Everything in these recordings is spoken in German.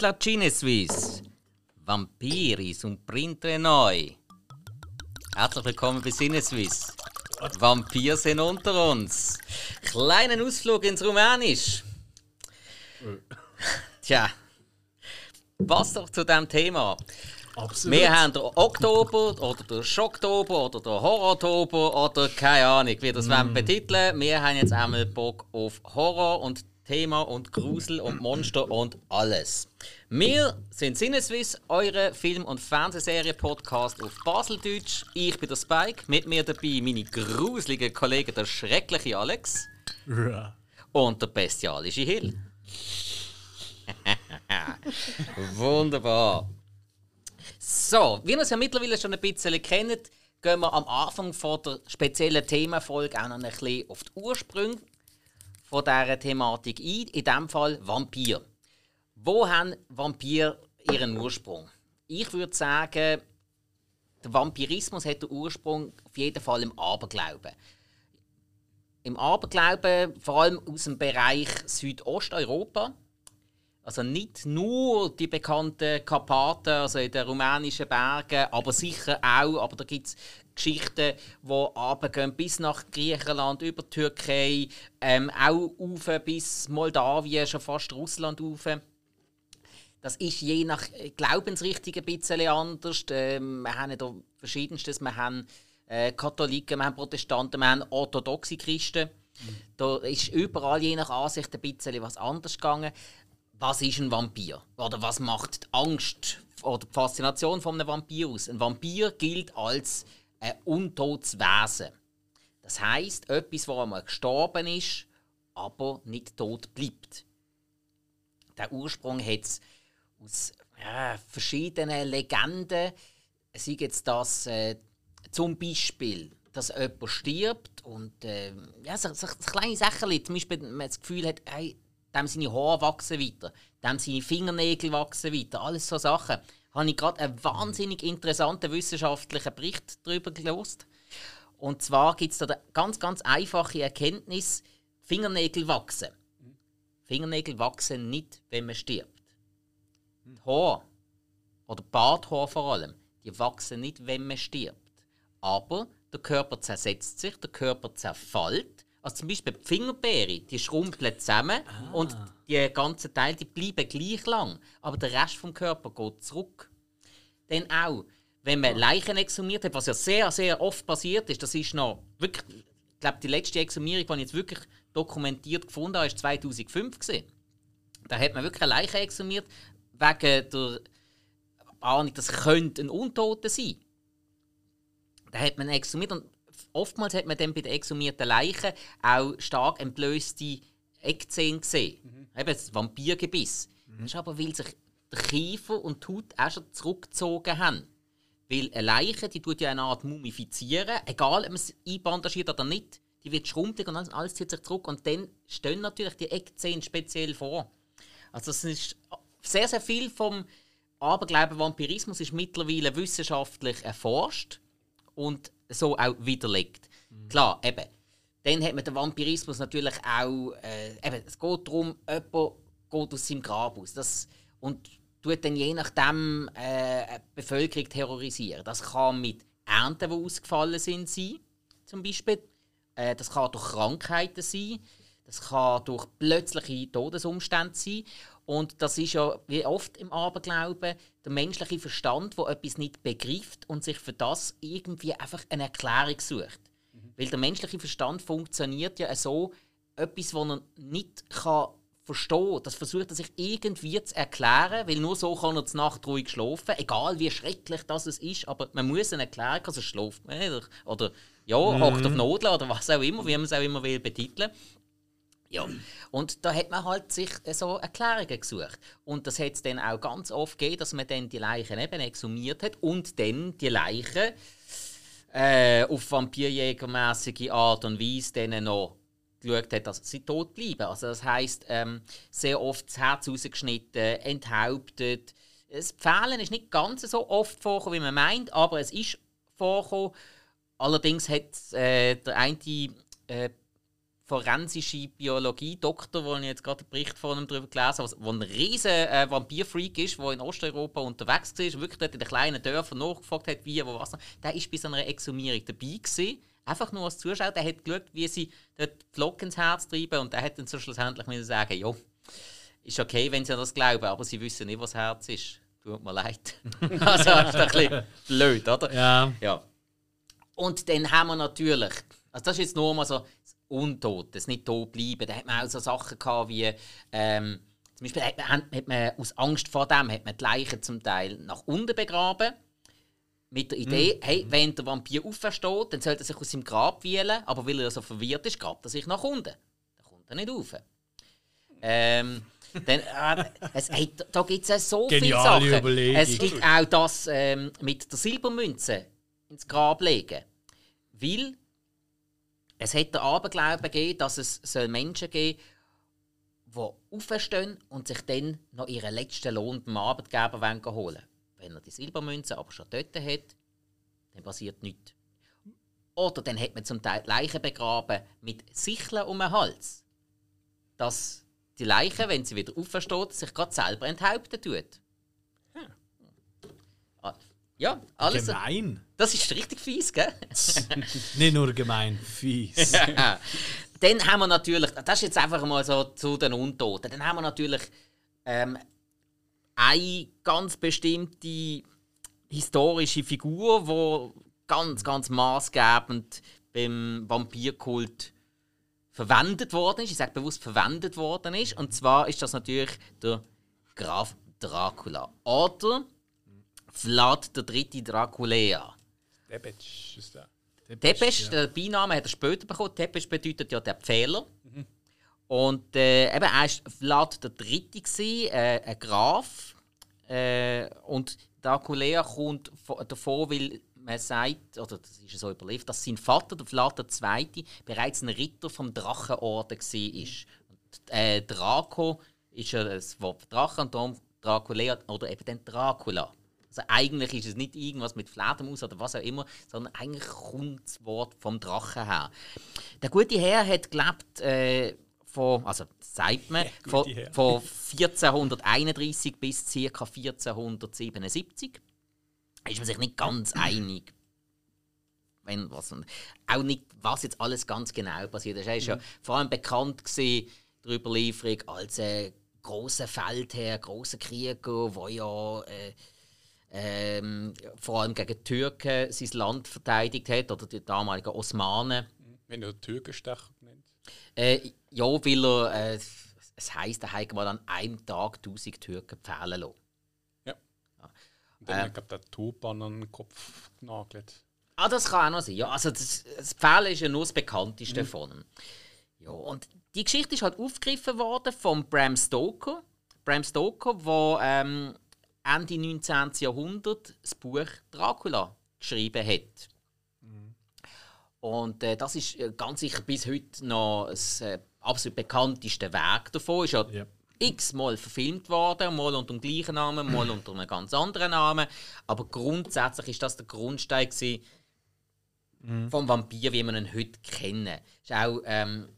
La Cineswiss. Vampiri sunt printre noi. Herzlich willkommen bei Sinneswiss. Vampir sind unter uns. Kleinen Ausflug ins Rumänisch. Tja, was doch zu diesem Thema. Absolut. Wir haben den Oktober oder den Schocktober oder den Horrortober oder keine Ahnung, wie das mm. betiteln. Wir haben jetzt einmal Bock auf Horror und Thema und Grusel und Monster und alles. Wir sind Sinneswiss, eure Film- und Fernsehserie-Podcast auf Baseldeutsch. Ich bin der Spike, mit mir dabei meine gruseligen Kollegen, der schreckliche Alex und der bestialische Hill. Wunderbar. So, wie ihr es ja mittlerweile schon ein bisschen kennt, gehen wir am Anfang von der speziellen Themenfolge auch noch ein bisschen auf die Ursprünge von dieser Thematik ein. In diesem Fall Vampir. Wo haben Vampir ihren Ursprung? Ich würde sagen, der Vampirismus hat den Ursprung auf jeden Fall im Aberglauben. Im Aberglauben, vor allem aus dem Bereich Südosteuropa, also nicht nur die bekannten Karpaten, also in den rumänischen Bergen, aber sicher auch, aber da gibt es Geschichten, die runtergehen bis nach Griechenland, über die Türkei, ähm, auch rauf bis Moldawien, schon fast Russland rauf. Das ist je nach Glaubensrichtung ein bisschen anders. Ähm, wir haben da verschiedenstes. Wir haben äh, Katholiken, wir haben Protestanten, wir haben orthodoxe Christen. Mhm. Da ist überall je nach Ansicht ein bisschen was anders gegangen was ist ein Vampir? Oder was macht die Angst oder die Faszination von einem Vampir aus? Ein Vampir gilt als ein untotes Wesen. Das heißt, etwas, das einmal gestorben ist, aber nicht tot bleibt. Der Ursprung hat es aus ja, verschiedenen Legenden. Sei jetzt das äh, zum Beispiel, dass jemand stirbt und äh, ja, so, so, so kleine Sachen, zum Beispiel, man das Gefühl hat, hey, dem seine Haare wachsen weiter, dem seine Fingernägel wachsen weiter, alles so Sachen. Habe ich gerade einen wahnsinnig interessanten wissenschaftlichen Bericht darüber gelost. Und zwar gibt es da eine ganz, ganz einfache Erkenntnis: Fingernägel wachsen. Fingernägel wachsen nicht, wenn man stirbt. Die Haare, oder Barthaar vor allem, die wachsen nicht, wenn man stirbt. Aber der Körper zersetzt sich, der Körper zerfällt also zum Beispiel die Fingerbeere, die schrumpeln zusammen ah. und die ganzen Teile die bleiben gleich lang, aber der Rest vom Körper geht zurück. Dann auch, wenn man Leichen exhumiert hat, was ja sehr, sehr oft passiert ist, das ist noch wirklich, ich glaube, die letzte Exhumierung, die ich jetzt wirklich dokumentiert gefunden habe, war 2005 gewesen. Da hat man wirklich eine Leiche exhumiert wegen der Ahnung, das könnte ein Untoter sein. Da hat man exhumiert und oftmals hat man dann bei den exhumierten Leichen auch stark entblößte Eckzähne gesehen. Mhm. Eben das Vampirgebiss. Mhm. Das ist aber, weil sich der Kiefer und die Haut auch schon zurückgezogen haben. Weil eine Leiche, die tut ja eine Art mumifizieren, egal ob man es einbandagiert oder nicht. Die wird schrumpelig und alles zieht sich zurück. Und dann stehen natürlich die Eckzähne speziell vor. Also es ist sehr, sehr viel vom Aberglauben Vampirismus ist mittlerweile wissenschaftlich erforscht und so auch widerlegt. Mhm. Klar, eben. Dann hat man den Vampirismus natürlich auch. Äh, eben, es geht darum, jemand geht aus seinem Grab aus. Das, und tut dann je nachdem äh, Bevölkerung terrorisieren. Das kann mit Ernten, die ausgefallen sind, sein, zum Beispiel. Äh, das kann durch Krankheiten sein. Das kann durch plötzliche Todesumstände sein. Und das ist ja, wie oft im Aberglauben, der menschliche Verstand, der etwas nicht begreift und sich für das irgendwie einfach eine Erklärung sucht. Mhm. Weil der menschliche Verstand funktioniert ja so, etwas, das er nicht kann verstehen kann, das versucht er sich irgendwie zu erklären, weil nur so kann er die Nacht ruhig schlafen, egal wie schrecklich das ist, aber man muss eine Erklärung, also schläft man nicht, oder ja, mhm. hockt auf Nodeln oder was auch immer, wie man es auch immer will betiteln. Ja, und da hat man halt sich so Erklärungen gesucht. Und das hat es dann auch ganz oft gegeben, dass man dann die Leichen eben exhumiert hat und dann die Leichen äh, auf vampirjägermäßige Art und Weise dann noch geschaut hat, dass sie tot bleiben. Also das heisst, ähm, sehr oft das Herz rausgeschnitten, enthauptet. Das Pfählen ist nicht ganz so oft vorgekommen, wie man meint, aber es ist vorgekommen. Allerdings hat äh, der eine äh, forensische Biologie-Doktor, wo ich jetzt gerade einen Bericht von ihm darüber gelesen habe, der ein riesen äh, Vampirfreak ist, der in Osteuropa unterwegs war, wirklich dort in den kleinen Dörfern nachgefragt hat, wie, wo, was. Der ist bei so einer Exhumierung dabei gewesen. Einfach nur als Zuschauer, der hat geschaut, wie sie dort die Glocke ins Herz treiben und der hat dann so schlussendlich müssen sagen, ja, ist okay, wenn sie an das glauben, aber sie wissen nicht, was Herz ist. Tut mir leid. also das ist ein bisschen blöd, oder? Ja. ja. Und dann haben wir natürlich, also das ist jetzt nur mal so Untot, das nicht tot bleiben. Da hat man auch so Sachen gehabt wie, ähm, zum Beispiel hat man, hat man, aus Angst vor dem hat man die Leichen zum Teil nach unten begraben. Mit der Idee, mm. hey, wenn der Vampir aufersteht, dann sollte er sich aus seinem Grab wählen, aber weil er so verwirrt ist, grabt er sich nach unten. Dann kommt er nicht rauf. Ähm, dann, äh, es, hey, da gibt es so Geniale viele Sachen. Überlegung. Es gibt auch das ähm, mit der Silbermünze ins Grab legen. Weil es hat den Aberglauben gegeben, dass es Menschen geben soll, die auferstehen und sich dann noch ihren letzten Lohn beim Arbeitgeber holen wollen. Wenn er die Silbermünze aber schon dort hat, dann passiert nichts. Oder dann hat man zum Teil Leichen begraben mit Sicheln um den Hals. Dass die Leiche, wenn sie wieder aufersteht, sich gerade selber enthaupten tut. Ja, alles. Gemein. Das ist richtig fies, gell? Nicht nur gemein, fies. ja. Dann haben wir natürlich, das ist jetzt einfach mal so zu den Untoten. Dann haben wir natürlich ähm, eine ganz bestimmte historische Figur, die ganz, ganz maßgebend beim Vampirkult verwendet worden ist. Ich sage bewusst verwendet worden ist. Und zwar ist das natürlich der Graf Dracula. Oder Vlad der dritte Draculea. Tepes ist der. Tepes, ja. der Beiname hat er später bekommen. Tepes bedeutet ja der Pfähler. Mhm. Und äh, eben, er war Vlad der Dritte, gewesen, äh, ein Graf. Äh, und Draculea kommt davor, weil man sagt, oder das ist so überliefert, dass sein Vater, der Vlad II., bereits ein Ritter vom Drachenorden war. Und, äh, Draco ist ja das Wort Drache und darum Draculea oder eben dann Dracula. Also eigentlich ist es nicht irgendwas mit Fledermaus oder was auch immer, sondern eigentlich kommt das Wort vom Drachen her. Der gute Herr hat gelebt äh, von, also sagt man, von, von 1431 bis ca. 1477. Ist man sich nicht ganz einig. Wenn, was, auch nicht, was jetzt alles ganz genau passiert ist. Er ist mhm. ja vor allem bekannt gewesen, der Überlieferung als äh, großer Feldherr, großer Krieger, der ja äh, ähm, vor allem gegen die Türken sein Land verteidigt hat oder die damaligen Osmanen. Wenn er Türkenstach nennt? Äh, ja, weil er, äh, es heisst, er hat mal an einem Tag 1000 Türken pfählen lassen. Ja. ja. Und dann äh, hat der Turban an den Kopf genagelt. Ah, das kann auch noch sein. Ja, also das, das Pfählen ist ja nur das bekannteste mhm. von ihm. Ja, und die Geschichte ist halt aufgegriffen worden von Bram Stoker. Bram Stoker, der ähm, Ende 19. Jahrhundert das Buch Dracula geschrieben hat. Mhm. Und äh, das ist äh, ganz sicher bis heute noch das äh, absolut bekannteste Werk davon. Ist ja yep. x-mal verfilmt worden, mal unter dem gleichen Namen, mal unter einem ganz anderen Namen. Aber grundsätzlich ist das der Grundstein gewesen, mhm. vom Vampir, wie wir ihn heute kennen. Ist auch, ähm,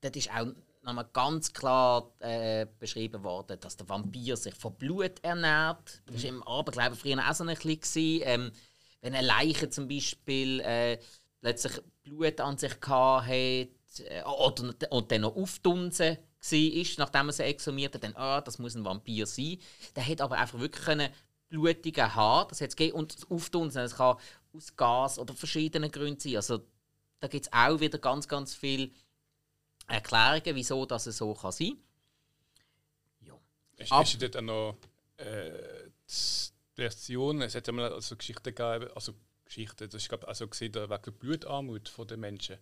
das ist auch nochmal ganz klar äh, beschrieben worden, dass der Vampir sich von Blut ernährt. Das war im Aberglauben früher auch so ein bisschen. Ähm, wenn eine Leiche zum Beispiel äh, plötzlich Blut an sich hatte äh, oder, und dann noch aufdunsen war, nachdem er sie exhumiert hat, dann, ah, das muss ein Vampir sein. Der hat aber einfach wirklich einen blutigen Haar, das hat und das Aufdunsen, das kann aus Gas oder verschiedenen Gründen sein. Also da gibt es auch wieder ganz, ganz viel Erklärungen, wieso das so kann sein kann. Ja. Ist, Ab ist dort auch noch äh, die Version, es hat ja mal also Geschichten gegeben, also Geschichten, das ist glaube also gesehen wegen der Blutarmut der Menschen.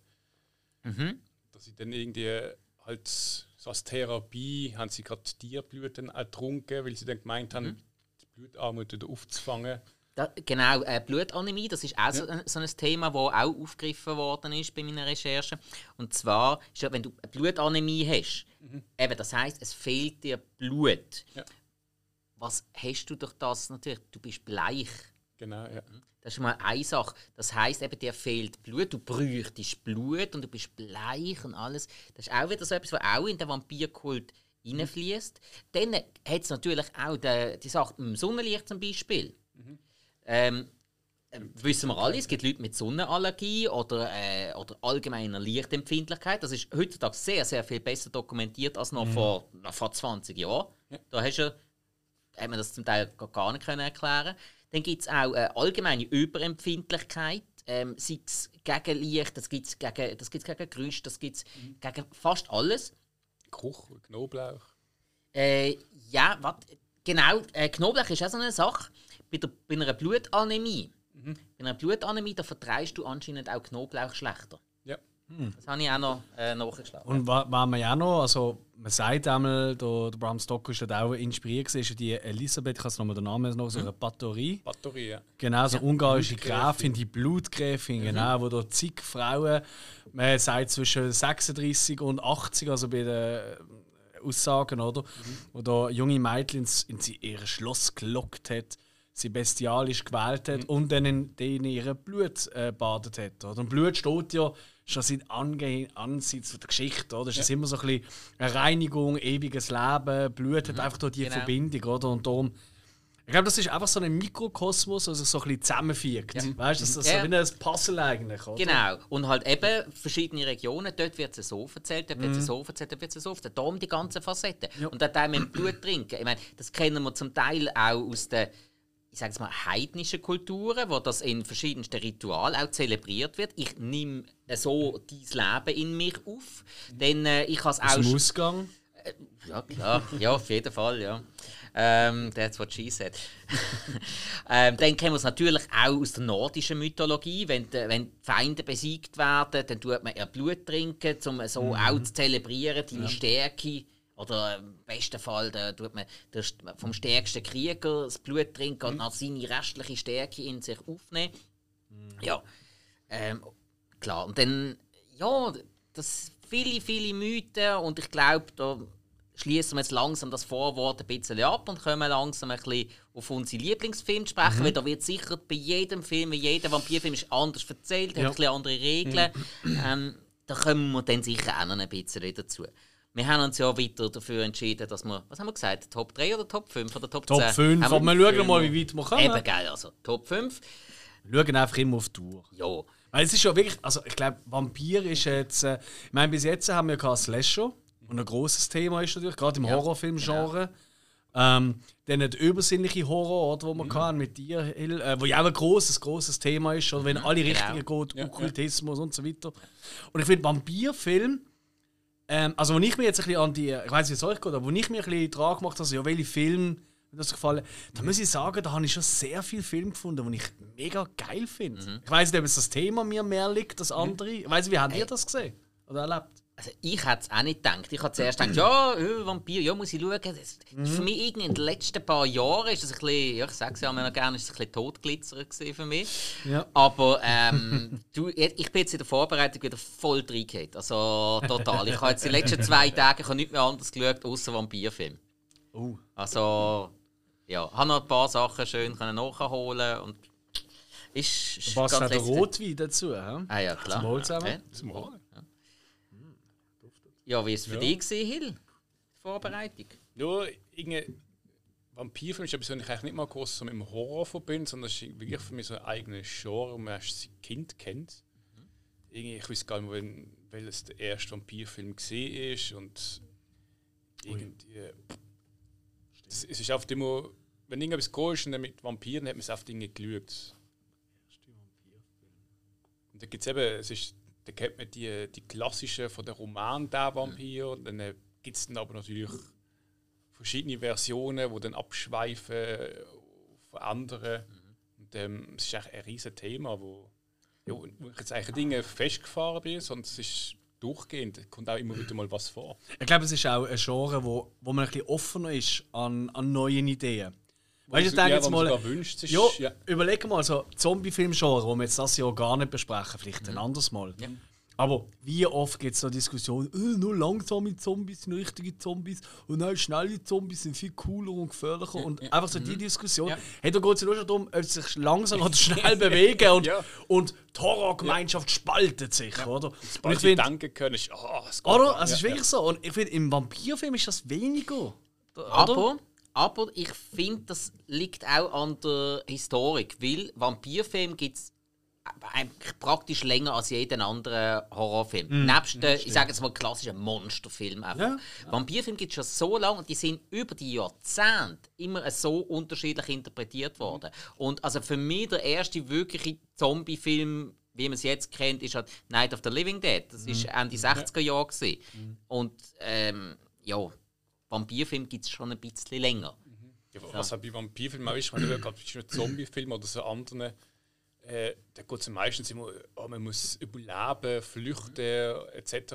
Mhm. Dass sie dann irgendwie halt so als Therapie haben sie gerade Tierblüten ertrunken, weil sie dann gemeint haben, mhm. die Blutarmut wieder aufzufangen. Da, genau, äh, Blutanämie, das ist auch ja. so, ein, so, ein Thema, das auch aufgegriffen worden ist bei meiner Recherche. Und zwar, ist wenn du Blutanämie hast, mhm. eben, das heißt, es fehlt dir Blut. Ja. Was hast du durch das natürlich? Du bist bleich. Genau, ja. Das ist mal eine Sache. Das heisst eben, dir fehlt Blut, du bräuchtest Blut und du bist bleich und alles. Das ist auch wieder so etwas, was auch in den Vampirkult reinfließt. Dann hat es natürlich auch die, die Sache mit dem Sonnenlicht zum Beispiel. Ähm, äh, wissen wir alle, es gibt Leute mit Sonnenallergie oder, äh, oder allgemeiner Lichtempfindlichkeit. Das ist heutzutage sehr, sehr viel besser dokumentiert als noch, vor, noch vor 20 Jahren. Da hast du, hat man das zum Teil gar- nicht können erklären Dann gibt es auch äh, allgemeine Überempfindlichkeit. Ähm, sei es gegen Licht, das gibt es gegen, das gibt's gegen Geräusch, das gibt es gegen fast alles. Geruch, Knoblauch. Äh, ja, wat, genau. Äh, Knoblauch ist auch so eine Sache. Bei, der, bei einer Blutanämie, bei einer Blutanämie, da vertreibst du anscheinend auch Knoblauch schlechter. Ja. Das habe ich auch noch äh, nachgeschlagen. Und wa- was man ja auch noch, also man sagt einmal, der, der Bram Stoker ist auch inspiriert gewesen, ja die Elisabeth, ich kann es nochmal den Namen noch, so eine Batterie. Batterie, ja. Genau, so ungarische Blutgräfin. Gräfin, die Blutgräfin, genau, wo da zig Frauen, man sagt zwischen 36 und 80, also bei den Aussagen, oder? Wo da junge Mädchen ins, in ihr Schloss gelockt hat, sie bestialisch gewählt hat und dann in, ihrem Blut äh, badet hat. Oder? Und Blut steht ja schon seit Ange Ansatz der Geschichte, oder? Das ist immer so ein bisschen eine Reinigung, ewiges Leben. Blut hat einfach da die Genau. Verbindung, oder? Und darum ich glaube, das ist einfach so ein Mikrokosmos, der sich so ein bisschen zusammenfügt. Weißt du, das ist Ja. so wie ein Puzzle eigentlich, oder? Genau. Und halt eben verschiedene Regionen, dort wird es so erzählt, dort wird es so erzählt, dort wird es so erzählt. Darum die ganzen Facetten. Und dann mit Blut trinken. Ich meine, das kennen wir zum Teil auch aus den ich sage mal, heidnischen Kulturen, wo das in verschiedensten Ritualen auch zelebriert wird. Ich nehme so dein Leben in mich auf. Denn äh, ich habe es auch Ausgang. ja, klar. Ja, auf jeden Fall, ja. Ähm, that's what she said. ähm, dann kennen wir es natürlich auch aus der nordischen Mythologie. Wenn, die- wenn die Feinde besiegt werden, dann tut man ihr Blut trinken, um so auch zu zelebrieren, deine Stärke. Oder im besten Fall da tut man vom stärksten Krieger das Blut trinken und dann seine restliche Stärke in sich aufnehmen. Ja, ähm, klar. Und dann, ja, das viele, viele Mythen und ich glaube, da schließen wir jetzt langsam das Vorwort ein bisschen ab und kommen langsam ein bisschen auf unsere Lieblingsfilme sprechen, weil da wird sicher bei jedem Film, bei jedem Vampirfilm ist anders erzählt, hat Ja. ein bisschen andere Regeln. Ähm, da kommen wir dann sicher auch noch ein bisschen dazu. Wir haben uns ja weiter dafür entschieden, dass wir, was haben wir gesagt, Top 3 oder Top 5 oder Top 10? Top 5, Haben aber wir schauen mal, wie weit wir kommen. Eben, geil, also Top 5, Wir schauen einfach immer auf die Tour. ja. Weil es ist ja wirklich, also ich glaube, Vampir ist jetzt, äh, ich meine, bis jetzt haben wir ja Slasher und ein großes Thema ist natürlich, gerade im Horrorfilm-Genre. Ähm, dann der übersinnliche Horror, oder, wo man kann mit dir, äh, wo ja auch ein großes, großes Thema ist, oder wenn alle Genau. Richtungen geht, Okkultismus und so weiter. Und ich finde Vampirfilm, ähm, also wo ich mir jetzt ein bisschen an die, ich weiß nicht, wie es euch geht, aber wo ich mir ein bisschen dran gemacht habe, ja, welche Filme mir das gefallen, da muss ich sagen, da habe ich schon sehr viele Filme gefunden, die ich mega geil finde. Ich weiß nicht, ob es das Thema mir mehr liegt, das andere. Ich weiß nicht, wie habt ihr das gesehen? Oder erlebt? Also ich hätte es auch nicht gedacht. Ich habe zuerst gedacht, ja, äh, Vampir, ja, muss ich schauen. Das, Für mich irgendwie in den letzten paar Jahren ist das ein bisschen, ja, ich sage es ja immer noch gerne, ist es ein bisschen totglitzert gewesen für mich. Ja. Aber ähm, du, ich bin jetzt in der Vorbereitung wieder voll reingehauen. Also total. Ich habe jetzt die letzten zwei Tage ich habe nicht mehr anders geschaut, außer Vampirfilm. Oh. Also, ja, habe noch ein paar Sachen schön können nachholen und ist, ist Was hat der. Rotwein dazu? Hä? Ah ja, klar. Zum Wohl zusammen. Ja. Zum Wohl. Ja, wie ist es für Ja. dich gewesen, Hill? Die Vorbereitung? Nur irgendwie Vampirfilm ist etwas, was ich eigentlich nicht mal groß so mit dem Horror verbinde, sondern es ist wirklich für mich so ein eigenes Genre, wo man erst seit Kind kennt. Irgendwie, ich weiß gar nicht mehr, welches der erste Vampirfilm gesehen ist und irgendwie. Es, es ist oft immer, wenn irgendetwas groß ist und dann mit Vampiren, hat man es oft irgendwie geschaut. Und da gibt es eben, es ist, da kennt man die, die klassischen von der Roman der Vampir, und dann gibt es dann aber natürlich verschiedene Versionen, die dann abschweifen von anderen. Und ähm, es ist eigentlich ein riesiges Thema, wo, ja, wo ich jetzt eigentlich Dinge festgefahren bin, sondern es ist durchgehend, kommt auch immer wieder mal was vor. Ich glaube, es ist auch ein Genre, wo, wo man ein bisschen offener ist an, an neuen Ideen. Weißt du, ich denke ja, jetzt mal. wünscht, ist, Ja, ja. überleg mal, so Zombie-Film-Genre, wo wir jetzt das Jahr gar nicht besprechen, vielleicht ein anderes Mal. Aber wie oft gibt es da Diskussionen, äh, nur langsame Zombies sind richtige Zombies und dann schnelle Zombies sind viel cooler und gefährlicher. Und einfach so die Diskussion. Ja. Hey, da geht es ja nur schon darum, ob sie sich langsam oder schnell bewegen und, Ja. und die Horrorgemeinschaft spaltet sich, oder? Und ich find- denken können, ist, oh, es geht oder? noch. Also, es ist Ja, wirklich so. Und ich finde, im Vampirfilm ist das weniger. Oder? Aber, aber ich finde, das liegt auch an der Historik, weil Vampirfilm gibt es eigentlich praktisch länger als jeden anderen Horrorfilm. Nebst den, ich sage jetzt mal, klassischen Monsterfilm einfach. Vampirfilm gibt es schon so lange und die sind über die Jahrzehnte immer so unterschiedlich interpretiert worden. Und also für mich der erste wirkliche Zombie-Film, wie man es jetzt kennt, ist halt Night of the Living Dead. Das ist Ende 60er Jahre. gewesen. Und ähm, ja, Vampirfilm gibt es schon ein bisschen länger. Ja, was halt bei Vampirfilmen auch ist, wenn du gerade bei Zombiefilmen oder so anderen, äh, da geht es meistens immer, oh, man muss überleben, flüchten etc.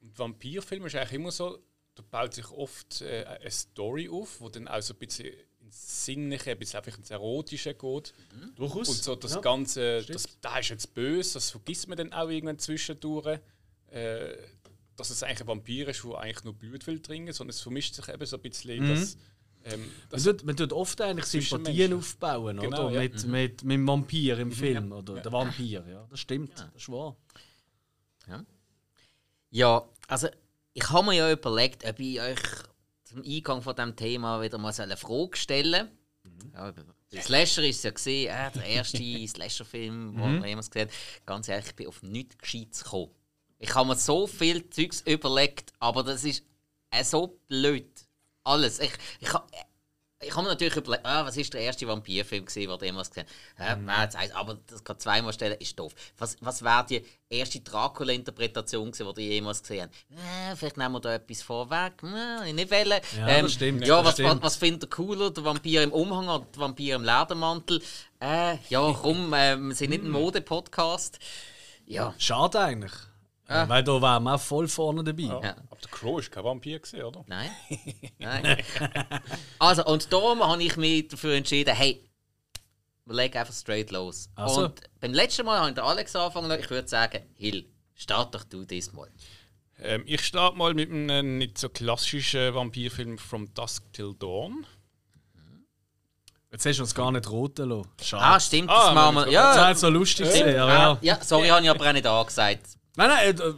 Und Vampirfilme ist eigentlich immer so, da baut sich oft äh, eine Story auf, wo dann auch so ein bisschen ins Sinnliche, ein bisschen einfach ins Erotische geht. Durchaus. Und so das Ja. Ganze, Stimmt. das, da ist jetzt böse, das vergisst man dann auch irgendwann zwischendurch. Äh, dass es eigentlich ein Vampir ist, der eigentlich nur Blut will trinken, sondern es vermischt sich eben so ein bisschen, dass, ähm, Man tut, man tut oft eigentlich Sympathien aufbauen, Genau, oder? ja. Mit, mit, mit dem Vampir im Film, oder? Der Vampir, ja. Das stimmt, das ist wahr. Ja, also ich habe mir ja überlegt, ob ich euch zum Eingang von dem Thema wieder mal so eine Frage stellen ja, bei Slasher ist es ja gesehen, äh, der erste Slasher-Film, den wir jemals gesehen haben. Ganz ehrlich, ich bin auf nichts Gescheites gekommen. Ich habe mir so viel Zeugs überlegt, aber das ist äh, so blöd. Alles. Ich, ich, ha- ich habe mir natürlich überlegt, ah, was ist der erste Vampirfilm, gewesen, den du jemals gesehen? Äh, jetzt eins, aber das kann zweimal stellen, ist doof. Was, was wäre die erste Dracula-Interpretation, gewesen, die du jemals gesehen hast? Äh, vielleicht nehmen wir da etwas vorweg. Äh, nicht wollen. Ja, das stimmt, Ja, was, was, was findet ihr cooler? Der Vampir im Umhang oder der Vampir im Ledermantel? Äh, ja, komm, äh, wir sind nicht ein Mode-Podcast. Ja, Schade eigentlich. Ah. Weil da wären wir auch voll vorne dabei. Ja. Ja. Aber der Crow ist kein Vampir, gewesen, oder? Nein. Nein. also, und darum habe ich mich dafür entschieden, hey, wir legen einfach straight los. Also. Und beim letzten Mal habe ich Alex angefangen, ich würde sagen, Hill, start doch du diesmal. Ähm, ich starte mal mit einem nicht so klassischen Vampirfilm From Dusk Till Dawn. Jetzt hast du uns gar nicht roten lassen. Schade. Ah, stimmt, das Ah, machen wir. wir- das Ja, wäre jetzt so lustig stimmt. gewesen, aber Ah, ja. ja, sorry, habe ich aber auch nicht angesagt. Nein, nein, äh,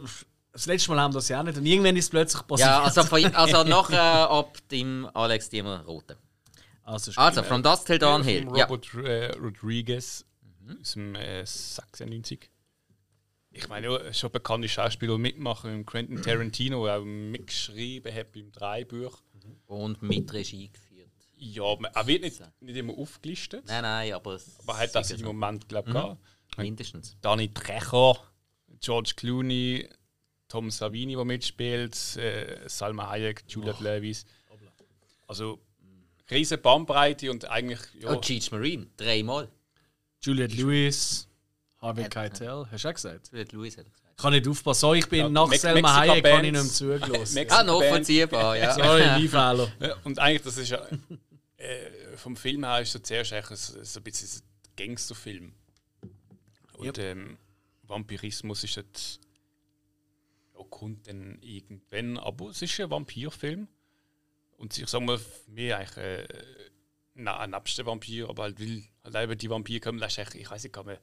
das letzte Mal haben wir das ja auch nicht. Und irgendwann ist es plötzlich passiert. Ja, also, von, also nachher ab dem Alex die immer rote. also, Also, from Dusk till Dawn Hill. Ja. Robert äh, Rodriguez aus dem äh, 96. Ich meine, ja, schon bekannte Schauspieler die mitmachen. Mit Quentin Tarantino, der auch mitgeschrieben hat beim Drehbuch. Und mit Regie geführt. Ja, man- er wird nicht, nicht immer aufgelistet, Nein, nein, aber es aber er hat das im. Moment, glaube ich, gehabt. Mindestens. Danny Trecher, George Clooney, Tom Savini, der mitspielt, äh, Salma Hayek, Juliette Lewis. Also, riesige Bandbreite und eigentlich, ja, Oh, Cheech Marine, dreimal. Juliette Lewis, Harvey Keitel, hast du auch gesagt? Juliette Lewis hat er gesagt. Ich kann nicht aufpassen. So, ich bin Ja, nach Mex- Selma Hayek kann ich nicht mehr zugelassen. Ah, nachvollziehbar, ja. Sorry, mein Fehler. Ja, und eigentlich, das ist ja. Äh, vom Film her ist so zuerst eigentlich so, so ein bisschen ein Gangsterfilm. Und Yep. ähm, Vampirismus ist jetzt. Ja, kommt dann irgendwann, aber es ist ein Vampirfilm. Und ich sag mal, für mich eigentlich. Äh, na, ein nebst der Vampir, aber halt, weil halt eben die Vampir kommen, das ist eigentlich, ich weiß nicht, kann man.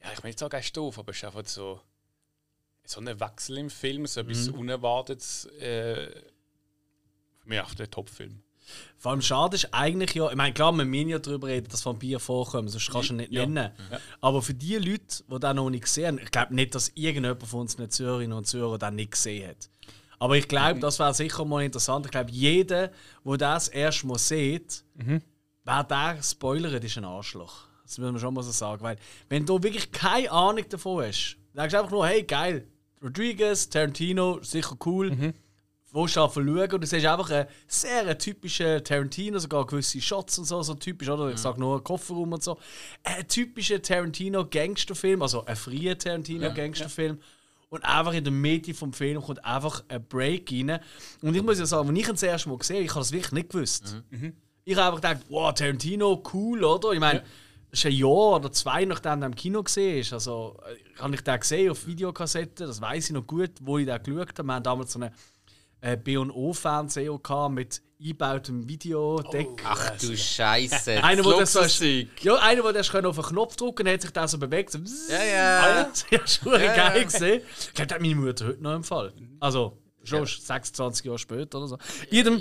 Ja, ich will nicht sagen, er ist doof, aber es ist einfach so. So ein Wechsel im Film, so etwas Unerwartetes. Äh, für mich auch der Top-Film. Vor allem schade ist eigentlich ja, ich meine, klar, wir müssen ja darüber reden, dass Vampire vorkommen, sonst kannst du ihn nicht Ja. nennen. Aber für die Leute, die das noch nicht gesehen haben, ich glaube nicht, dass irgendjemand von uns nicht Zürcherinnen und Zürcher das nicht gesehen hat. Aber ich glaube, das wäre sicher mal interessant. Ich glaube, jeder, der das erst mal sieht, wer der spoilert, ist ein Arschloch. Das muss man schon mal so sagen. Weil, wenn du wirklich keine Ahnung davon hast, dann sagst du einfach nur, hey, geil, Rodriguez, Tarantino, sicher cool. Willst du einfach schauen und du siehst einfach einen sehr typischen Tarantino, sogar gewisse Shots und so, so typisch, oder? Ich sage nur Kofferraum und so. Ein typischer Tarantino-Gangsterfilm, also ein freier Tarantino-Gangsterfilm. Und einfach in der Mitte vom Film kommt einfach ein Break rein. Und ich muss ja sagen, wenn ich ihn das erste Mal gesehen habe, ich habe das wirklich nicht gewusst. Ich habe einfach gedacht, wow, Tarantino, cool, oder? Ich meine, ist ein Jahr oder zwei, nachdem er im Kino gesehen ist. Also, äh, habe ich den gesehen auf Videokassette, das weiß ich noch gut, wo ich den geschaut habe. Wir haben damals so einen äh, B&O-Fernseher mit eingebautem Videodeck. Oh, Ach du Scheiße. Einer, wo das so, Luxuszeug. ja, einer, der das auf den Knopf drücken hat sich der so bewegt. So, Ja, ja. Ja, schon Ja, ja. geil gesehen. Ich glaube, das hat meine Mutter heute noch im Fall. Also, schon 26 Jahre später oder so. Jedem,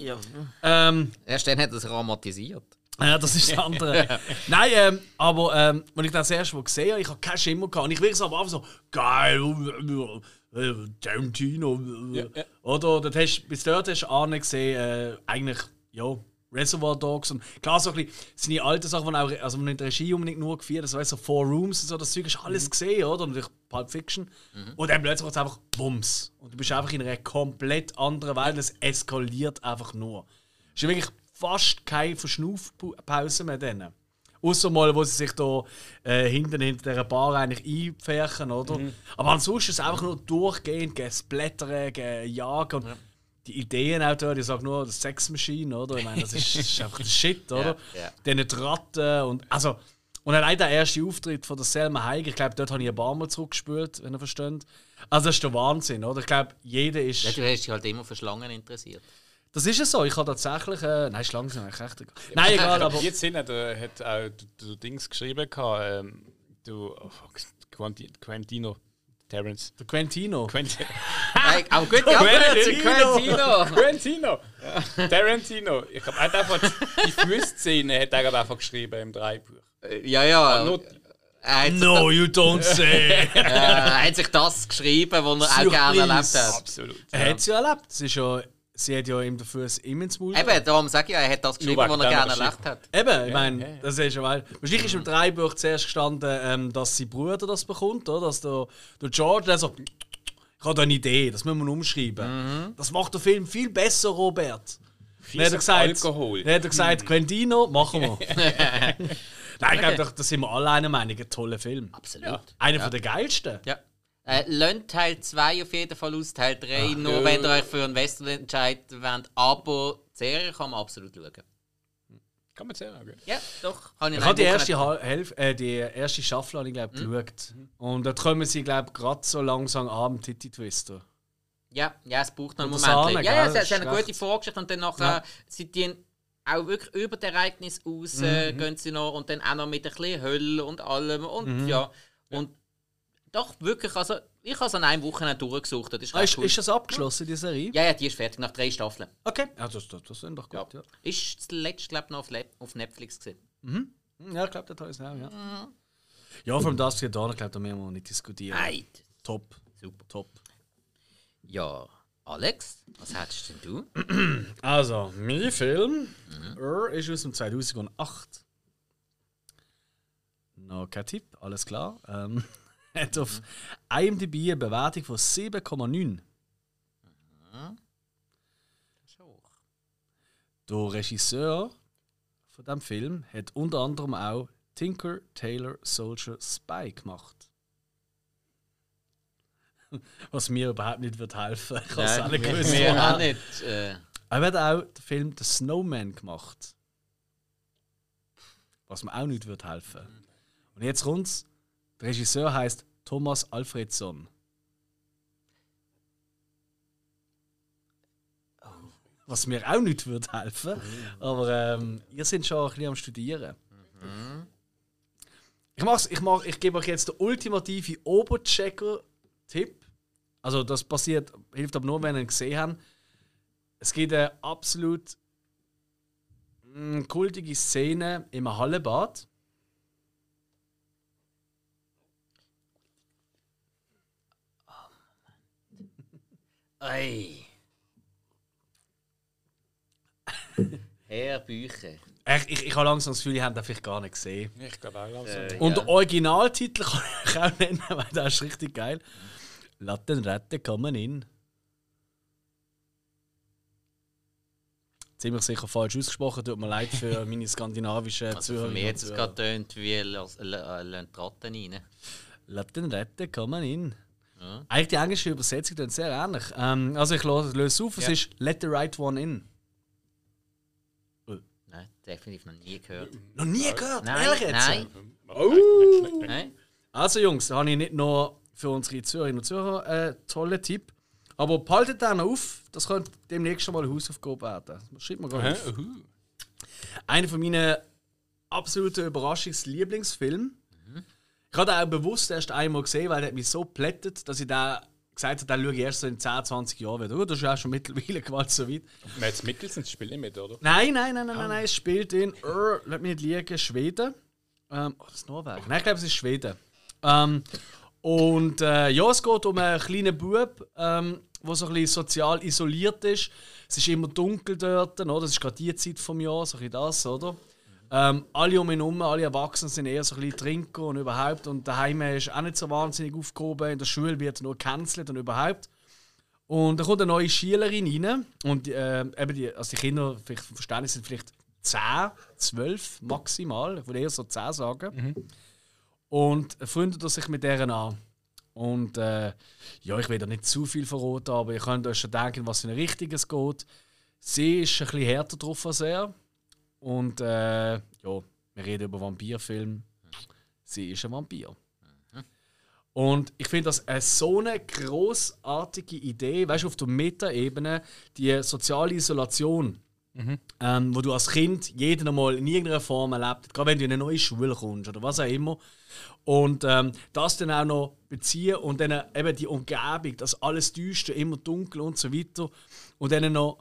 ähm, Erst dann hat er sich aromatisiert. ja, das ist das andere. Nein, ähm, aber ähm, als ich das erste Mal gesehen habe, ich habe keinen Schimmer gehabt. Und ich wirklich so am Anfang so, geil, äh, Tarantino. äh, Ja, ja. Oder dort hast, bis dort hast du Arne gesehen, äh, eigentlich, ja, Reservoir Dogs. Und klar, so ein bisschen seine alten Sachen, die auch, also nicht die Regie unbedingt nur geführt, das weißt so Four Rooms und so, das Zeug hast alles gesehen, oder? Und natürlich Pulp Fiction. Und dann plötzlich wird es einfach Bums. Und du bist einfach in einer komplett anderen Welt, es eskaliert einfach nur. Es ist wirklich fast keine Verschnaufpause mehr drin. Außer mal, wo sie sich da äh, hinten hinter dieser Bar eigentlich einpferchen, oder? Aber ansonsten ist es einfach nur durchgehend gesplattern, gejagen. Und die Ideen auch dort, ich sage nur, das Sex Machine, oder? Ich meine, das ist, das ist einfach der Shit, oder? ja. Dann die Ratten und. Also, und allein der erste Auftritt von der Selma Hayek, ich glaube, dort habe ich ein paar Mal zurückgespült, wenn ihr versteht. Also, das ist der Wahnsinn, oder? Ich glaube, jeder ist. Ja, du hast dich halt immer für Schlangen interessiert. Das ist es so. Ich habe tatsächlich. Äh, nein, Schlangen sind eigentlich echt egal. Nein, egal, aber. Jetzt hin, da hat auch du, du Dings geschrieben, gehabt, ähm, du oh, fuck, Quentino, Terence. Der Quentino. Quentin, Hey, aber gut, Quentino. Quentino! Quentino! Tarantino! Ich glaube, hat einfach die Füßszene hat er einfach geschrieben im Dreibuch. Ja, ja. Hat, sich No, you don't say! er hat sich das geschrieben, was er auch gerne erlebt hat. absolut. er hat es ja erlebt. Es ist ja, sie hat ja ihm dafür ihm ins Maul Eben, darum sage ich ja, er hat das geschrieben, was er gerne erlebt hat. Eben, ich meine, ja, ja. das ist ja weil. Wahrscheinlich ist im Dreibuch zuerst gestanden, ähm, dass sein Bruder das bekommt, oder? Dass der, der George der so, ich habe da eine Idee, das müssen wir umschreiben. Das macht der Film viel besser, Robert. Dann hat er gesagt, Alkohol. Dann hat er gesagt, Quentino, machen wir. Nein, ich glaube, doch, da sind wir alle einer Meinung, ein toller Film. Absolut. Einer von der geilsten. Ja. Äh, lasst Teil 2 auf jeden Fall aus, Teil 3, nur ja. wenn ihr euch für einen Western entscheiden wollt. Aber die Serie kann man absolut schauen. Kann man sagen. Okay. Ja, doch. Habe ich habe die erste, nicht- Hal- Hälfte, äh, die erste Staffel habe ich, glaub, geschaut. Und dort kommen sie, glaube ich, gerade so langsam am Titty Twister. Ja, ja, es braucht noch einen Moment. Sahne, Ja, ja, haben ist eine gute. Vorgeschichte und dann nachher Ja. sie die auch wirklich über das Ereignis raus, äh, gehen sie noch und dann auch noch mit ein bisschen Hölle und allem und ja. Und doch, wirklich, also ich habe es an einem Wochenende durchgesucht. Das ist, Ah, ist, cool. ist das abgeschlossen, die Serie? Ja, ja, die ist fertig, nach drei Staffeln. Okay. Ja, das, das, das sind doch gut. Ja, Ist das letzte, glaube ich, noch auf, Le auf Netflix gesehen. ja. ich glaube, das habe ich auch, ja. Ja, vor allem das hier, da, ich glaube, da müssen wir nicht diskutieren. Nein. Top. Super. Top. Ja, Alex, was hättest denn du? Also, mein Film er ist aus dem 2008. Noch kein Tipp, alles klar. Ähm, hat auf IMDb eine Bewertung von 7,9. Der Regisseur von dem Film hat unter anderem auch Tinker Taylor Soldier Spy gemacht. Was mir überhaupt nicht wird helfen. Ich habe es alle gewusst. Mir auch nicht. Äh, Er hat auch den Film The Snowman gemacht. Was mir auch nicht wird helfen. Und jetzt kommt's. Der Regisseur heißt Thomas Alfredson. Was mir auch nicht wird helfen. Aber ähm, ihr seid schon ein bisschen am Studieren. Ich, mach's, ich, mach, ich gebe euch jetzt den ultimative Oberchecker-Tipp. Also, das passiert, hilft aber nur, wenn ihr ihn gesehen habt. Es gibt eine absolut mm, kultige Szene im Hallebad. Ei. Herr Bücher. Ich, ich, ich habe langsam das Gefühl, ihr habt den vielleicht gar nicht gesehen. Ich glaube auch langsam. Äh, Und ja. den Originaltitel kann ich auch nennen, weil der ist richtig geil. Latten Rette kommen in. Ziemlich sicher falsch ausgesprochen, tut mir leid für meine skandinavischen Also für Zuhörer. mich jetzt gerade tönt wie Lasst die Ratten rein. Latten Rette kommen in. Ja. Eigentlich die englische Übersetzung klingt sehr ähnlich. Ähm, also ich löse es auf, es ist Let the right one in. Nein, definitiv noch nie gehört. Noch nie gehört, Nein, ehrlich jetzt? nein. Oh! Nein? Also Jungs, da habe ich nicht nur für unsere Zuhörerinnen und Zuhörer einen tollen Tipp. Aber behaltet den noch auf, das könnte demnächst schon mal eine Hausaufgabe werden. Schreibt mal gerade auf. Uhu. Einer von meinen absoluten Überraschungslieblingsfilmen. Ich habe den auch bewusst erst einmal gesehen, weil der hat mich so plättet, dass ich da gesagt habe, den schaue ich erst so in 10, 20 Jahren wieder. Oh, das ist ja auch schon mittlerweile gewalt so weit. Mads Mikkelsen spielt nicht mit, oder? Nein, nein, nein, nein, nein, nein, es spielt in, uh, lass mich nicht liegen, Schweden. Ähm, oh, das ist Norwegen. Nein, ich glaube, es ist Schweden. Ähm, und äh, ja, es geht um einen kleinen Bub, ähm, der so ein bisschen sozial isoliert ist. Es ist immer dunkel dort, oder? das ist gerade die Zeit vom Jahr, so ein bisschen das, oder? Ähm, alle um ihn herum, alle Erwachsenen sind eher so ein bisschen trinken und überhaupt. Und daheim ist auch nicht so wahnsinnig aufgehoben. In der Schule wird nur gecancelt und überhaupt. Und da kommt eine neue Schülerin rein. Und äh, eben die, also die Kinder, vielleicht vom Verständnis, sind vielleicht 10, 12 maximal. Ich würde eher so 10 sagen. Und freundet er sich mit deren an. Und äh, ja, ich will da nicht zu viel verraten, aber ihr könnt euch schon denken, was in eine Richtung geht. Sie ist ein bisschen härter drauf als er. Und äh, ja, wir reden über Vampirfilm. Sie ist ein Vampir. Und ich finde das eine so eine großartige Idee, weißt du, auf der Meta-Ebene, die soziale Isolation, ähm, wo du als Kind jeden einmal in irgendeiner Form erlebt, gerade wenn du in eine neue Schule kommst oder was auch immer. Und ähm, das dann auch noch beziehen und dann eben die Umgebung, das alles düster, immer dunkel und so weiter. Und dann noch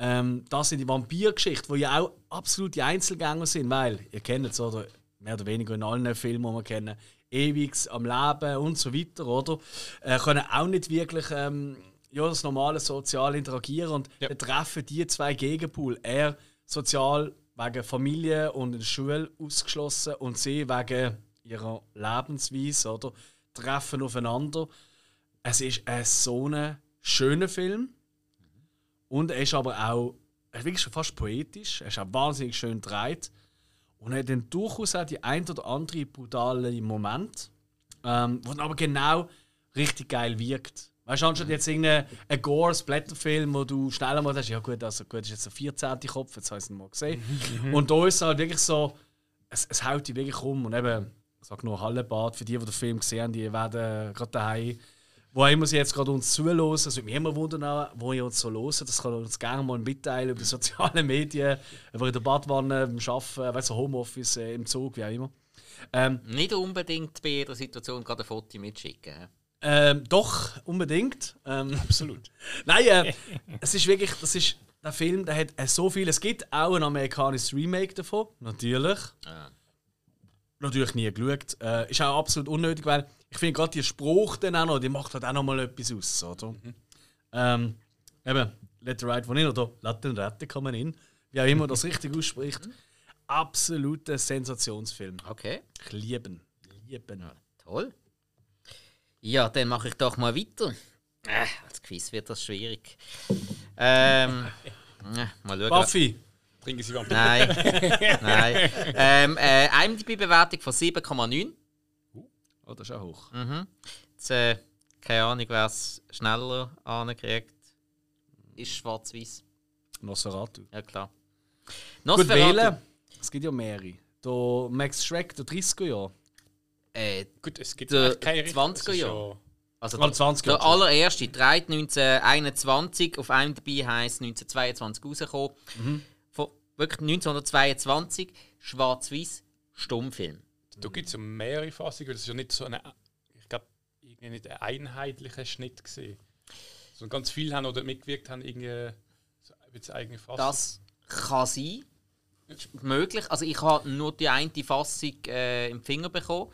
ähm, das in die Vampirgeschichte, wo ja auch absolute Einzelgänger sind, weil ihr kennt es oder mehr oder weniger in allen Filmen, die wir kennen, ewig am Leben und so weiter, oder? Äh, können auch nicht wirklich ähm, ja, das normale sozial interagieren und Ja. treffen die zwei Gegenpool. Er sozial wegen Familie und in der Schule ausgeschlossen und sie wegen ihrer Lebensweise, oder? Treffen aufeinander. Es ist ein so ein schöner Film. Und er ist aber auch er ist wirklich schon fast poetisch. Er ist auch wahnsinnig schön gedreht. Und er hat dann durchaus auch die ein oder andere brutale Moment, ähm, wo dann aber genau richtig geil wirkt. Weißt du, anstatt jetzt irgendein ein Gore, Splatterfilm, wo du schneller mal hast, ja gut, also gut, das ist jetzt der 14. Kopf, jetzt habe ich es nicht mal gesehen. Und da ist es halt wirklich so, es, es haut dich wirklich um. Und eben, ich sage nur Hallenbad, für die, die den Film gesehen haben, die werden gerade daheim wo immer sie jetzt gerade uns zuhören, also mich immer wundern, wo ihr uns so hört, das kann uns gerne mal mitteilen über die sozialen Medien, über in der Badwanne, beim Arbeiten, weißt du, Homeoffice, äh, im Zug, wie auch immer. Ähm, Nicht unbedingt bei jeder Situation gerade ein Foto mitschicken. ähm, doch, unbedingt. Ähm, Absolut. Nein, äh, es ist wirklich, das ist, der Film, der hat äh, so viel. Es gibt auch ein amerikanisches Remake davon, natürlich. Ah. Natürlich nie geschaut. Äh, ist auch absolut unnötig, weil ich finde gerade die Spruch dann auch noch, die macht halt auch noch mal etwas aus, oder? Ähm, eben, Let the Right one in oder Let den Retten kommen in, wie auch immer das richtig ausspricht. Absoluter Sensationsfilm. Okay, Ich lieben. Lieben. toll. Ja, dann mache ich doch mal weiter. Äh, als Quiz wird das schwierig. Ähm, äh, mal schauen. Buffy. Trinken Sie Vampir. Nein, nein. Ähm, äh, IMDb-Bewertung von 7,9. Oh, das ist auch hoch. Jetzt, äh, keine Ahnung, wer es schneller ankriegt. Ist schwarz-weiß. Nosferatu. Ja, klar. Gut Nosferatu. wählen. Es gibt ja mehrere. Der Max Schreck, der 30er Jahr. Äh, Gut, es gibt Der keine Richtung. 20er Es ist Jahre. ja- also Ah, 20 der allererste, 3. 1921, auf IMDb heisst 1922 rausgekommen. Mhm. Wirklich 1922, schwarz-weiß, Stummfilm. Da gibt es ja mehrere Fassungen, das ist ja nicht so eine, ich glaube, irgendwie nicht ein einheitlicher Schnitt gesehen. Sondern ganz viele haben oder mitgewirkt haben irgendwie so ein bisschen eigene Fassung. Das kann sein. Ist möglich. Also ich habe nur die eine Fassung äh, im Finger bekommen.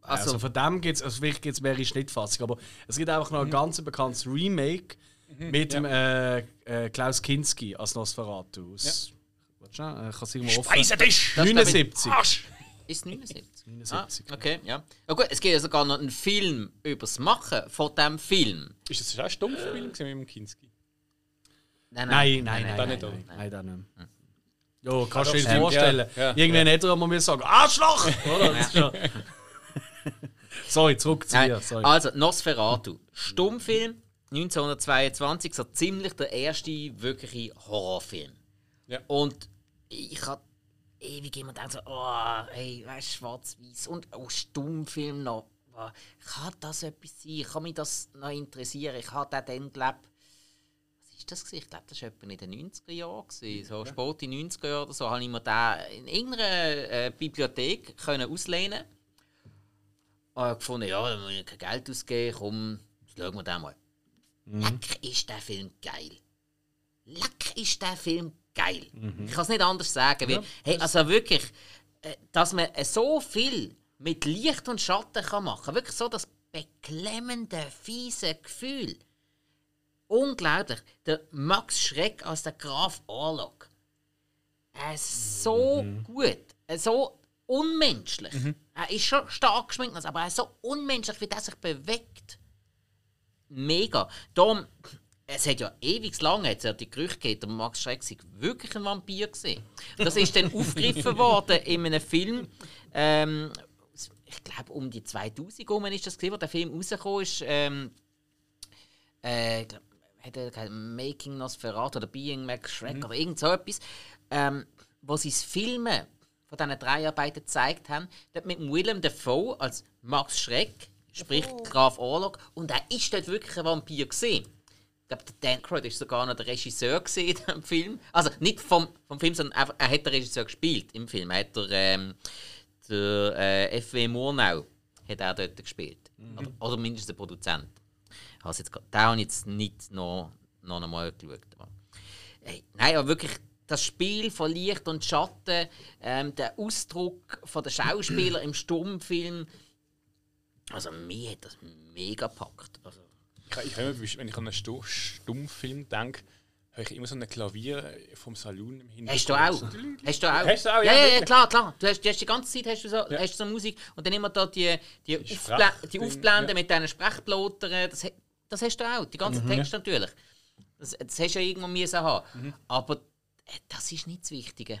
Also, Also, von dem gibt es, also vielleicht gibt es mehrere Schnittfassungen, aber es gibt einfach noch ein ganz bekanntes Remake mit dem äh, äh, Klaus Kinski als Nosferatu. Aus, Warte schnell, äh, ich kann es irgendwo offen. Speisetisch! Das ist, glaub ich, 79. ist 79. 79. Ah, okay, ja. ja. gut, es gibt ja sogar noch einen Film über das Machen von diesem Film. Ist das auch Stummfilm gewesen mit dem Kinski? Nein, nein, nein, nein, nein, nicht, nein, oder? nein, da nicht. Ja, kannst du dir stimmt, vorstellen. ja, ja, Irgendwann hätte er mal sagen, Arschloch! Oder? Das ja- Sorry, zurück zu dir. Sorry. also Nosferatu. Stummfilm 1922, so ziemlich der erste wirkliche Horrorfilm. Ja. Und ich habe ewig immer denkt so, oh, hey, weißt schwarz-weiß und oh, Stummfilm noch. Oh, kann das etwas sein? Kann mich das noch interessieren? Ich habe den dann, glaube was ist das gewesen? Ich glaube, das war etwa in den 90er Jahren. Gewesen. So spät in den 90er Jahren oder so, habe ich mir den in irgendeiner äh, Bibliothek können auslehnen und habe gefunden, ja, da muss ich kein Geld ausgeben, komm, schauen wir den mal. Leck ist der Film geil. Leck ist der Film geil. Ich kann es nicht anders sagen. Weil, hey, also wirklich, äh, dass man so viel mit Licht und Schatten kann machen Wirklich so das beklemmende, fiese Gefühl. Unglaublich. Der Max Schreck als der Graf Orlok. Er ist so gut. äh, So unmenschlich. Er ist schon stark geschminkt, aber er ist so unmenschlich, wie der sich bewegt mega. Darum, es hat ja ewig lang hat's ja die Gerüchte gegeben, der Max Schreck sei wirklich ein Vampir gewesen. Das ist dann aufgegriffen worden in einem Film, ähm, ich glaube um die 2000 rum ist das gewesen, wo der Film rausgekommen ist. Ähm, äh, hat er Making Nosferatu oder Being Max Schreck oder irgend so etwas, ähm, wo sie das Filmen von diesen Dreharbeiten gezeigt haben, dort mit Willem Dafoe als Max Schreck, sprich Graf Orlok, und er ist dort wirklich ein Vampir gesehen. Ich glaube, der Dan Aykroyd ist sogar noch der Regisseur gesehen in dem Film. Also nicht vom, vom Film, sondern einfach, er hat den Regisseur gespielt im Film. Er hat der, ähm, der äh, F.W. Murnau hat er dort gespielt. Oder, oder mindestens der Produzent. Also jetzt, den habe ich jetzt nicht noch, noch einmal geschaut. Aber, ey, nein, aber wirklich das Spiel von Licht und Schatten, ähm, der Ausdruck von der Schauspieler im Stummfilm, also mir hat das mega gepackt. Also, Ich, ich immer, wenn ich an einen Stu- Stummfilm denke, habe ich immer so ein Klavier vom Saloon im Hintergrund. Hast du auch? Hast du auch? Hast du auch, ja? ja, Ja, ja, klar, klar. Du hast, du hast die ganze Zeit hast du so, hast du so Musik und dann immer da die, die, Die Aufblä die Aufblenden ja. mit diesen Sprechblotern. Das, das hast du auch, die ganzen Mhm. Texte natürlich. Das, das hast du ja irgendwo müssen haben. Mhm. Aber äh, das ist nicht das Wichtige.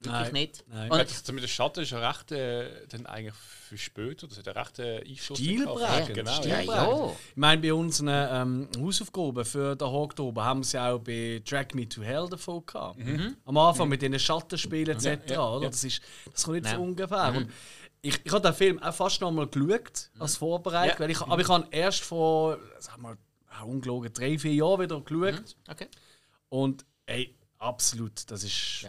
Wirklich Nein, nicht. nein. Und, Ja, das mit dem Schatten ist ja recht äh, dann eigentlich für später. Das hat ja recht äh, Einfluss Stilprägend. Genau, ja, ja. ja. Ich meine, bei unseren ähm, Hausaufgaben für den Oktober haben sie auch bei Drag Me to Hell davon gehabt. Am Anfang mit den Schattenspielen etc. Mhm. ja, oder? ja. Das, ist, das kommt nicht so ungefähr. Und ich, ich habe den Film auch fast noch mal geschaut, als Vorbereitung. Ja. Weil ich, aber ich habe ihn erst vor, sag mal, ungelogen, drei, vier Jahren wieder geschaut. Okay. Und ey, absolut, das ist.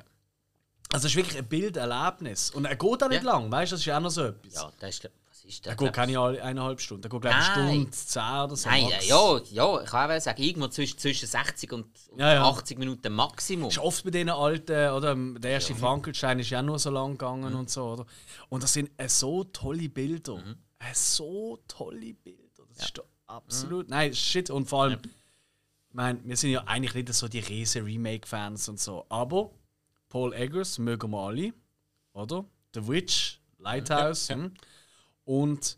Ja. Also, es ist wirklich ein Bilderlebnis. Und er geht auch nicht Ja. lang, weißt du? Das ist ja auch noch so etwas. Ja, das ist, was ist Er das? geht keine eine- eineinhalb Stunden, er geht, glaube ich, eine. Stunde, zehn oder so. Nein, max. ja, ja, ich kann auch sagen, irgendwo zwischen, zwischen 60 und, Ja, ja. 80 Minuten Maximum. ist oft bei diesen alten, oder der erste Frankenstein ist ja nur so lang gegangen und so, oder? Und das sind äh, so tolle Bilder. Äh, so tolle Bilder. Das ist doch absolut. Nein, shit. Und vor allem, ich meine, wir sind ja eigentlich nicht so die riesen Remake-Fans und so. Aber Paul Eggers mögen wir alle, oder? The Witch, Lighthouse. hm? Und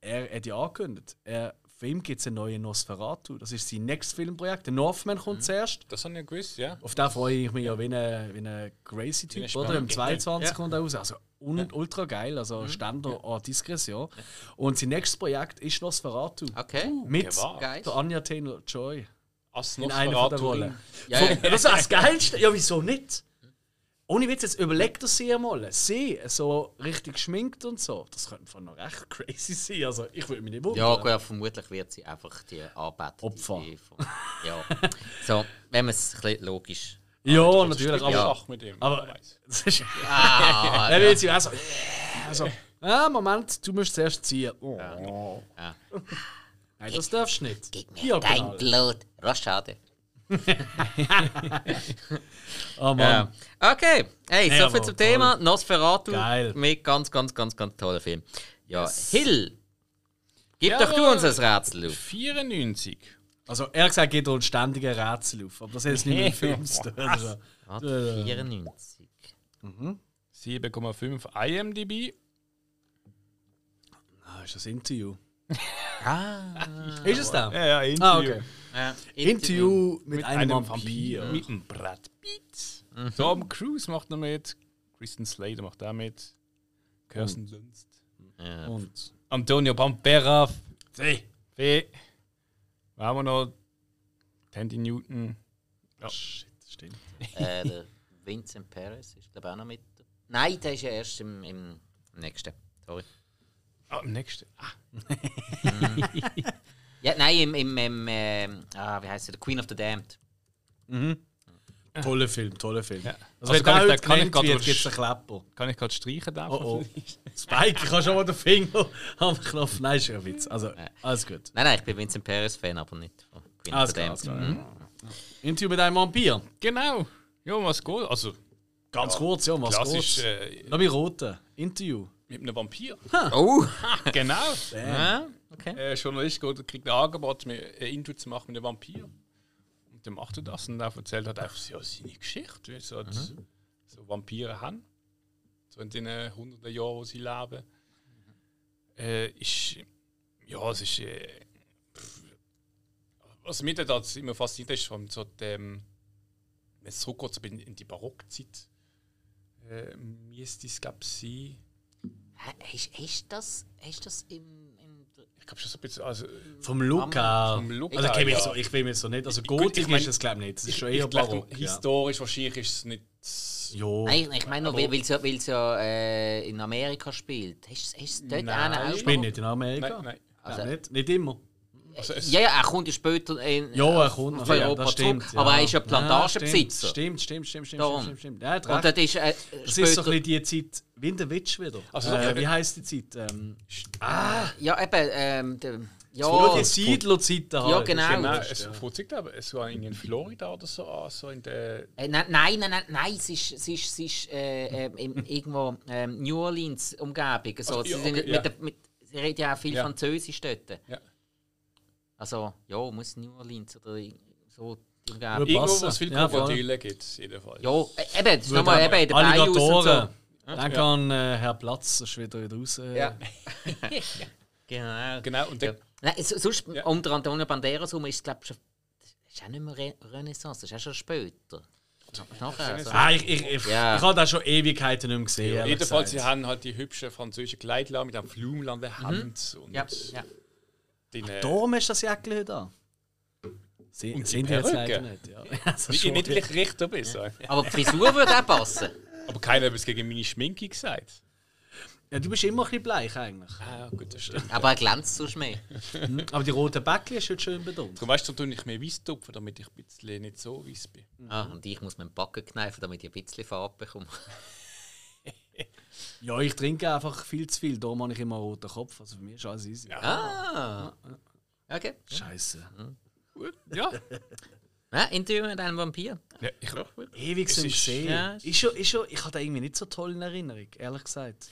er hat ja angekündigt, er, für ihn gibt es einen neuen Nosferatu. Das ist sein nächstes Filmprojekt. Der Northman kommt zuerst. Das habe ich ja gewusst, ja. Auf den freue ich mich ja wie ein, wie ein Crazy-Typ, Wie ein oder? Im Spannend. 22 Ja. kommt er raus. Also un ultra geil, also Ständer an Diskretion. Und sein nächstes Projekt ist Nosferatu. Okay. Mit Gewahr. Geil. der Anya Taylor-Joy Als in einer von der Nosferatu. Rollen. Ja, ja. Das ist das Geilste. Ja, wieso nicht? Ohne Witz, jetzt überlegt er sie einmal. Sie, so richtig geschminkt und so. Das könnte von noch recht crazy sein. Also, ich würde mich nicht wundern. Ja, gut, ja, vermutlich wird sie einfach die Anbetung. Opfer. Ja. So, wenn man es ein bisschen logisch. Ja, natürlich. Aber Schach mit ihm. aber das ist, Ah, Dann wird sie auch so. Also, ah, Moment, du musst zuerst ziehen. Oh. Ja. Nein, das darfst du nicht. Gib mir Ja, dein. Blut. Was schade. Oh Mann. Ja. Okay, hey, Nee, soviel zum Thema Nosferatu. Geil. Mit ganz, ganz, ganz, ganz toller Film. Ja, Hill, gib Ja, doch du uns ein Rätsel auf. 94. Also, ehrlich gesagt geht uns ständig ein Rätsel auf. Aber das jetzt nicht mit dem Film zu tun. Also, Warte, 94. 7,5 IMDb. ah, ist das Interview? Ah, Ist es da? Ja, ja, Interview. Ah, okay. Ja. Interview mit, Mit einem, einem Vampir. Vampir. Mit einem Brad Pitt. Tom Cruise macht noch mit. Kristen Slater macht auch mit. Kirsten Dunst. Ja. Und Antonio Pampera. Fee. Fee. Was haben wir noch? Tandy Newton. Ja. shit, stimmt. Äh, der Vincent Perez ist glaube auch noch mit. Nein, der ist ja erst im, im nächsten. Sorry. Ah, am nächsten. Ah, Ja, nein, im, im, im äh, ah, wie heißt der? The Queen of the Damned. Toller Film, toller Film. Ja. Also, Also wenn kann der ich- kann ich grad wird, was- gibt es einen Klepper. kann ich gerade streichen? Da? Oh oh. Spike, ich habe schon mal den Finger am Knopf. Nein, ist ja ein Witz. Also, alles gut. Nein, nein, ich bin Vincent Perez-Fan, aber nicht von Queen Alles of the klar, Damned. klar. Interview mit einem Vampir. Genau. Ja, was geht? Also, Ganz kurz, ja, was kurz. äh, Noch Roten. Interview. Mit einem Vampir. Oh! genau. Ja, okay. Ein Journalist geht, kriegt ein Angebot, mir ein Interview zu machen mit einem Vampir. Und dann macht er das und er erzählt halt einfach so seine Geschichte, wie so, so Vampire haben. So in den hunderten Jahren, wo sie leben. Äh, ist, ja, es ist. Äh, was mich da immer fasziniert ist, von so dem, wenn es zurückgeht in die Barockzeit, äh, müsste es, glaube ich, sein. Hä, Hast, hast das, hast das im, im Ich glaube schon so ein bisschen. Also, Vom Look her. Vom Look also, ich, ja. so, ich will mir so nicht. Also, Gut, Gotik ich mein- ist es, glaube ich, nicht. Das ist schon eher barock. Ja. Historisch wahrscheinlich ist es nicht. Jo. Nein, ich meine nur, weil es ja, weil's ja äh, in Amerika spielt. Hast du es dort Nein. einen auch Ich bin nicht in Amerika. Nein, nein. Also, nicht, nicht immer. Also Ja, ja, er kommt ja später in Ja, er kommt. Ja, Europa das zurück. stimmt. Aber ja. er ist ja Ja, Plantagenbesitzer. Stimmt, stimmt, stimmt, stimmt, Darum. stimmt, stimmt. Ja, hat Und dort ist äh, Das ist so ein bisschen die Zeit wie in der Witch wieder. Also, äh, äh, wie heisst die Zeit? Ähm, ja, eben, ähm, der, ja, ja, die Siedlerzeiten halt. Ja, genau. genau, Das ist es ja. vorzieht aber es war in Florida oder so, an, so in der. Äh, nein, nein, nein, nein, es ist, es ist, es ist äh, äh, im, irgendwo ähm, New Orleans Umgebung. So, Also, sie, ja, okay, mit ja. der, mit, sie reden ja auch viel Ja. Französisch dort. Ja. Also, ja, muss New Orleans oder so Umgebung. Irgendwo, wo es viele Ja. Krokodile gibt, jedenfalls. Ja, äh, eben, das ist nochmal auch- eben in der und so. Alligatoren. Dann kann äh, Herr Platz das ist wieder wieder raus. Äh, Ja. genau. Genau, und Ja. Nein, so- sonst Ja. unter Antonio Banderas herum ist es, glaube ich, schon. Das ist auch nicht mehr Re Renaissance, das ist auch schon später. Nachher, also. Ah, ich, ich, ich, Ja. ich habe da schon Ewigkeiten nicht mehr gesehen. ehrlich jedenfalls, sie haben halt die hübschen französischen Kleidler mit einem Blumen an der Hand. Und Mhm. Ja, ja. Den, äh, Darum ist das Jäckchen heute da. Sie, Und sind die jetzt leider nicht. Ja. Also nicht, schon. nicht weil ich Richter bin, so. Aber die Frisur würde auch passen. aber keiner hat etwas gegen meine Schminke gesagt. ja, du bist immer ein bisschen bleich eigentlich. Ah, gut, das stimmt. Aber er glänzt sonst mehr. Mhm. Aber die roten Bäckchen ist heute schön betont. Darum weißt du, tue ich mehr weiß tupfen, damit ich ein bisschen nicht so weiß bin. Ah, und ich muss mir den Backen kneifen, damit ich ein bisschen Farbe bekomme. Ja, ich trinke einfach viel zu viel. Darum habe ich immer einen roten Kopf. Also für mich ist alles easy. Ah! Okay. Scheiße. Gut, ja. Ja, Interview mit einem Vampir. ja ich, Ewig Es sind ist- gesehen. ja, ist schon, ist schon, ich habe da irgendwie nicht so toll in Erinnerung, ehrlich gesagt.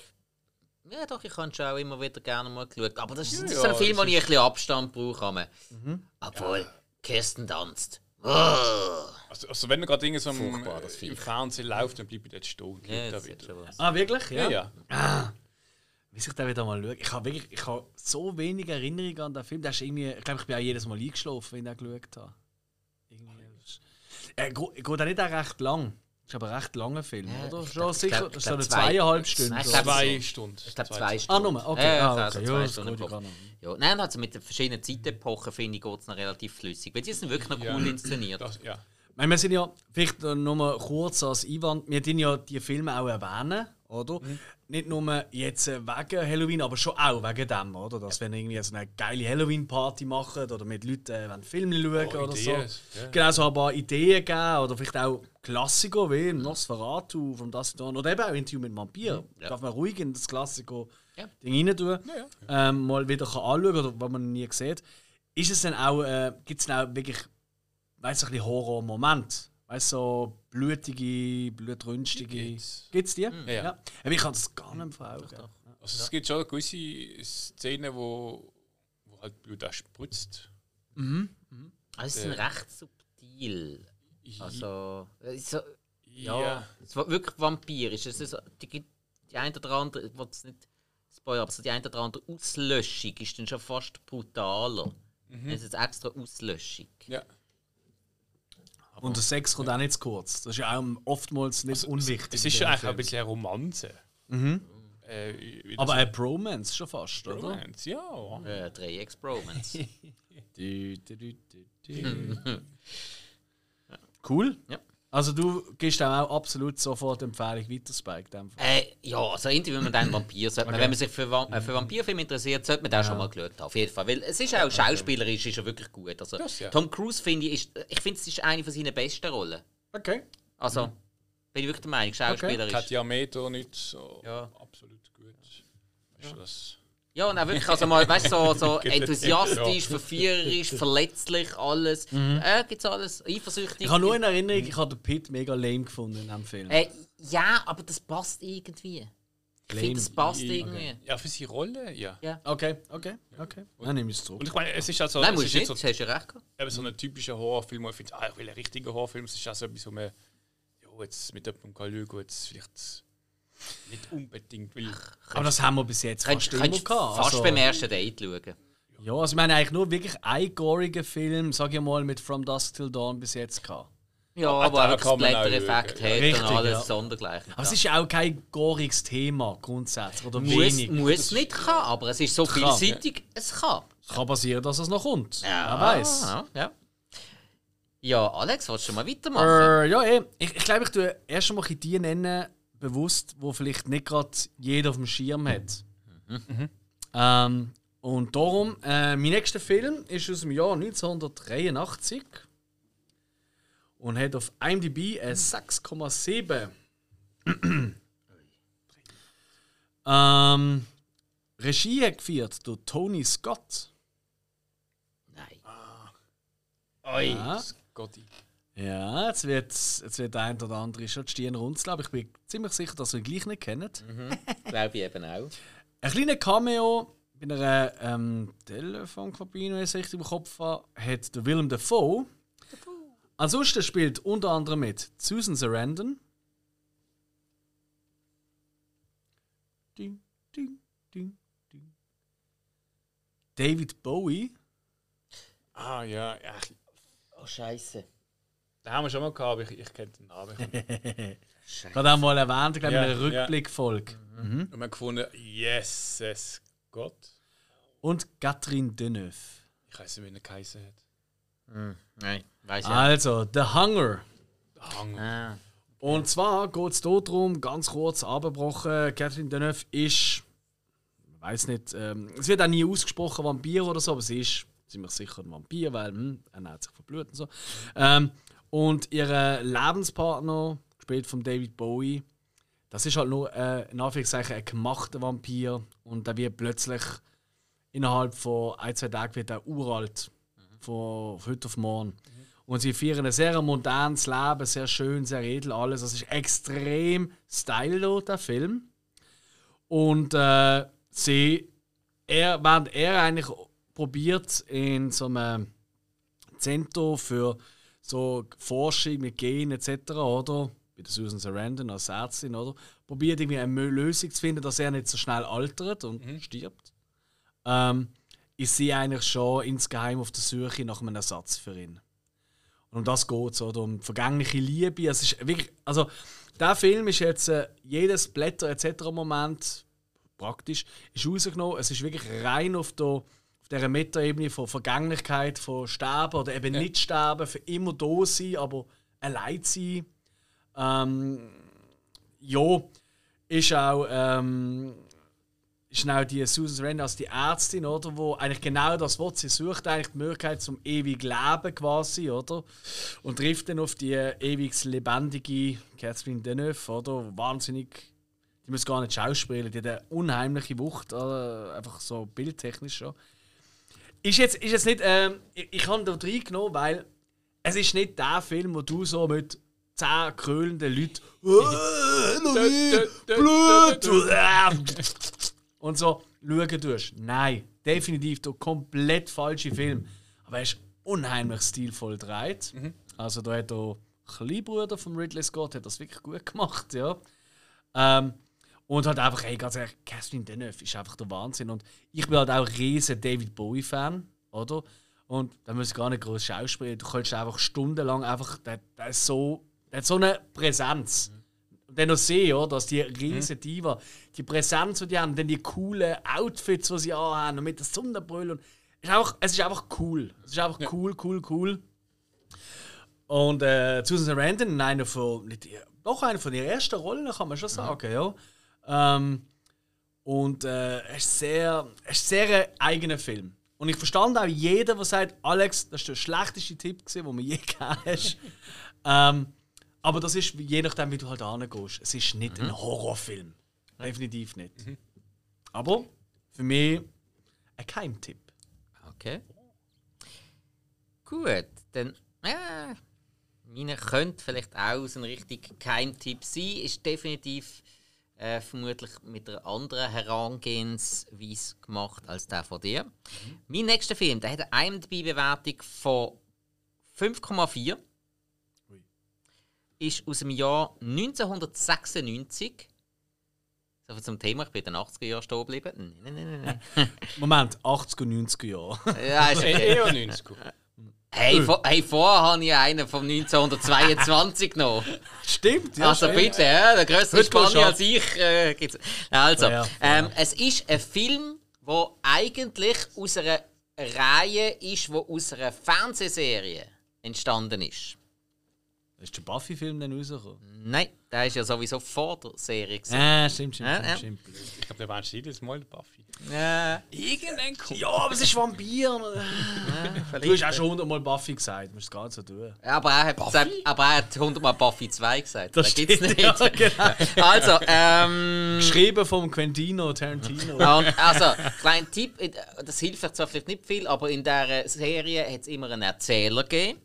Ja, doch, ich habe schon auch immer wieder gerne mal geschaut. Aber das, ist- das Ja, ist ein ja, Film, wo ich ein bisschen Abstand brauche. Mhm. Obwohl, Kirsten tanzt. Oh. Also, also, wenn er gerade so im, das äh, Viech. im Fernsehen läuft, dann bleibe ich dort stehen. und Ja, da das wieder. Ah, wirklich? Ja, ja. Wie ich da wieder mal schaue. Ich habe wirklich ich habe so wenig Erinnerungen an den Film. Der ist irgendwie, ich glaube, ich bin auch jedes Mal eingeschlafen, wenn ich den geschaut habe. Irgendwie. Er geht geht auch nicht auch recht lang. Ist aber ein recht langer Film, Ja, oder? ich Schon glaub- ich sicher. glaub- das ist glaub eine zwei- zweieinhalb Stunden. Nein, glaub, so. Zwei Stunden. Ich glaube, Zwei zwei Ah, Stunden. nur? Okay. Ja, ah, also okay. zwei Ja, das Stunden ja. Ja, nein, also mit den verschiedenen Zeitepochen finde ich, geht es noch relativ flüssig. Weil die sind wirklich noch Ja. cool inszeniert. Das, ja. Meine, wir sind ja, vielleicht noch mal kurz als Einwand, wir tun ja die Filme auch erwähnen, oder? Nicht nur jetzt wegen Halloween, aber schon auch wegen dem, oder? Dass wenn irgendwie so eine geile Halloween-Party machen oder mit Leuten äh, Filme schauen Oh, oder Ideen, so. ja. Genau, so ein paar Ideen geben oder vielleicht auch Klassiker wie Nosferatu vom das und oder eben auch Interview mit Vampir. Ja. Darf man ruhig in das Klassiker Ja. Ding rein tun, Ja, ähm, mal wieder kann anschauen oder was man nie sieht. Ist es dann auch, äh, gibt es dann auch wirklich, weißt du, ein bisschen Horror-Moment? Weißt du, so blutige, blutrünstige. gibt's. Gibt es die? Ja, ja. Aber ich kann das gar nicht vor Augen. Also, es gibt schon gewisse Szenen, wo, wo halt Blut auch spritzt. Also, sie sind recht subtil. Also, äh, so, ja, Ja. es war wirklich vampirisch. Es ist, die, die eine oder andere, ich will es nicht spoilern, aber so die eine oder andere Auslöschung ist dann schon fast brutaler. Es ist extra Auslöschung. Ja. Und der Sex kommt auch nicht zu kurz. Das ist ja auch oftmals nicht unwichtig. Es ist ja eigentlich auch ein bisschen eine Romanze. Äh, wie Aber ein Bromance schon fast, oder? Romance, ja. Äh, Dreiecksbromance. Cool. Ja. Also du gibst dem auch absolut sofort Empfehlung weiter, Spike. Dem Fall. Äh, ja, also irgendwie, wenn man dann Vampir sollte man, Okay. wenn man sich für, äh, für Vampirfilme interessiert, sollte man den schon mal geschaut haben, auf jeden Fall. Weil es ist auch schauspielerisch ist er wirklich gut. Also, Das ja. Tom Cruise finde ich, ist, ich finde, es ist eine von seinen besten Rollen. Okay. Also, Mhm. bin ich wirklich der Meinung, schauspielerisch. Katja Meter nicht so Ja. absolut gut. Weißt du, das Ja, und auch wirklich, also mal, weißt du, so, so enthusiastisch, verführerisch, verletzlich, alles. Äh, gibt's alles, eifersüchtig. Ich habe nur in Erinnerung, ich habe den Pitt mega lame gefunden in diesem Film. Äh, ja, aber das passt irgendwie. Ich finde, das passt irgendwie. ja, für seine Rolle, ja. Okay, okay, okay. Dann nehme ich es zurück. Und ich meine, es ist also Nein, musst du nicht so das hast du ja recht gehabt. eben so ein typischer Horrorfilm, wo ich finde, ah, ich will einen richtigen Horrorfilm. Es ist also etwas, wo man ja, jetzt mit jemandem schauen kann, jetzt vielleicht nicht unbedingt will. Aber das haben wir bis jetzt fast immer könntest gehabt. fast Also- beim ersten Date schauen. Ja, also ich meine eigentlich nur wirklich einen gorigen Film, sag ich mal, mit From Dusk Till Dawn bis jetzt gehabt. Ja, aber da auch Splatter-Effekt hat Richtig, und alles ja. sondergleichen. Aber es ist ja auch kein goriges Thema grundsätzlich oder muss, wenig. muss nicht kann, aber es ist so Kann. vielseitig, es kann. Es kann passieren, dass es noch kommt. Ja, Wer weiß. Ja, ja. ja, Alex, willst du mal weitermachen? Äh, ja, eh. Ich, ich glaube, ich tue erst einmal ein die nennen, bewusst, wo vielleicht nicht gerade jeder auf dem Schirm hat. Ähm, und darum, äh, mein nächster Film ist aus dem Jahr 1983 und hat auf IMDb eine 6,7. ähm, Regie hat geführt durch Tony Scott. Nein. Oi, Ja. Gotti. Ja, jetzt wird, jetzt wird der ein oder andere schon die Stirn runzeln, aber ich bin ziemlich sicher, dass ihr ihn gleich nicht kennt. Glaube ich eben auch. Ein kleiner Cameo bei einer ähm, Telefonkabine, wenn ich es richtig im Kopf habe, hat der Willem Dafoe. Ansonsten spielt unter anderem mit Susan Sarandon. Ding, ding, ding, ding. David Bowie. Ah ja, ja ich, Oh, Scheiße. Den haben wir schon mal gehabt, aber ich, ich kenne den Namen. Ich habe auch mal erwähnt, ich glaube, in Ja, einer ja. Rückblickfolge. Und wir haben gefunden, Jesus Gott. Und Catherine Deneuve. Ich weiß nicht, wie er geheißen hat. Nein, weiß ich Also, The Hunger. Hang. Ah. Und zwar geht es darum, ganz kurz abgebrochen, Catherine Deneuve ist, ich weiß nicht, ähm, es wird auch nie ausgesprochen Vampir oder so, aber sie ist ziemlich sicher ein Vampir, weil hm, er nährt sich von Blut und so. Ähm, und ihr Lebenspartner, gespielt von David Bowie, das ist halt nur äh, in Anführungszeichen ein gemachter Vampir und der wird plötzlich innerhalb von ein, zwei Tagen wird er uralt. Von heute auf morgen. Und sie führen ein sehr modernes Leben, sehr schön, sehr edel, alles. Das ist extrem stylisch, der Film. Und äh, sie, er, während er eigentlich probiert in so einem Zentrum für so Forschung mit Genen etc., oder? Bei der Susan Sarandon als Ärztin, oder? Probiert irgendwie eine Lösung zu finden, dass er nicht so schnell altert und stirbt. Ähm, ist sie eigentlich schon insgeheim auf der Suche nach einem Ersatz für ihn. Und um das geht es, oder? Um vergängliche Liebe. Es ist wirklich, also, der Film ist jetzt äh, jedes Blätter etc. Moment praktisch ist rausgenommen. Es ist wirklich rein auf der dieser Metaebene von Vergänglichkeit, von Sterben oder eben nicht sterben, für immer da sein, aber allein sein. Ähm, ja, ist auch, ähm, ist auch die Susan Sarandon als die Ärztin, oder, wo eigentlich genau das Wort sie sucht eigentlich die Möglichkeit zum ewig Leben quasi, oder, und trifft dann auf die ewig lebendige Catherine Deneuve, oder, wahnsinnig, die muss gar nicht schauspielen, die hat eine unheimliche Wucht, äh, einfach so bildtechnisch schon. Ist jetzt, ist jetzt nicht, ähm, ich, ich habe da reingenommen, weil es ist nicht der Film, wo du so mit zehn krölenden Leuten «Äh, noch nicht, Blut!» und so schauen tust. Nein, definitiv der komplett falsche Film. Aber er ist unheimlich stilvoll gedreht. Also da hat der Kleinbruder von Ridley Scott hat das wirklich gut gemacht, ja. Ähm, und halt einfach, ey, ganz ehrlich, Catherine Deneuve ist einfach der Wahnsinn. Und ich bin halt auch ein riesen David Bowie-Fan, oder? Und da muss ich gar nicht groß schauspielen. Du kannst einfach stundenlang einfach, der, der ist so, der hat so eine Präsenz. Und dann noch sehen, oder, dass die riesen Diva, die Präsenz, die die haben, dann die coolen Outfits, die sie anhaben, und mit der Sonnenbrille. Und es, ist einfach, es ist einfach cool. Es ist einfach cool, cool, cool. Und äh, Susan Sarandon in einer von, nicht, doch einer von ihren ersten Rollen, kann man schon sagen, ja. Ähm, und äh, es ist sehr, es ist sehr ein eigener Film. Und ich verstand auch jeden, der sagt, Alex, das ist der schlechteste Tipp, gewesen, den mir je gegeben hast. ähm, aber das ist je nachdem, wie du halt angehst. Es ist nicht ein Horrorfilm. Definitiv nicht. Aber für mich ein Keimtipp. Okay. Gut, dann. Ja, meine könnte vielleicht auch so ein richtig Keimtipp sein. Ist definitiv äh, vermutlich mit einer anderen Herangehensweise gemacht als der von dir. Mein nächster Film, der hat eine IMDb-Bewertung von 5,4. Ui. Ist aus dem Jahr 1996. So viel zum Thema, ich bin in den 80er Jahren stehen geblieben. Nein, nein, nein, nein. Moment, 80er, 90er Jahre. ja, ist okay. Eher 90 Hey, vor, hey, vorher habe ich einen von 1922 noch. Stimmt, ja. also stimmt. bitte, ja, der größte Spanier als ich. Äh, gibt's. Also, Ja, ja, ähm, es ist ein Film, der eigentlich aus einer Reihe ist, die aus einer Fernsehserie entstanden ist. Ist der Buffy-Film dann rausgekommen? Nein, der ist ja sowieso vor der Serie. gewesen. Ah, stimmt, stimmt, Ja, stimmt. ja. stimmt. Ich glaube, der war jedes Mal Buffy. Äh, Irgendein Ja, aber es ist Vampir. Du hast auch schon hundertmal Buffy gesagt, musst es gar nicht so tun. Ja, aber er hat, gesagt, aber er hat 100 Mal Buffy 2 gesagt. Das gibt's stimmt, nicht. ja, genau. Also, ähm. Geschrieben vom Quentino Tarantino. Und also, kleiner Tipp, äh, das hilft euch zwar vielleicht nicht viel, aber in dieser Serie hat es immer einen Erzähler gegeben.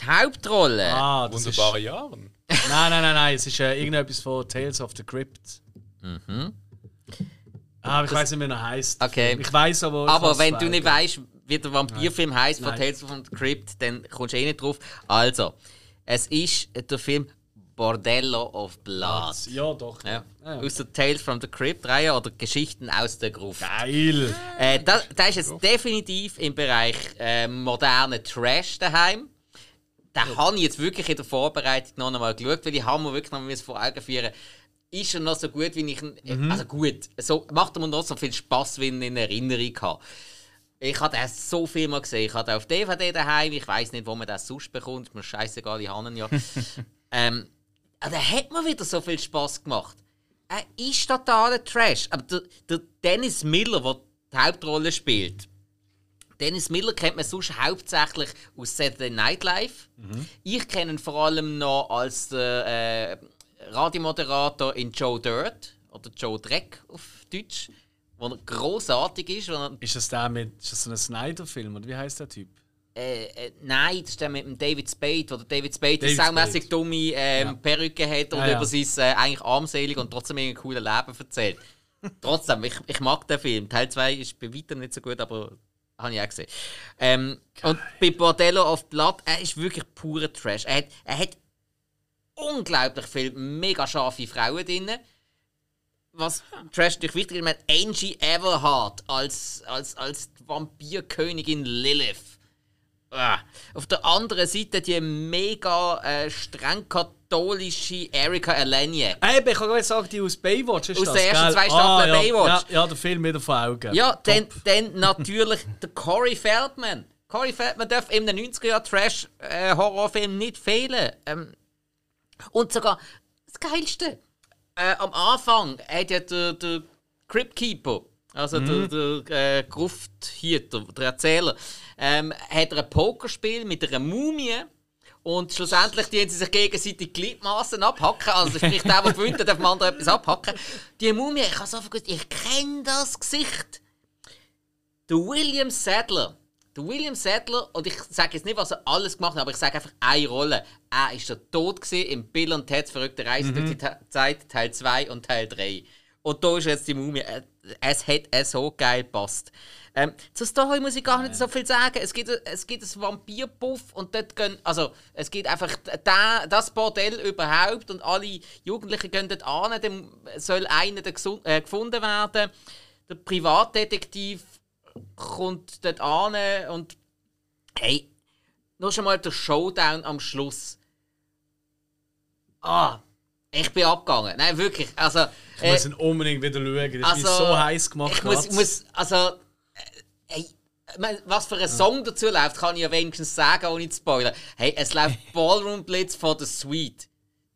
Die Hauptrolle. Ah, das Wunderbare ist... Jahre. Nein, nein, nein, nein, es ist äh, irgendetwas von Tales of the Crypt. Mhm. Ah, aber ich weiß nicht, wie er heißt. Okay. Ich weiß aber. Aber wenn du nicht weißt, wie der Vampirfilm heißt von. Tales of the Crypt, dann kommst du eh nicht drauf. Also, es ist der Film Bordello of Blood. Ja, doch. Ja. Ja. Aus der Tales from the Crypt-Reihe oder Geschichten aus der Gruft. Geil. Äh, da, da ist jetzt definitiv im Bereich äh, moderne Trash daheim. Da habe ich jetzt wirklich in der Vorbereitung noch einmal geschaut, weil ich habe mir wirklich noch mal vor Augen führen, ist er noch so gut, wie ich ihn. Mhm. Also gut, so, macht er mir noch so viel Spaß, wie ich ihn in Erinnerung habe. Ich habe den so viel mal gesehen. Ich habe den auf DVD daheim. Ich weiß nicht, wo man das sonst bekommt. Mir scheißegal, ich habe ihn ja. ähm, aber der hat mir wieder so viel Spaß gemacht. Er ist totaler Trash. Aber der, der Dennis Miller, der die Hauptrolle spielt, Dennis Miller kennt man sonst hauptsächlich aus Saturday Night Live. Ich kenne ihn vor allem noch als der äh, Radiomoderator in Joe Dirt oder Joe Dreck auf Deutsch, wo er großartig ist. Er, Ist das der mit. Ist das so ein Snyder-Film? Oder wie heißt der Typ? äh, äh, nein, das ist der mit dem David Spade, wo der David Spade David saumässig dumme ähm, Ja. Perücke hat und Ja, ja. über sein äh, eigentlich armselig und trotzdem ein cooles Leben erzählt. trotzdem, ich, ich mag den Film. Teil 2 ist bei weitem nicht so gut, aber habe ich auch gesehen. Ähm, und bei Bordello of Blood, er ist wirklich purer Trash. Er hat, er hat unglaublich viele mega scharfe Frauen drin. Was Trash natürlich wichtig ist, man hat Angie Everhart als, als, als Vampirkönigin Lilith. Ah. Auf der anderen Seite die mega äh, streng katholische Erika Eleniak. Hey, ich kann gerade sagen, die aus Baywatch ist Aus das, den ersten gell? zwei Staffeln ja, Baywatch. Ja, ja, der Film wieder vor Augen. Ja, dann, dann natürlich der Corey Feldman. Corey Feldman darf in einem 90er-Jahr Trash-Horrorfilm nicht fehlen. Ähm, und sogar das Geilste. Äh, am Anfang hat ja der, der Crypt Keeper, also der, der äh, Grufthüter, der Erzähler, ähm, hat er ein Pokerspiel mit einer Mumie. Und schlussendlich die sie sich gegenseitig Gliedmaßen abhacken. Also sprich, der, der gewinnt, darf dem anderen etwas abhacken. Die Mumie, ich habe so vergessen, ich kenne das Gesicht. Der William Sadler. Der William Sadler, und ich sage jetzt nicht, was er alles gemacht hat, aber ich sage einfach eine Rolle. Er ist der Tod im Bill und Ted's verrückte Reise durch die Zeit, Teil 2 und Teil 3. Und da ist jetzt die Mumie. Es hat so geil gepasst. Ähm, zur Story muss ich gar nicht so viel sagen. Es gibt, es gibt einen Vampirpuff und dort gehen, also es gibt einfach da, das Bordell überhaupt und alle Jugendlichen gehen dort an, dann soll einer der äh, gefunden werden. Der Privatdetektiv kommt dort an und hey, nur schon mal der Showdown am Schluss. Ah, ich bin abgegangen. Nein, wirklich. Also, Ich äh, muss ihn unbedingt wieder schauen. Das ist also, so heiß gemacht. ich muss, muss also, ey, Ich meine, Was für ein Song dazu läuft, kann ich ja wenigstens sagen, ohne zu spoilern. Hey, es läuft Ballroom Blitz von der Suite.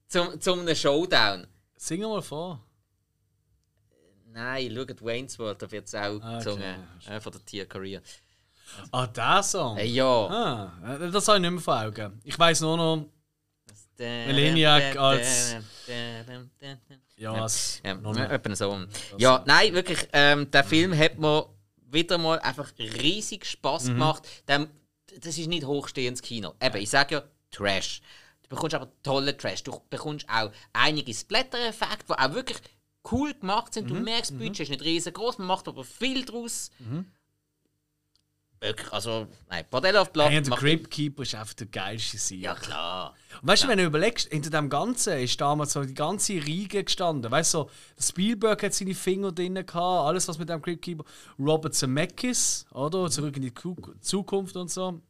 Zum, zum einem Showdown. Sing mal vor. Nein, schaut Wayne's World, da wird es auch Ah, okay. gesungen. Äh, von der Tia Korea. Ah, der Song. Äh, ja. Ah, äh, das habe ich nicht mehr vor Augen. Ich weiß nur noch, Melaniac als- ja, es Ja. Ja, nein, wirklich, ähm, der Film hat mir wieder mal einfach riesig Spaß Mhm. gemacht. Dem, das ist nicht hochstehendes Kino. Eben, ich sage ja Trash. Du bekommst aber tolle Trash. Du bekommst auch einige Splatter-Effekte, die auch wirklich cool gemacht sind. Du Mhm. merkst, das Budget ist nicht riesengroß, man macht aber viel draus. Wirklich, also, nein, Bordell auf Blatt. Hey, der macht- Crypt Keeper ist einfach der geilste Sieg. Ja, klar. Und weißt du, wenn du überlegst, hinter dem Ganzen ist damals so die ganze Riege gestanden. Weißt du, so, Spielberg hat seine Finger drin gehabt, alles was mit dem Crypt Keeper. Robert Zemeckis, oder? Zurück in die Ku- Zukunft und so.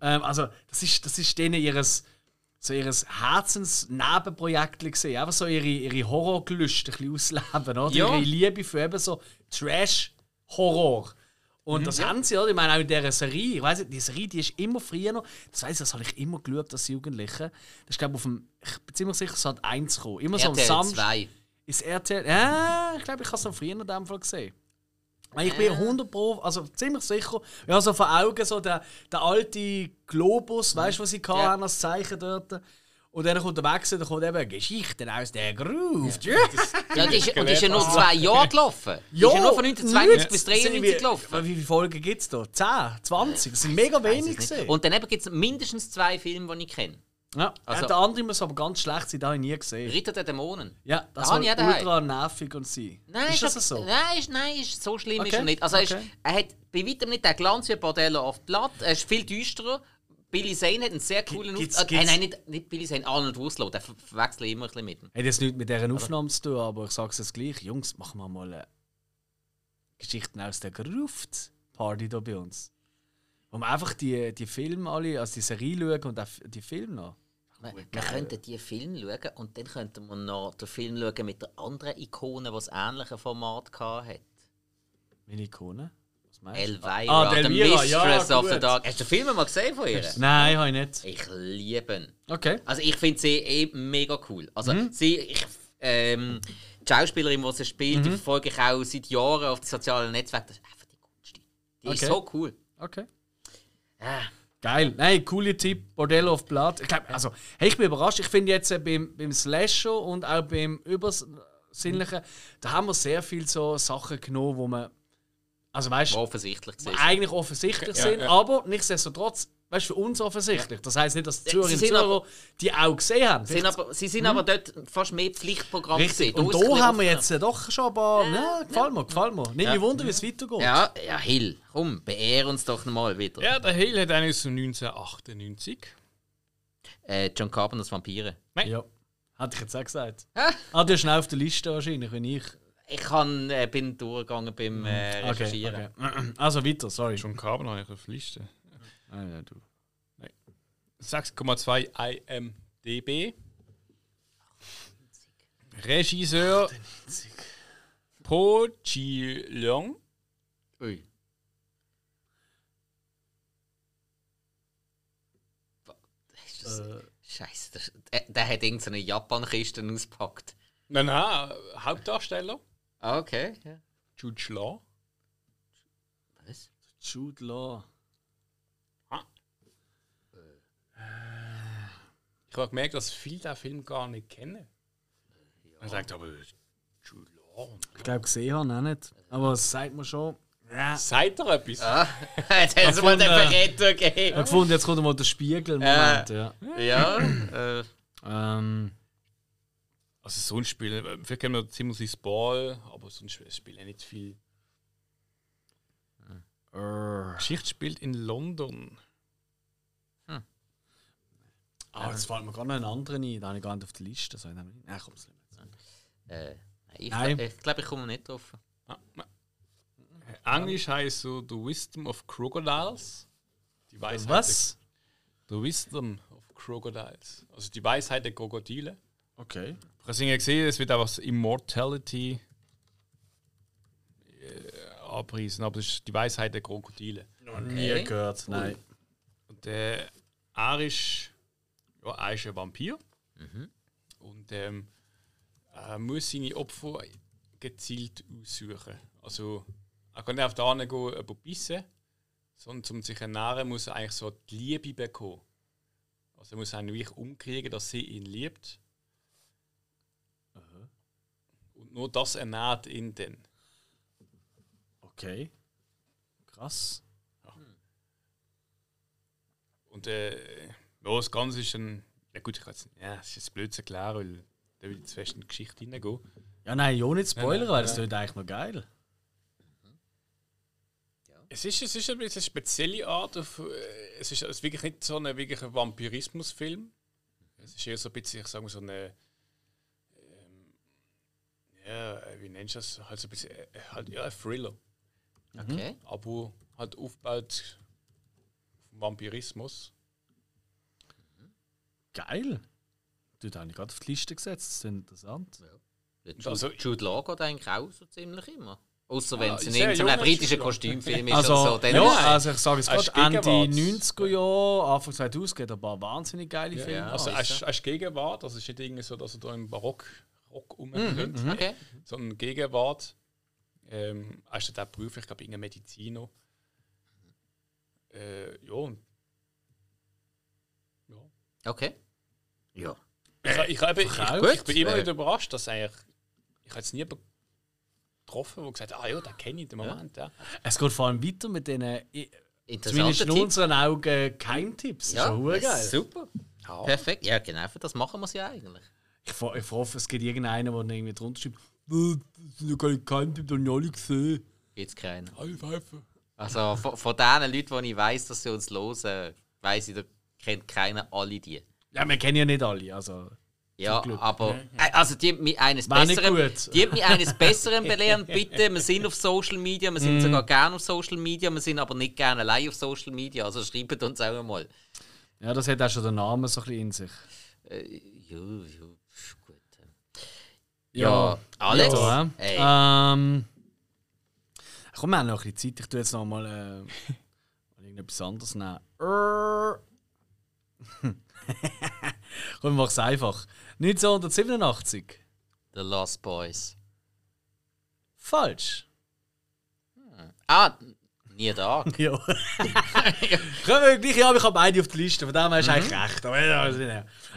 Ähm, also, das ist, das ist denen ihres, so ihres Herzensnebenprojekt gesehen. Einfach so ihre, ihre Horrorgelüste ein bisschen ausleben, oder? Ja. Ihre Liebe für eben so Trash-Horror. Und das haben sie, oder? Ich meine, auch in dieser Serie. Ich weiss nicht, die Serie, die ist immer früher noch. Das weiss ich, das habe ich immer geschaut als Jugendliche. Das ist, glaube ich, auf dem. Ich bin ziemlich sicher, es hat eins gekommen. Immer so am Samstag. 2. Ist RTL. Ja, ich glaube, ich habe es noch früher in dem Fall gesehen. Ich bin 100 Pro, also ziemlich sicher. Ja, so vor Augen so der, der alte Globus, weißt du, was sie Ja. hatten als Zeichen dort. Und dann kommt der Wechsel, dann kommt eben Geschichten aus der Groove. Ja, Ja, die ist, und die ist ja nur zwei Jahre gelaufen. Die ist ja nur von 1992 nichts. bis Das sind 1993 wie- gelaufen. Wie viele Folgen gibt es da? 10, 20? Das sind mega wenig. Und dann gibt es mindestens zwei Filme, die ich kenne. ja, also- der andere muss aber ganz schlecht sein, den habe ich nie gesehen. Ritter der Dämonen. Ja, das Ah, soll ja, daheim. ultra nervig und sein. Nein, ist das so? Nein, ist, nein ist, so schlimm ist Okay, er nicht. Also er, ist, okay. er hat bei weitem nicht den Glanz wie Bordello auf Blatt. Er ist viel düsterer. Billy Zane hat einen sehr coolen Auftritt. Äh, gibt's- nein, nicht, nicht Billy Zane, Arnold Wuslow. Der ver- verwechsel ich immer ein bisschen mit. Hat jetzt nichts mit deren Aufnahmen zu tun, aber ich sage es jetzt gleich. Jungs, machen wir mal eine Geschichten aus der Gruft Party hier bei uns. Wo wir einfach die, die Filme alle, also die Serie schauen und auch die Filme noch. Wir, wir könnten die Film schauen und dann könnten wir noch den Film schauen mit der anderen Ikone, die das ähnliche Format hatte. Meine Ikone. Elvira, Ah, The Elvira, ja, Mistress of the. Dark. Hast du den Film mal gesehen von ihr? Nein, habe ich nicht. Ich liebe ihn. Okay. Also ich finde sie eh mega cool. Also Mhm. sie, ich, ähm, die Schauspielerin, die sie spielt, Mhm. die verfolge ich auch seit Jahren auf den sozialen Netzwerken. Das ist einfach die coolste. Die ist Okay. so cool. Okay. Ah, Geil. Nein, coole Tipp. Bordello of Blood. Ich glaube, also, hey, ich bin überrascht. Ich finde jetzt äh, beim, beim Slasher und auch beim Übersinnlichen, da haben wir sehr viel so Sachen genommen, wo man. Also weißt wo offensichtlich gesehen. eigentlich offensichtlich sind, ja. aber nichtsdestotrotz, weißt du, für uns offensichtlich. Das heißt nicht, dass die Ja, und sind Zuhörer die auch gesehen haben. Sie sind aber, sie sind aber dort fast mehr Pflichtprogramm. Richtig. gewesen. Und da haben wir jetzt äh, doch schon ein paar. Ja, gefällt mir, gefällt mir. Nicht mich wunder, wie es weitergeht. Ja, ja, Hill, komm, beehr uns doch mal wieder. Ja, der Hale hat einen aus 1998. Äh, John Carpenters Vampire. ja. Hatte ich jetzt auch gesagt. Ah. Ah, du hast schnell auf der Liste wahrscheinlich, wenn ich. Ich kann, äh, bin durchgegangen beim äh, Okay, Recherchieren. okay. Also weiter, sorry. John Carbon habe ich auf Liste. Ah, ja, du. 6,2 IMDB. Regisseur Po Chi Leong. Ui. Ist das, Äh. Scheiße, der, der hat irgendeine Japan-Kiste ausgepackt. Nein, nein, Hauptdarsteller. Ah, okay. Ja. Jude Law. Was? Jude Law. Ich habe gemerkt, dass viele den Film gar nicht kennen. Man sagt aber, Jude Law. Ich glaube, gesehen habe ich auch nicht. Aber es sagt mir schon. Ja. Seid ihr etwas? Ah, jetzt haben sie mal den gefunden. Verräter Ich habe gegeben. gefunden, jetzt kommt mal der Spiegel. Moment, ja. Ja, äh, Ähm, Also sonst spielen, vielleicht kennen wir Timothy Spall, aber sonst spielen nicht viel. äh, Geschichte spielt in London. ah, jetzt fällt mir gar noch einen anderen ein. Da habe ich gar nicht auf der Liste. So, nein, komm, lassen äh, ich glaube, ich, glaub, ich komme nicht drauf. Ah. Englisch heißt so The Wisdom of Crocodiles. Die. Weisheit Was? Der, the Wisdom of Crocodiles. Also die Weisheit der Krokodile. Okay. Ich habe ja gesehen, es wird auch was Immortality äh, anpreisen, aber das ist die Weisheit der Krokodile. Noch nie gehört, nein. Und äh, er ist, ja, er ist ein Vampir. Und ähm, er muss seine Opfer gezielt aussuchen. Also, er kann nicht auf der anderen gehen, jemanden bissen, sondern um sich zu ernähren, muss er eigentlich so die Liebe bekommen. Also, er muss einen wirklich umkriegen, dass sie ihn liebt. Und nur das ernährt ihn dann. Okay. Krass. Und äh, ja, das Ganze ist dann. Ja, gut, ich kann jetzt. Ja, es ist jetzt blöd zu erklären, weil da will ich zu fest in die Geschichte hineingehen. Ja, nein, ja nicht Spoiler, Nein, nein, weil das klingt eigentlich noch geil. Es ist, es ist ein bisschen eine spezielle Art. Auf, äh, es ist es ist wirklich nicht so ein wirklicher Vampirismusfilm. Es ist eher so ein bisschen, ich sage mal, so eine. Ähm, ja, wie nennst du das? Halt so ein bisschen. Äh, halt, ja, ein Thriller. Okay. Aber halt aufgebaut auf den Vampirismus. Geil. Du hast eigentlich gerade auf die Liste gesetzt, das ist interessant. Der Jude, Also- Jude Law geht eigentlich auch so ziemlich immer. Außer wenn Ah, es in irgendeinem britischen. Kostümfilm ist Also, oder so. Dann ja, ist- also ich sage es Als gerade, Ende Gegenwart. 90er Jahre, Anfang 2000 geht ein paar wahnsinnig geile Filme. ja. Also, er ist Gegenwart. Also, es ist nicht irgendwie so, dass er da im Barock Rock rumrennt. Okay. sondern Gegenwart. Ähm, er ist dort auch beruflich, ich glaube, irgendein Mediziner. Äh, ja, und Okay. Ja. ich, ich, ich, ich, Verkauft? ich bin immer Äh. wieder überrascht, dass eigentlich. Ich habe jetzt nie getroffen, der gesagt hat, ah ja, den kenne ich im Moment. Ja. Es geht vor allem weiter mit den, äh, zumindest in unseren Augen, Keimtipps. Das ist schon das geil. ist super. Ja. Perfekt. Ja, genau, für das machen wir es ja eigentlich. Ich, ich hoffe, es gibt irgendeinen, der irgendwie drunter schreibt, «Äh, das sind ja keine Keimtipps, die habe ich alle gesehen. Gibt es keinen. Alle pfeifen. Also von, von den Leuten, die ich weiss, dass sie uns hören, weiss ich, da kennt keiner alle die. Ja, wir kennen ja nicht alle. Also. Ja, aber äh, also die haben mich eines War nicht Besseren, die haben mich eines Besseren belehrt, bitte. Wir sind auf Social Media, wir sind sogar gerne auf Social Media, wir sind aber nicht gerne allein auf Social Media. Also schreibt uns auch einmal. Ja, das hat auch schon der Name so ein bisschen in sich. Äh, pf, gut. Ja, Alex, Ja, ey, Ähm, komm, wir haben noch ein bisschen Zeit. Ich tue jetzt noch mal äh, irgendetwas anderes nehmen. Komm, mach's einfach. 1987. The Lost Boys. Falsch. Ah, nie da. Ja. Können wir gleich, ja, ich habe beide auf der Liste, von dem her ist eigentlich recht. Aber,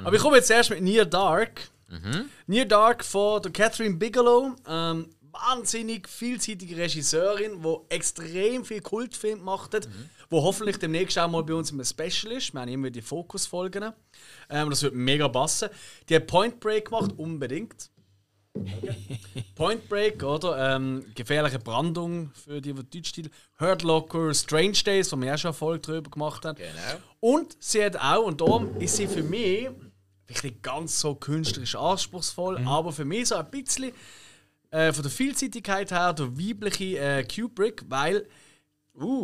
aber ich komme jetzt erst mit Near Dark. Near Dark von der Catherine Bigelow. Ähm, wahnsinnig vielseitige Regisseurin, die extrem viel Kultfilme gemacht hat, wo hoffentlich demnächst auch mal bei uns im Special ist. Wir haben immer die Fokusfolgen. Ähm, das wird mega passen. Die hat Point Break gemacht, unbedingt. Point Break, oder? Ähm, gefährliche Brandung für die, die Deutsch titel Hurt Locker, Strange Days, wo wir ja schon eine Folge drüber gemacht haben. Genau. Und sie hat auch, und darum ist sie für mich, vielleicht nicht ganz so künstlerisch anspruchsvoll, aber für mich so ein bisschen äh, von der Vielseitigkeit her der weibliche äh, Kubrick, weil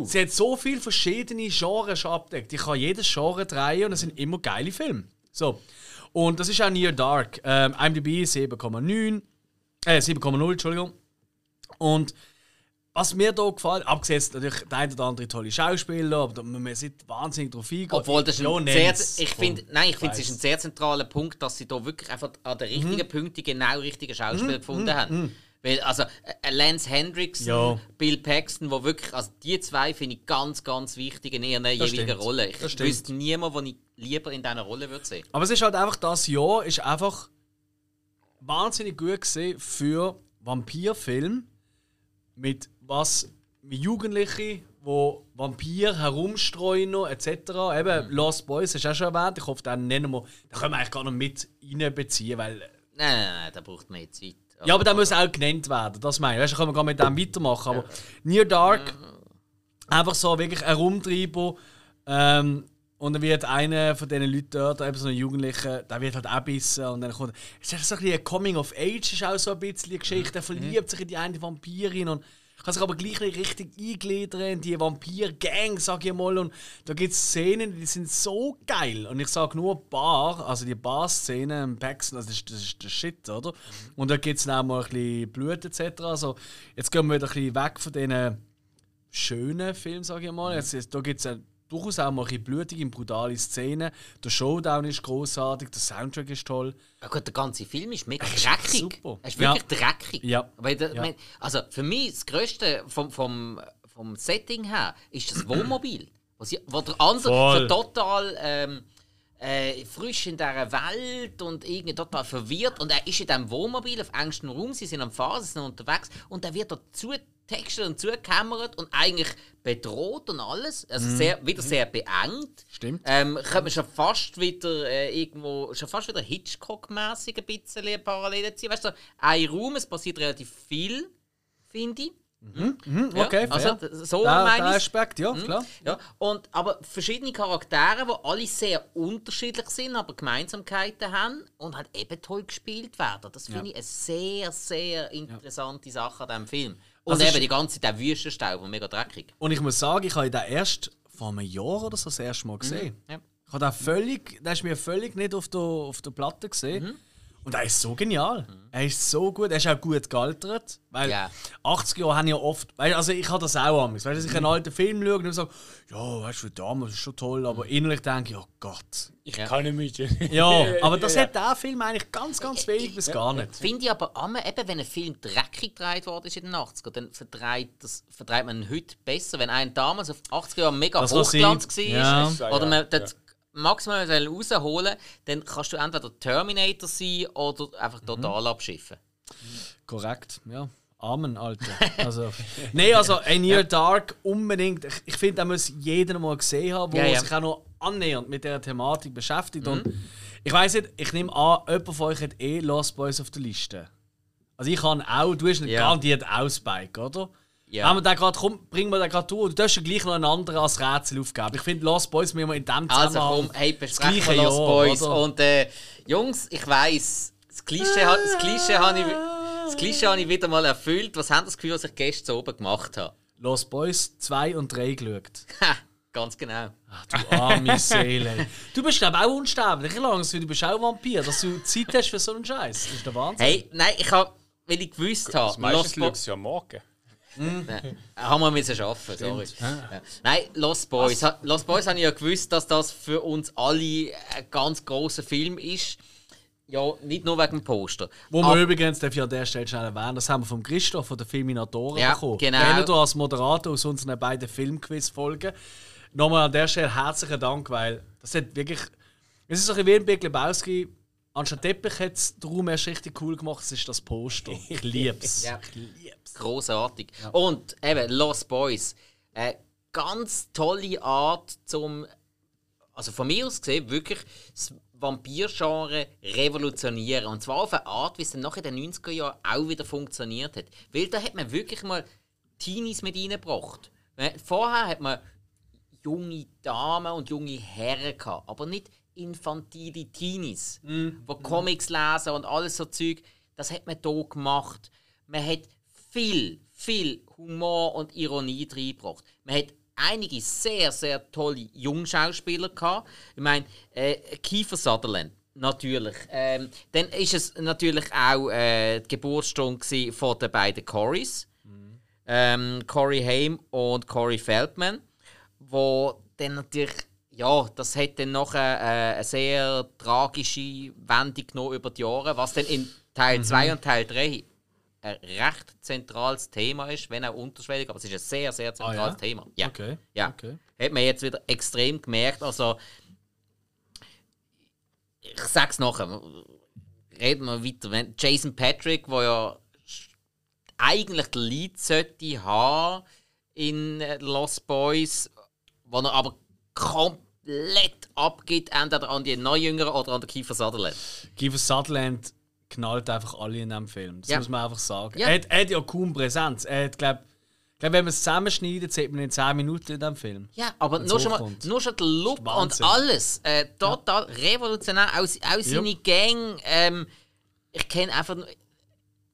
sie hat so viele verschiedene Genres schon abdeckt. Ich kann jedes Genre drehen und es sind immer geile Filme. So. Und das ist auch Near Dark. Ähm, IMDb 7,9. Äh, 7,0, Entschuldigung. Und was mir hier gefällt, abgesehen natürlich der eine oder andere tolle Schauspieler, aber wir nicht wahnsinnig drauf eingehen. Obwohl das Ja, ein sehr, ich finde, nein, ich finde, es ist ein sehr zentraler Punkt, dass sie da wirklich einfach an den richtigen Mhm. Punkten genau richtige Schauspieler gefunden haben. Weil, also, äh, Lance Hendrickson, Ja. Bill Paxton, wo wirklich, also die zwei finde ich ganz, ganz wichtig in ihren jeweiligen. Rollen. Ich Das wüsste niemanden, den ich lieber in dieser Rolle würde sehen. Aber es ist halt einfach, das Jahr ist einfach wahnsinnig gut gesehen für Vampirfilm mit was mit Jugendlichen, wo Vampir herumstreuen noch, etc. Eben Lost Boys hast du auch schon erwähnt. Ich hoffe, den nennen wir, da können wir eigentlich gar noch mit reinbeziehen, weil Nein, nein, nein, da braucht man jetzt Zeit. ja, aber der muss auch genannt werden, das meine ich. Weißt, du, können wir gar mit dem weitermachen. Aber Near Dark, einfach so wirklich ein Rumtreiber. Ähm, und dann wird einer von diesen Leuten dort, eben so ein Jugendlicher, der wird halt auch bissen. Und dann kommt. Es ist so ein bisschen ein Coming of Age, ist auch so ein bisschen die Geschichte. Er verliebt sich in die eine Vampirin und kann sich aber gleich richtig eingliedern in die Vampir-Gang, sag ich mal. Und da gibt es Szenen, die sind so geil. Und ich sage nur Bar, also die Bar-Szene im Paxton, also das ist, das ist der Shit, oder? Und da gibt es dann auch mal ein bisschen Blut etc. Also jetzt gehen wir wieder ein bisschen weg von diesen schöner Film, sage ich mal. Jetzt, da gibt durchaus auch mal ein blutige, brutale Szenen. Der Showdown ist großartig, der Soundtrack ist toll. Ja gut, der ganze Film ist mega dreckig. super. Er ist wirklich Ja. dreckig. Ja. Weil der, Ja. mein- also für mich das Größte vom, vom, vom Setting her ist das Wohnmobil. wo, sie, wo der andere so total ähm, äh, frisch in dieser Welt und irgendwie total verwirrt und er ist in diesem Wohnmobil auf engstem Raum, sie sind am Fahren, sie sind unterwegs und er wird dazu textet und zugekämmert und eigentlich bedroht und alles. Also sehr, wieder sehr beengt. Stimmt. Ähm, könnte man schon fast wieder äh, irgendwo, schon fast wieder Hitchcock-mäßig ein bisschen Parallelen ziehen. Weißt du, ein Raum, es passiert relativ viel, finde ich. Mhm, Ja, okay, also fair. d- so der, meine ich's. Aspekt, ja, klar. Ja, und, aber verschiedene Charaktere, die alle sehr unterschiedlich sind, aber Gemeinsamkeiten haben und halt eben toll gespielt werden. Das finde ich eine sehr, sehr interessante Sache an diesem Film. Und Also eben die ganze der Wüstenstaub und mega dreckig. Und ich muss sagen, ich habe den erst vor einem Jahr oder so das erste Mal gesehen. Ja. Ich habe den völlig, der ist mir völlig nicht auf der, auf der Platte gesehen. Und er ist so genial. Er ist so gut. Er ist auch gut gealtert. Weil Ja. 80 Jahre haben ja oft. Weil, also ich habe das auch amigs. Weißt, du, dass ich einen alten Film schaue und sage, ja, weißt du, damals ist schon toll, aber innerlich denke ich, oh Gott. Ich Ja. kann nicht mit. Ja, aber das hat der Film eigentlich ganz, ganz wenig bis gar nicht. Finde ich aber immer, eben, wenn ein Film dreckig gedreht worden ist in den 80ern, dann verdreht, das, verdreht man ihn heute besser. Wenn ein damals auf 80er Jahren mega Das, Hochglanz war ja. oder Ja, man ja. Maximal rausholen dann kannst du entweder Terminator sein oder einfach Mhm. total abschiffen. Korrekt, ja. Amen, Alter. Also, nee, also A Near Dark unbedingt. Ich, ich finde, da muss jeder mal gesehen haben, der Ja, ja. sich auch noch annähernd mit dieser Thematik beschäftigt. Und ich weiß nicht, ich nehme an, jemand von euch hat eh Lost Boys auf der Liste. Also ich kann auch, du hast nicht Ja. garantiert auch Spike, oder? Ja. Wenn wir den gerade, komm, bringen wir den gerade durch. Du darfst ja gleich noch einen anderen als Rätsel aufgeben. Ich finde, Lost Boys müssen wir in dem Also Zusammenhang komm, hey, das besprechen wir Lost Jahr, Boys. oder? Und äh, Jungs, ich weiss, das Klischee, das Klischee habe ich, das Klischee habe ich wieder mal erfüllt. Was haben das Gefühl, was ich gestern so oben gemacht habe? Lost Boys 2 und 3 geschaut. Ha, ganz genau. Ach, du arme Seele. Du bist, glaube ich, auch unsterblich. Ich lange du bist auch Vampir. Dass du Zeit hast für so einen Scheiß. Das ist der Wahnsinn. Hey, nein, ich habe, weil ich gewusst habe, Das meiste Lost schaust Boys. du ja am Morgen. Nein, haben wir müssen schaffen, sorry. Ja. Nein, Lost Boys. Ha- Lost Boys habe ich ja gewusst, dass das für uns alle ein ganz großer Film ist. Ja, nicht nur wegen dem Poster. Wo wir übrigens, darf ich an der Stelle schnell erwähnen, das haben wir vom Christoph von der Filminatoren Ja, bekommen. genau. Kennt ihr als Moderator aus unseren beiden Filmquiz-Folgen. Nochmal an der Stelle herzlichen Dank, weil das hat wirklich. Es ist so ein bisschen wie ein Big Lebowski. Anstatt Teppich hat es den Raum erst richtig cool gemacht, es ist das Poster. Ich lieb's. Ja. Ich lieb's. Großartig. Und eben Lost Boys. Eine ganz tolle Art zum. Also von mir aus gesehen, wirklich das Vampir-Genre revolutionieren. Und zwar auf eine Art, wie es dann nachher in den 90er Jahren auch wieder funktioniert hat. Weil da hat man wirklich mal Teenies mit reingebracht. Weil Vorher hat man junge Damen und junge Herren gehabt, aber nicht infantile Teenies, die Comics lesen und alles so Zeug. Das hat man hier gemacht. Man hat viel, viel Humor und Ironie reingebracht. Man hat einige sehr, sehr tolle Jungschauspieler gehabt. Ich meine, äh, Kiefer Sutherland. Natürlich. Ähm, dann ist es natürlich auch äh, die Geburtsstunde von den beiden Corys ähm, Corey Haim und Corey Feldman, wo dann natürlich, ja, das hat dann noch eine, äh, eine sehr tragische Wendung genommen über die Jahre, was dann in Teil 2 und Teil 3 ein recht zentrales Thema ist, wenn auch unterschwellig, aber es ist ein sehr, sehr zentrales Ah, ja? Thema. Ja. Okay. Ja. okay. Hat man jetzt wieder extrem gemerkt. Also, ich sag's nachher. Reden wir weiter. Wenn Jason Patrick, der ja eigentlich der Lead sollte haben in äh, Lost Boys, wo er aber komplett abgibt, entweder an die Neujüngeren oder an den Kiefer Sutherland. Kiefer Sutherland knallt einfach alle in diesem Film. Das Ja. muss man einfach sagen. Ja. Er, hat, er hat ja kaum Präsenz. Er hat, glaub, glaub, wenn man es zusammenschneidet, sieht man in 10 Minuten in diesem Film. Ja, aber nur schon, mal, nur schon der Look und alles. Äh, total revolutionär. Auch, auch seine Gang. Ähm, ich kenne einfach. nur-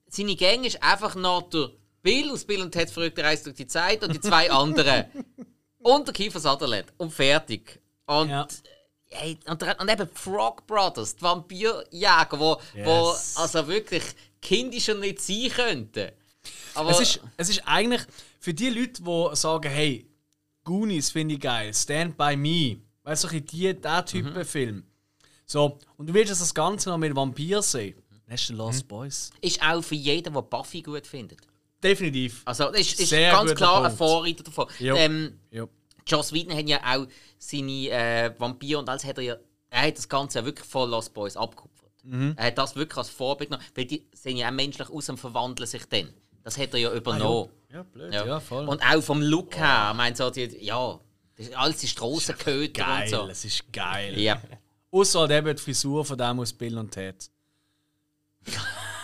Seine Gang ist einfach noch der Bill aus Bill und Ted verrückte Reise durch die Zeit und die zwei anderen. und der Kiefer Sutherland. Und fertig. Und, Ja. hey, und, der- und eben Frog Brothers, die Vampirjäger, wo, wo Yes. also wirklich kindischer nicht sein könnten. Aber Es ist, es ist eigentlich für die Leute, die sagen, hey, Goonies finde ich geil, Stand By Me, weißt du, so ein die, der Typ Mhm. Film. So, und du willst das Ganze noch mit Vampir sehen, dann hast du Lost Boys. Ist auch für jeden, der Buffy gut findet. Definitiv. Also, das ist, ist ganz klar ein Punkt. Vorreiter davon. Ja. Ähm, Ja. Joss Whedon hat ja auch seine äh, Vampire und alles hat er ja. Er hat das Ganze ja wirklich von Lost Boys abgekupfert. Mhm. Er hat das wirklich als Vorbild genommen, weil die sehen ja auch menschlich aus und verwandeln sich dann. Das hat er ja übernommen. Ja, blöd. Ja. Ja, voll. Und auch vom Look her, ich meine, so die, ja, das ist alles die Strassenköter und so. es ist geil. Ja. Außer halt eben die Frisur von dem aus Bill und Ted.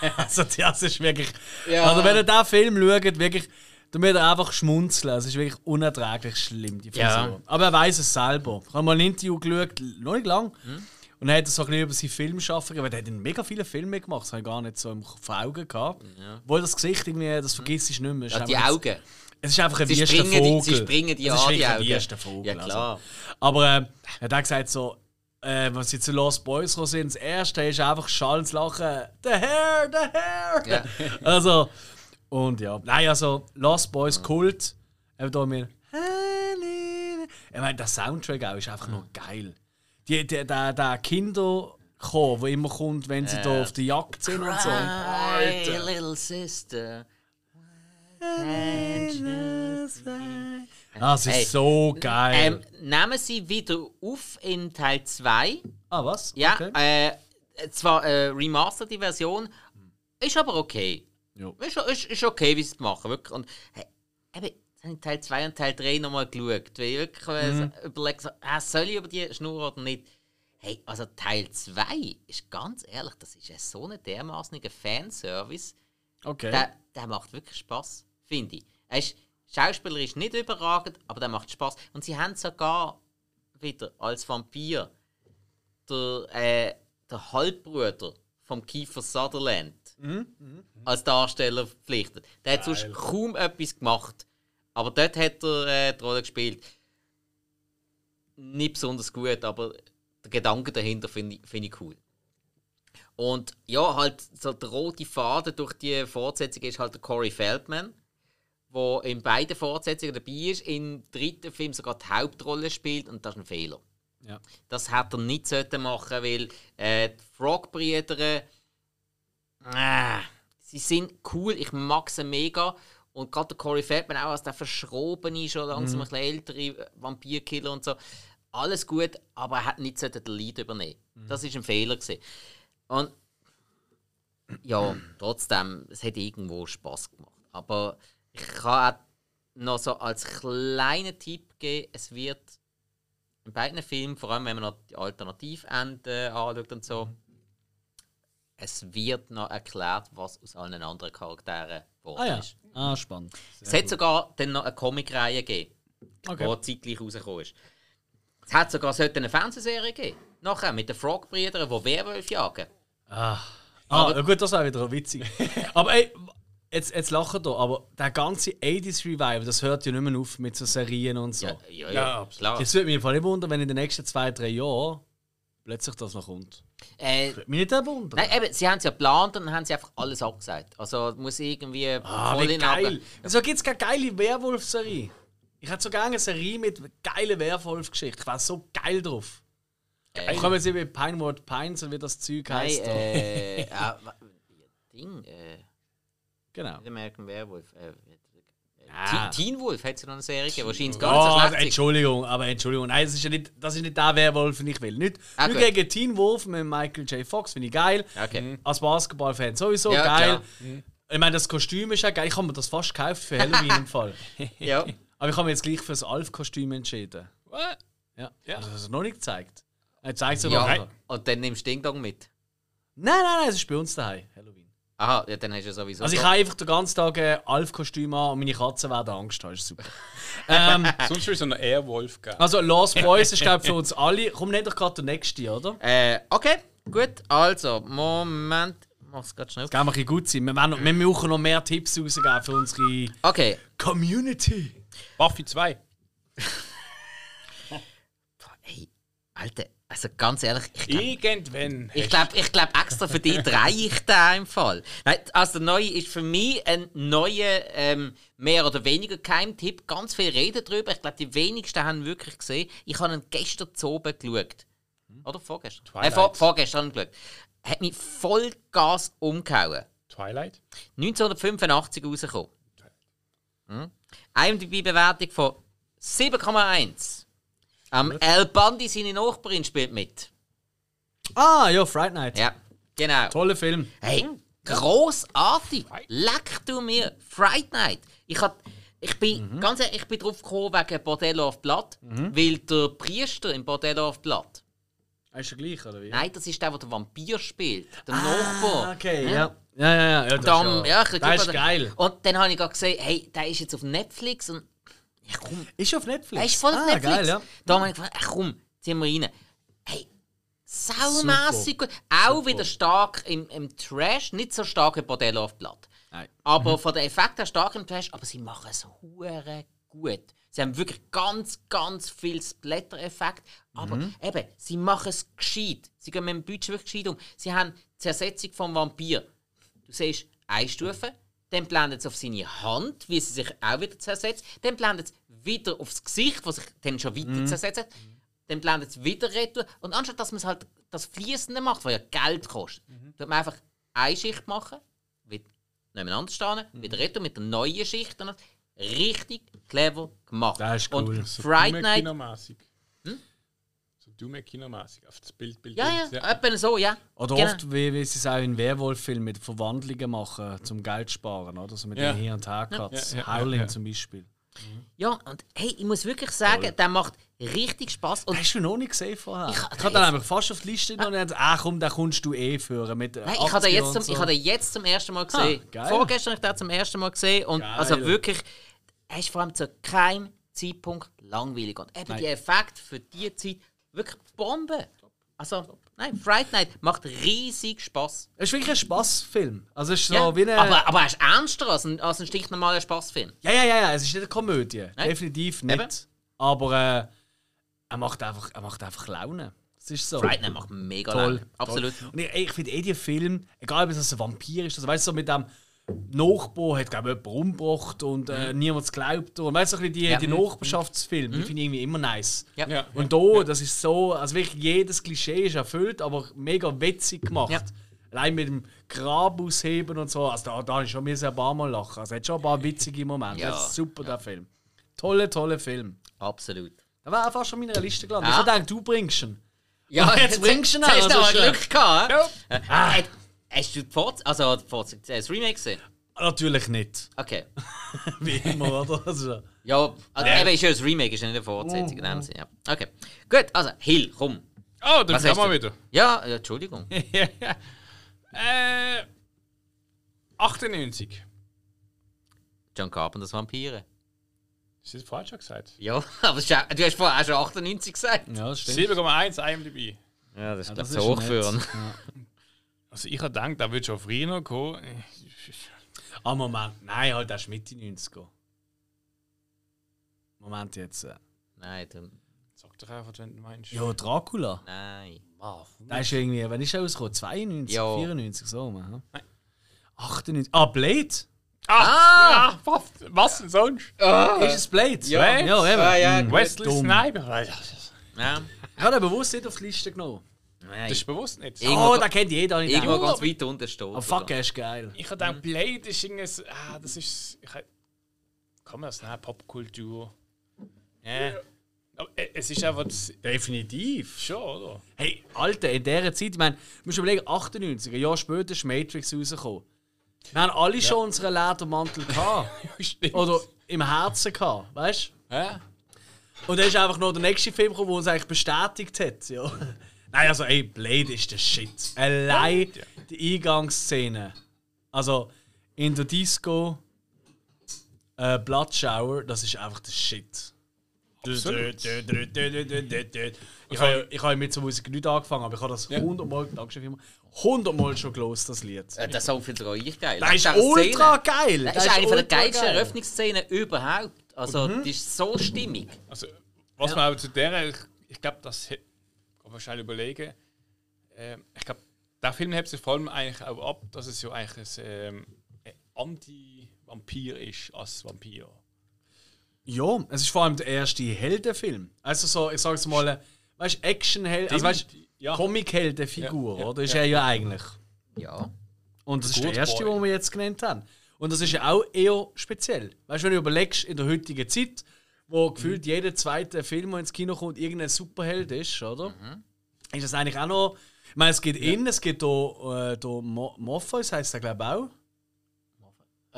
also das ist wirklich... Ja. Also wenn ihr diesen Film schaut, wirklich... Da müsst ihr einfach schmunzeln. Es ist wirklich unerträglich schlimm, die Frisur. Ja. Aber er weiß es selber. Ich habe mal ein Interview geschaut, noch nicht lang. Hm? Und er hat so ein bisschen über seine Filmschaffung, aber er hat mega viele Filme gemacht, das habe ich gar nicht so im Augen gehabt. Obwohl das Gesicht irgendwie, das vergisst ich nicht mehr. Ja, die Augen. Es ist einfach ein wüster Vogel. die, sie springen die an, die ein Augen. wüster Vogel. Ja, klar. Also. Aber äh, er hat auch gesagt, so, äh, was sie zu Lost Boys sind, das erste ist einfach schallendes Lachen. The Hair, the Hair! Ja. Also, und ja. Nein, also, Lost Boys Kult. Eben da mir. Ich meine, der Soundtrack auch ist einfach nur geil. Die, die, der, der Kinderchor, der immer kommt, wenn sie da auf der Jagd sind und so. Hey, little sister. Ah, es ist Hey. so geil. Ähm, nehmen Sie wieder auf in Teil 2. ah, was? Ja, Okay. äh, zwar eine remasterte Version, ist aber okay. Ja. Ist, ist, ist okay, wie sie es machen. Wirklich. Und hey, eben, habe ich Teil 2 und Teil 3 nochmal geschaut. Weil ich wirklich Mhm. äh, überlegt, so, ah, soll ich über die Schnur oder nicht? Hey, also Teil 2 ist ganz ehrlich, das ist ja so ein dermaßeniger Fanservice. okay. Der, der macht wirklich Spaß, finde ich. Er ist schauspielerisch nicht überragend, aber der macht Spaß. Und sie haben sogar wieder als Vampir der, äh, der Halbbruder vom Kiefer Sutherland als Darsteller verpflichtet. Der hat sonst kaum etwas gemacht, aber dort hat er äh, die Rolle gespielt. Nicht besonders gut, aber der Gedanke dahinter finde ich, find ich cool. Und ja, halt so der rote Faden durch die Fortsetzung ist halt der Corey Feldman, der in beiden Fortsetzungen dabei ist, im dritten Film sogar die Hauptrolle spielt und das ist ein Fehler. Ja. Das hätte er nicht machen, weil äh, die Frog-Brüder, äh, sie sind cool, ich mag sie mega. Und gerade der Corey Feldman auch als der verschrobene, schon langsam ein bisschen ältere Vampirkiller und so. Alles gut, aber er hat nicht sollten den Lead übernehmen. Das ist ein Fehler gewesen. Und ja, trotzdem, es hat irgendwo Spaß gemacht. Aber ich kann auch noch so als kleinen Tipp geben, es wird in beiden Filmen, vor allem wenn man noch die Alternativenden anschaut und so, es wird noch erklärt, was aus allen anderen Charakteren geworden Ah ja. ist. Ah, spannend. Es hat sogar dann noch eine Comicreihe gegeben, Okay. die zeitgleich rausgekommen ist. Es hat sogar sollte eine Fernsehserie geben. Nachher mit den Frog-Brüdern, die Werwölfe jagen. Ah, Aber- ja, gut, das ist auch wieder witzig. aber ey, jetzt, jetzt lachen da, aber der ganze 80s Revival, das hört ja nicht mehr auf mit so Serien und so. Ja, ja, ja, Ja, absolut. Jetzt würde mich im Fall nicht wundern, wenn in den nächsten zwei, drei Jahren plötzlich das noch kommt. Äh, Würde mich nicht wundern. Nein, eben, sie haben es ja geplant und dann haben sie einfach alles abgesagt. Also muss irgendwie ah, voll wie in geil. Also gibt es keine geile Werwolf-Serie. Ich hätte so gerne eine Serie mit geilen Werwolf-Geschichten. Ich war so geil drauf. Äh, Ich komme jetzt eben Pinewood Pines und wie das Zeug Nein, heißt. da. äh, äh, Ding, äh, genau. American Werewolf. Äh, Ah. Teen, Wolf hat es noch eine Serie gegeben, wahrscheinlich gar nicht so Oh, schlecht. Entschuldigung, aber Entschuldigung. Nein, das ist ja nicht, das ist nicht der Werwolf, den ich will. Nicht, Ah, nicht gegen Teen Wolf mit Michael J. Fox, finde ich geil. Okay. Als Basketballfan sowieso Ja, geil. klar. Ich meine, das Kostüm ist ja geil. Ich habe mir das fast gekauft für Halloween im Fall. Ja. Aber ich habe mich jetzt gleich für das Alf-Kostüm entschieden. What? Ja. Ja. Also, das ist noch nicht gezeigt. Er zeigt es aber ja. Und dann nimmst du Ding Dong mit. Nein, nein, nein, es ist bei uns daheim. Halloween. Aha, ja, dann hast du ja sowieso. Also ich so- habe einfach den ganzen Tag ein Alf-Kostüm an und meine Katzen werden Angst haben. Das ist super. ähm, Sonst würde es noch einen Airwolf geben. also Lost Boys ist glaube ich für uns alle. Komm, nenn doch gerade der nächste, oder? Äh, okay, gut. Also, Moment. Mach's gerade schnell. Das kann ein gut sein. Wir, wollen noch, wir müssen noch mehr Tipps rausgeben für unsere Okay. Community. Buffy 2. Boah, Ey, Alter, Also ganz ehrlich, ich glaube Irgendwann. ich glaub, ich glaub, extra für dich drehe ich den im Fall. Nein, also der neue ist für mich ein neuer, ähm, mehr oder weniger Geheimtipp. Ganz viel reden darüber. Ich glaube, die wenigsten haben wirklich gesehen. Ich habe ihn gestern zu oben geschaut. Oder vorgestern? Nein, vor, vorgestern geschaut. Hat mich voll Gas umgehauen. Twilight? 1985 rausgekommen. Hm? IMDb-Bewertung von 7,1. Am El Bandi, seine Nachbarin, spielt mit. Ah, ja, Fright Night. Ja, genau. Toller Film. Hey, großartig! Leck du mir! Fright Night! Ich, hab, ich bin ganz ehrlich, ich bin drauf gekommen wegen Bordello of Blood, weil der Priester im Bordello of Blood, Ist er gleich, oder wie? nein, das ist der, der den Vampir spielt, der Ah, Nachbar. okay, ja. Ja, ja, ja. ja das Dann, ist ja, ja, das ist geil. Und dann habe ich gesehen, hey, der ist jetzt auf Netflix und ja, komm, Ist auf Netflix? er ist voll auf ah, Netflix. geil, ja. Da habe ich gefragt, ach komm, ziehen wir rein. Hey, saumässig gut. Auch wieder stark im, im Trash, nicht so stark wie Bordello of Blood. Nein. Aber von den Effekten her stark im Trash, aber sie machen es hure gut. Sie haben wirklich ganz, ganz viel Splatter-Effekt. Aber eben, sie machen es gescheit. Sie gehen mit dem Budget wirklich gescheit um. Sie haben die Zersetzung vom Vampir. Du siehst eine Stufe, dann blendet es auf seine Hand, wie sie sich auch wieder zersetzt. Dann blendet es wieder aufs Gesicht, was sich dann schon weiter zersetzt. Dann blendet es wieder retour. Und anstatt dass man es halt das Fließende macht, was ja Geld kostet, tut man einfach eine Schicht machen, nebeneinander stehen, wieder retour mit der neuen Schicht. Und richtig clever gemacht. Das ist cool. Und Fright Night, So Kinomäßig. Auf das Bild, Bild, ja, ja, Bild. etwa so, ja. Oder Genau. oft, wie, wie sie es auch in Werwolf-Filmen mit Verwandlungen machen, zum Geld sparen, oder? So mit Ja. den Hier- und Her-Cuts. Ja, ja, ja, Howling ja. zum Beispiel. Ja, und hey, ich muss wirklich sagen, der macht richtig Spaß. Und Hast du noch nicht gesehen vorher? Ich Ich, ha- habe dann einfach fast auf die Liste genommen und gesagt, ah komm, den kommst du eh führen. Mit Nein, ich habe jetzt, zum, ich habe den jetzt zum ersten Mal gesehen. Ah. Vorgestern habe ich den zum ersten Mal gesehen. Und Geil. also wirklich, er ist vor allem zu keinem Zeitpunkt langweilig. Und eben Nein. die Effekte für diese Zeit wirklich Bombe. Also, nein, Fright Night macht riesig Spaß. Es ist wirklich ein Spaßfilm. Also es ist so Ja, wie eine... aber, aber er ist ernster als ein, als ein stinknormaler Spaßfilm. Ja, ja, ja, ja, es ist nicht eine Komödie. Nein. Definitiv nicht. Eben. Aber äh, er, macht einfach, er macht einfach Laune. Das ist so. Fright Night macht mega Toll. Laune. Absolut. Toll. Und ich, ich finde eh die Film, egal ob es ein Vampir ist, also weißt du, so mit dem Nachbar hat glaube ich jemand umgebracht und äh, niemand es glaubt. Und weißt du, die, Ja. die Nachbarschaftsfilme, die finde ich irgendwie immer nice. Ja. Ja. Und da, das ist so, also wirklich jedes Klischee ist erfüllt, aber mega witzig gemacht. Ja. Allein mit dem Grab ausheben und so, also da, da ich schon mir ein paar Mal lachen. Also hat schon ein paar witzige Momente. Ja. Das ist super, der Film. Tolle, tolle Film. Absolut. Da war fast schon in meiner Liste gelandet. Ja. Ich habe gedacht, du bringst ihn. Ja, jetzt bringst du ihn Jetzt hast du auch, aber also Glück gehabt. Ja. Ah. Hast du die Forts also die Forts äh, das Remake gesehen? Natürlich nicht. Okay. Wie immer, oder? Also, Ja, also eben ist ja das Remake, ist ja nicht eine Fortsetzung in dem Sinne. Ja. Okay. Gut, also Hill, komm. Oh, da Was kann man du? wieder. Ja, äh, Entschuldigung. äh, 98. John Carpenters Vampire. Ist das falsch gesagt? Ja, aber ist ja- du hast vorher auch schon 98 gesagt. ja, das stimmt. 7,1 IMDb. Ja, das ist, Ja, das ist zu hoch nett. für ihn. Ja. Also ich habe gedacht, da wird schon früher noch kommen. Ah, Moment. Nein, halt erst Mitte 90er. Moment jetzt. äh. Nein, du, Sag doch einfach, wenn du meinst. Ja, Dracula. nein. Der ist irgendwie, wann ist er rausgekommen? 92, Ja. 94, so. Man, ja. 98. Ah, Blade? Ah! Ja, was, denn sonst? Ist es Blade? Ja. ja eben. Ah, ja, Mhm. Wesley Dumm. Snipes. Ja. Ich habe bewusst nicht auf die Liste genommen. Nein. Das ist bewusst nicht. Irgendwo- Oh, den kennt jeder. ich Irgendwo ganz weit unten steht. Oh, fuck, er ist geil. Ich habe gedacht, Blade ist irgendwie. so- Ah, das ist. Ich, kann man das nennen? Popkultur. Ja. Aber äh, es ist einfach. Das, Definitiv. schon, oder? Hey, Alter, in dieser Zeit, ich meine, du musst überlegen, 98, ein Jahr später ist Matrix rausgekommen. Wir haben alle schon unseren Ledermantel gehabt. Oder im Herzen gehabt, weißt du? Ja. Und dann ist einfach noch der nächste Film gekommen, der uns eigentlich bestätigt hat. Ja. Nein, also, ey, Blade ist der Shit. Allein die Eingangsszene. Also, in der Disco, äh, Blood Shower, das ist einfach der Shit. Absolut. Ich habe ich mit so Musik nicht angefangen, aber ich habe das hundertmal, Dankeschön vielmals, hundertmal schon gelost, das Lied. Äh, Der Song finde ich auch geil. Das ist Wegen dieser ultra Szene. geil! Das ist eine von der geilsten geil. Eröffnungsszenen überhaupt. Also, die ist so stimmig. Also, was man aber zu der. Ich, ich glaube, das. Aber schnell überlegen. Ähm, ich glaube, der Film hebt sich vor allem eigentlich auch ab, dass es ja eigentlich ein, ähm, ein Anti-Vampir ist als Vampir. Ja, es ist vor allem der erste Heldenfilm. Also so, ich sag's mal, weißt Actionheld, also weißt Ja. Comic-Heldenfigur, Ja, ja, oder? Ist ja. er ja eigentlich. Ja. Und das ist Good der erste, boy. den wir jetzt genannt haben. Und das ist ja auch eher speziell. Weißt du, wenn du überlegst, in der heutigen Zeit, wo gefühlt jeder zweite Film, der ins Kino kommt, irgendein Superheld ist, oder? Ist das eigentlich auch noch. Ich meine, es gibt ihn, es gibt hier, äh, hier Mo Morpheus, heisst der, glaube ich, auch.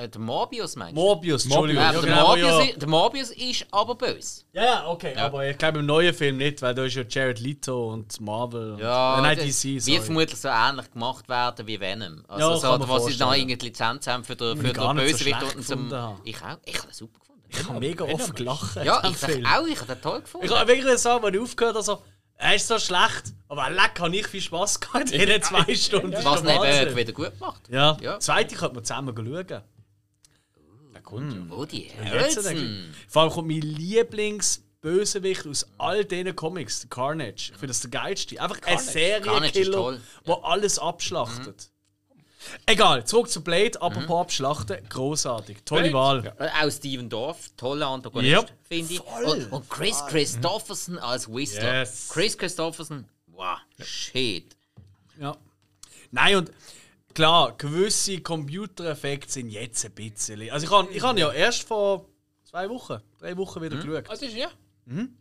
Äh, der Morbius meinst du? Morbius, Entschuldigung. Ja, der, genau, Morbius, ja. ist, der Morbius ist aber böse. Ja, ja, okay. Aber ich glaube im neuen Film nicht, weil da ist ja Jared Leto und Marvel. Ja, und, äh, nein, DC, wird sorry. vermutlich so ähnlich gemacht werden wie Venom. Also Ja, so, wo sie noch irgendwie Lizenz haben für den, für den so Bösewicht zum. Ich auch. Ich habe super. Ich habe mega oft gelacht. Ja, ich sag Film. auch, ich habe den toll gefunden. Ich kann wirklich sagen, als ich aufgehört habe, also, er ist so schlecht, aber leck, habe ich viel Spaß gehabt in den zwei Stunden. Was der ihn Wahnsinn. eben wieder gut macht. Ja, Ja. zweite könnte man zusammen schauen. Der kommt ja. Wo die Jetzt denke Hölzen. ich- Vor allem kommt mein Lieblingsbösewicht aus all diesen Comics, Carnage. Ich finde das der geilste. Einfach ein Carnage ist Serienkiller, toll. der alles abschlachtet. Egal, zurück zu Blade, Mhm. apropos abschlachten, großartig. Tolle Blade, Wahl. ja. Äh, Auch Steven Dorff, toller Antagonist, Yep. finde ich. Voll. Und, und Chris Christopherson als Whistler. Yes. Chris Christopherson, wow, shit. Ja. Nein, und klar, gewisse Computereffekte sind jetzt ein bisschen. Also ich habe ich hab ja erst vor zwei Wochen, drei Wochen wieder geschaut. Also ist ja.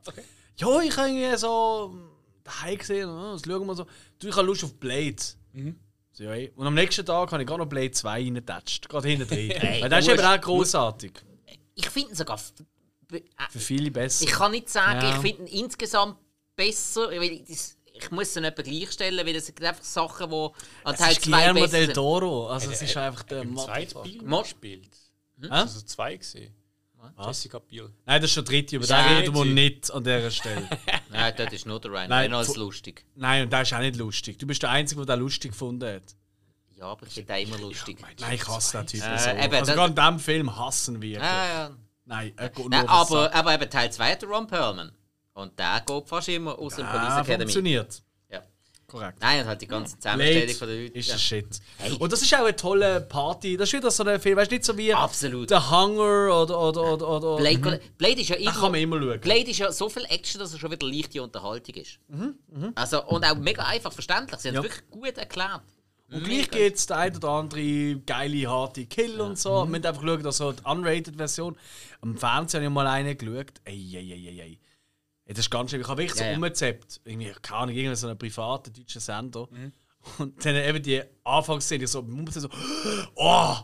Okay. Ja, ich habe irgendwie so daheim gesehen, oh, das schauen wir so. Du, ich habe Lust auf Blade. So, ja, ey. und am nächsten Tag habe ich gerade noch Blade 2 reingetatscht, gerade hinten drin. Weil das ist eben auch großartig. Ich finde ihn sogar. äh, Für viele besser. Ich kann nicht sagen, Ja. ich finde ihn insgesamt besser. Weil ich, das, ich muss ihn etwa gleichstellen, weil das sind einfach Sachen, die an es Teil ist 2 Guillermo besser del sind. Toro. Also es ist einfach der Im zweiten Motherfucker. Biel Mo- gespielt. Hä? Also zwei gesehen. Jessica Biel. Nein, das ist der dritte, über Ist den auch reden wir nicht. nicht an dieser Stelle. Nein, dort ist nur der Ryan Nein, Reynolds fu- lustig. Nein, und der ist auch nicht lustig. Du bist der Einzige, der den lustig gefunden hat. Ja, aber ich finde den immer lustig. Nein, ich hasse den Typ Äh, so. eben, also das- gerade in diesem Film hassen wir. Ja, ja. Nein, er geht Nein, nur auf den aber, Sack. aber eben Teil 2 hat der Ron Perlman. Und der geht fast immer aus dem Police Ah, Academy. funktioniert. Ja. Korrekt. Nein, halt die ganze Zusammenstellung Blade von den Leuten. ist ja. der Shit. Hey. Und das ist auch eine tolle Party. Das ist wieder so ein Film, weißt du, nicht so wie Absolut. The Hunger oder. oder, oder, oder Blade, Blade ist ja immer. kann man immer schauen. Blade ist ja so viel Action, dass es schon wieder leichte Unterhaltung ist. Also, und auch mega einfach verständlich. Sie haben Ja. es wirklich gut erklärt. Und gleich gibt es der ein oder andere geile, harte Kill und so. Mhm. Wir haben einfach geschaut, also die Unrated-Version. Am Fernsehen habe ich mal eine geschaut. Ey, ey, ey, ey, ey. Ey, Das ist ganz schön. Ich habe wirklich so Ja, ja. umgezappt. Irgendwie, keine Ahnung, irgendein so einen privaten deutschen Sender. Mhm. Und dann eben die Anfangsszene, so, man so, oh,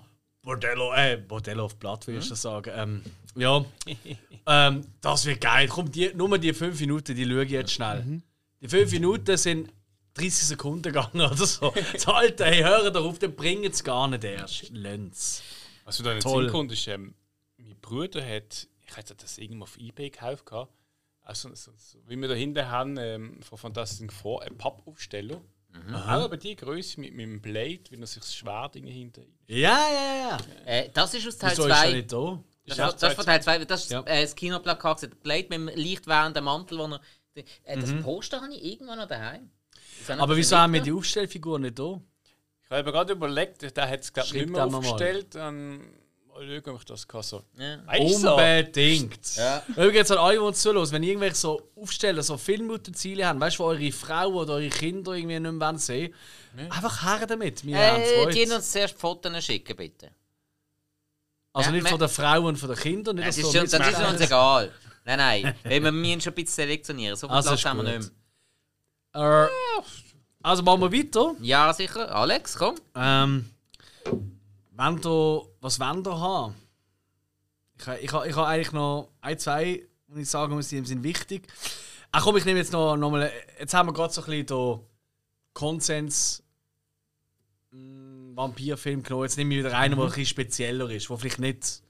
Bordello, äh, Bordello auf Blatt, will ich das sagen. Ähm, ja, ähm, das wird geil. Komm, die, nur die fünf Minuten, die schaue ich jetzt schnell. Die fünf Minuten sind 30 Sekunden gegangen oder so. Das Alter, hey, hören darauf, dann bringen es gar nicht erst. Lenz. Was mir da nicht. Sinn kommt, ist, ähm, mein Bruder hat, ich hätte das irgendwo auf Ebay gekauft, gehabt. Also, so, so, wie wir da hinten haben, ähm, von Fantastic Four, ein Pappaufsteller. Auch aber die Größe mit, mit dem Blade, wie er sich das Schwert hinten. Ja, ja, ja. Äh, das ist aus Teil Wieso ist er 2. nicht da? Das, Ja, ist- das ist von Teil 2. Das ist Ja. äh, das Kinoplakat. gewesen. Blade mit dem leicht wärmenden Mantel, wo er. Äh, das Mhm. Poster habe ich irgendwann noch daheim. Das Aber wieso haben wir die Aufstellfigur nicht da? Ich habe gerade überlegt, der hat es glaube ich nicht mehr aufgestellt. Dann mal schauen, ob ich das kann. So. Ja. Weißt so? Unbedingt. Ja. Übrigens an alle, die uns zuhören, wenn ihr irgendwelche so Aufsteller, so Filmutenziele habt, weißt du, wo eure Frau oder eure Kinder irgendwie nicht mehr sehen wollen, einfach her damit. Wir haben Äh, Freude. die uns zuerst Fotos schicken, bitte. Also Ja, nicht von der Frau und von den Kindern, nicht Das dass ist, so schon, das ist uns egal. Nein, nein. Weil wir müssen schon ein bisschen selektionieren. So viel Also Platz ist haben wir nicht mehr. Äh, also machen wir weiter. Ja, sicher. Alex, komm. Ähm, wenn du, was wollen wir haben? Ich, ich, ich habe eigentlich noch ein, zwei, die ich sagen muss, die sind wichtig. Ach komm, ich nehme jetzt noch, noch mal, jetzt haben wir gerade so ein bisschen den Konsens mm, Vampirfilm genommen. Jetzt nehme ich wieder einen, der ein bisschen spezieller ist, der vielleicht nicht,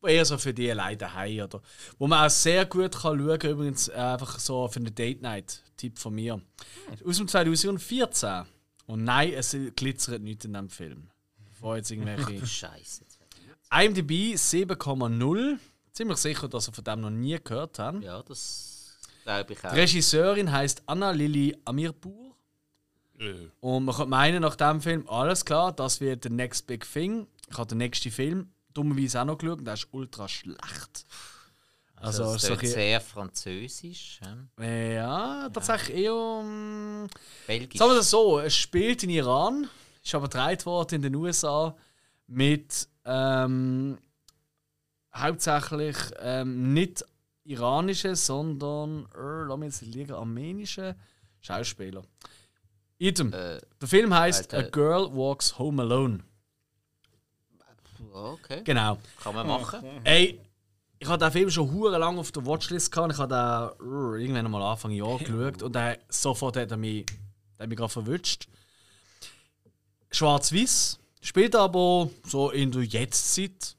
wo eher so für die alleine daheim oder wo man auch sehr gut kann schauen kann, übrigens äh, einfach so für eine Date Night Tipp von mir. Aus dem 2014. Und nein, es glitzert nicht in dem Film. Bevor jetzt irgendwelche. Scheiße. IMDb 7,0. Ziemlich sicher, dass ihr von dem noch nie gehört habt. Ja, das. Glaube ich auch. Die Regisseurin heißt Anna Lili Amirpur. Äh, Und man könnte meinen, nach dem Film, alles klar, das wird der Next Big Thing. Ich habe den nächsten Film dummerweise auch noch geschaut und der ist ultra schlecht. Also, Also, das ein- sehr französisch. Ja. ja, tatsächlich eher. mm, Belgisch. Sagen wir das so, es spielt in Iran, ist aber gedreht worden in den USA mit ähm, hauptsächlich ähm, nicht iranischen, sondern äh, lass mich jetzt nicht liegen, armenischen Schauspieler. Item. Äh, Der Film heißt. A Girl Walks Home Alone. okay, Genau. kann man machen. Ey, ich habe den Film schon hure lang auf der Watchlist gehabt. Ich habe den äh, irgendwann mal Anfang Jahr geschaut und der, sofort hat er mich, der hat mich gerade verwünscht. Schwarz-Weiß, spielt aber so in der Jetztzeit.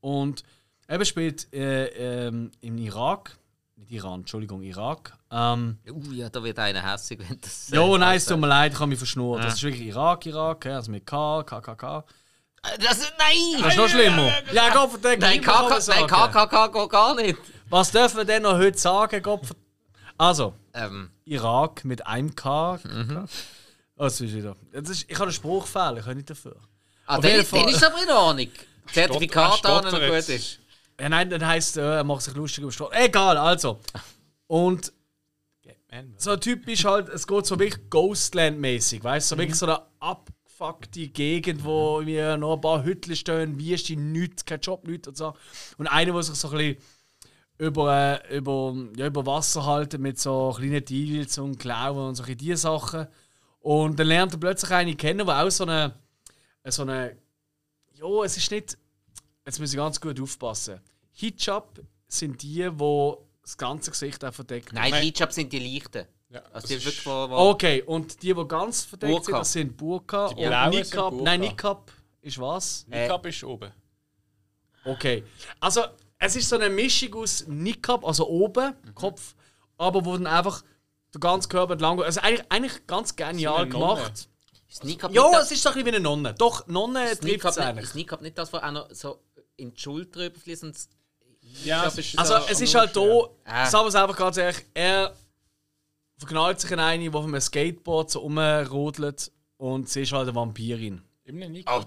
Und eben spielt äh, ähm, im Irak, nicht Iran, Entschuldigung, Irak. Ähm, Uh, ja, da wird einer hässig, wenn das. äh, ja, nein, es tut mir leid, ich habe mich verschnurrt. Ja. Das ist wirklich Irak, Irak, also mit K, KKK. Äh, Das, nein! Das ist noch schlimmer. Ja, Gott verdammt. Nein, KK, nein, KKK geht gar nicht. Was dürfen wir denn noch heute sagen, Gott Also, Ähm, Irak mit einem K. Mhm. Oh, das ist wieder. Das ist, ich habe einen Spruchfehler, ich kann nicht dafür. ah, Auf Fall- dann ist aber in Ordnung. Zertifikat an, wenn er gut ist. Ja, nein, dann heisst äh, er macht sich lustig über Straße. Egal, also. Und so typisch halt, es geht so wirklich Ghostland-mäßig, weißt du? So wirklich so eine abgefuckte Gegend, wo wir noch ein paar Hüttel stehen, wie ist die nichts, kein Job, nichts und so. Und einer, der sich so ein bisschen über, äh, über, ja, über Wasser halten mit so kleinen Deals und Klauen und solche diese Sachen. Und dann lernt er plötzlich eine kennen, der auch so eine, so eine, ja, es ist nicht, jetzt muss ich ganz gut aufpassen. Hijab sind die, die das ganze Gesicht auch verdecken. Nein, Nein. Hijab sind die leichten. Ja, Also die ist- wirklich, wo, wo Okay, und die, die ganz verdeckt Burka. sind, das sind Burka. Die und. Burka. Nein, Niqab ist was? Niqab ist oben. Okay. Also, es ist so eine Mischung aus Niqab, also oben, Mhm. Kopf, aber wo dann einfach der ganze Körper entlang. Also eigentlich, eigentlich ganz genial eine Nonne. gemacht. Ja, es ist so ein bisschen wie eine Nonne. Doch, Nonne trifft es eigentlich. ist Niqab nicht das, was auch noch so in die Schulter überfließt? und Ja, es ist Also, so es ist halt hier, Ah. sagen wir es einfach ganz ehrlich, er verknallt sich in eine, die auf einem Skateboard so rumrodelt und sie ist halt eine Vampirin. Eben nicht. Oh,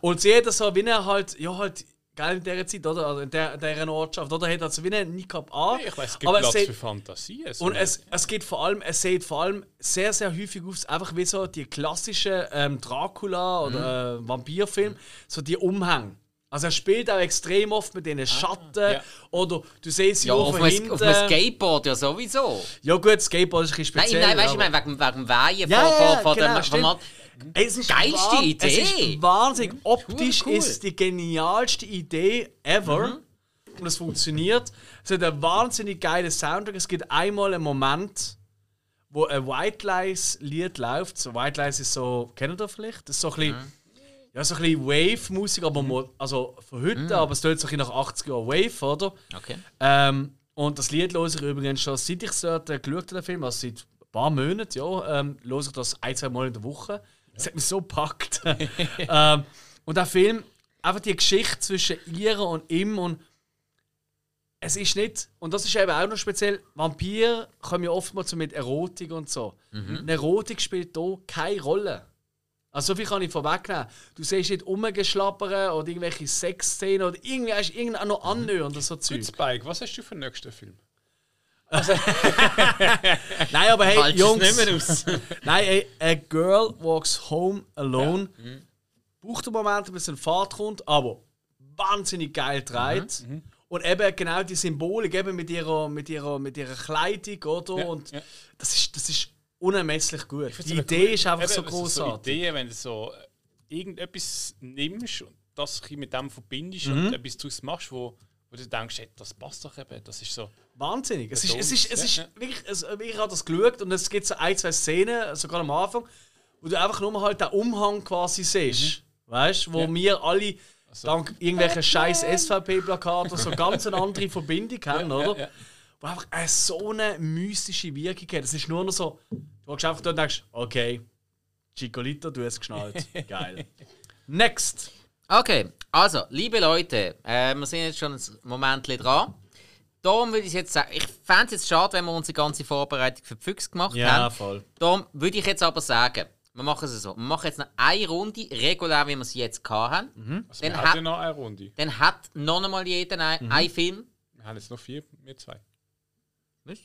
Und sie hat das so wie eine halt, ja halt, geil in dieser Zeit, oder? Also in der, dieser Ortschaft, oder? Hat halt so wie eine Niqab an. Ich weiß, es gibt aber Platz es für Fantasie. Also Und es, es geht vor allem, es sieht vor allem sehr, sehr häufig aus, einfach wie so die klassischen ähm, Dracula- oder äh, Vampirfilm, so die Umhänge. Also er spielt auch extrem oft mit diesen Schatten ja. oder du siehst sie ja, auch auf einem, hinten. auf einem Skateboard ja sowieso. ja gut, Skateboard ist ein bisschen Nein, speziell. nein, weißt du, ich meine, wegen, wegen dem Weihen Ja, vor, ja, vor, vor genau, dem es ist Geilste Idee. Es ist wahnsinnig. Optisch cool. ist die genialste Idee ever. Und es funktioniert. Es hat einen wahnsinnig geilen Soundtrack. Es gibt einmal einen Moment, wo ein White Lies Lied läuft. So White Lies ist so, kennt ihr vielleicht? Das ist so ein bisschen, ja, so ein bisschen Wave-Musik, aber mo- also von heute, aber es tönt so ein nach 80 Jahren Wave, oder? Okay. Ähm, und das Lied höre ich übrigens schon, seit ich es dort geschaut habe, den Film, also seit ein paar Monaten, ja, ähm, höre ich das ein, zwei Mal in der Woche. Das hat mich so gepackt. ähm, und der Film, einfach die Geschichte zwischen ihr und ihm und es ist nicht, und das ist eben auch noch speziell, Vampir kommen ja oftmals mit Erotik und so. Eine Erotik spielt hier keine Rolle. Also so viel kann ich vorwegnehmen. Du siehst nicht rumgeschlappern oder irgendwelche Sexszenen oder irgendwie hast du irgendein noch annähern oder so Zeug. Gut, Spike, was hast du für den nächsten Film? Nein, aber hey, es Jungs. nicht mehr aus. Nein, ey, A Girl Walks Home Alone. Braucht einen Moment, bis es in Fahrt kommt, aber wahnsinnig geil dreht. Und eben genau die Symbolik eben mit ihrer, mit ihrer, mit ihrer Kleidung, oder? Ja, Und ja. das ist, das ist unermesslich gut. Die Idee cool. ist einfach Eben, so großartig. Idee, wenn du so äh, irgendetwas nimmst und das ein mit dem verbindest Mhm. und etwas daraus machst, wo, wo du denkst, hey, das passt doch eben. Das ist so. Wahnsinnig. Es ist, es ist, es ist ja, ja. wirklich, es, ich habe das geschaut und es gibt so ein, zwei Szenen, sogar am Anfang, wo du einfach nur halt den Umhang quasi siehst. Weißt du, wo Ja. wir alle dank irgendwelchen scheiß SVP-Plakaten so ganz eine andere Verbindung haben, oder? ja. Wo einfach eine, so eine mystische Wirkung hat. Es ist nur noch so, du gehst einfach da und denkst, okay, Chicolito, du hast es geschnallt. Geil. Next. Okay, also, liebe Leute, äh, wir sind jetzt schon ein Moment dran. Darum würde ich jetzt sagen, ich fände es jetzt schade, wenn wir unsere ganze Vorbereitung für die Füchse gemacht Ja, haben. voll. Darum würde ich jetzt aber sagen, wir machen es so. Wir machen jetzt noch eine Runde, regulär, wie wir sie jetzt hatten. Mhm. Also Dann wir hat- noch eine Runde. Dann hat noch einmal jeder ein, Mhm. einen Film. Wir haben jetzt noch vier, wir zwei. Was?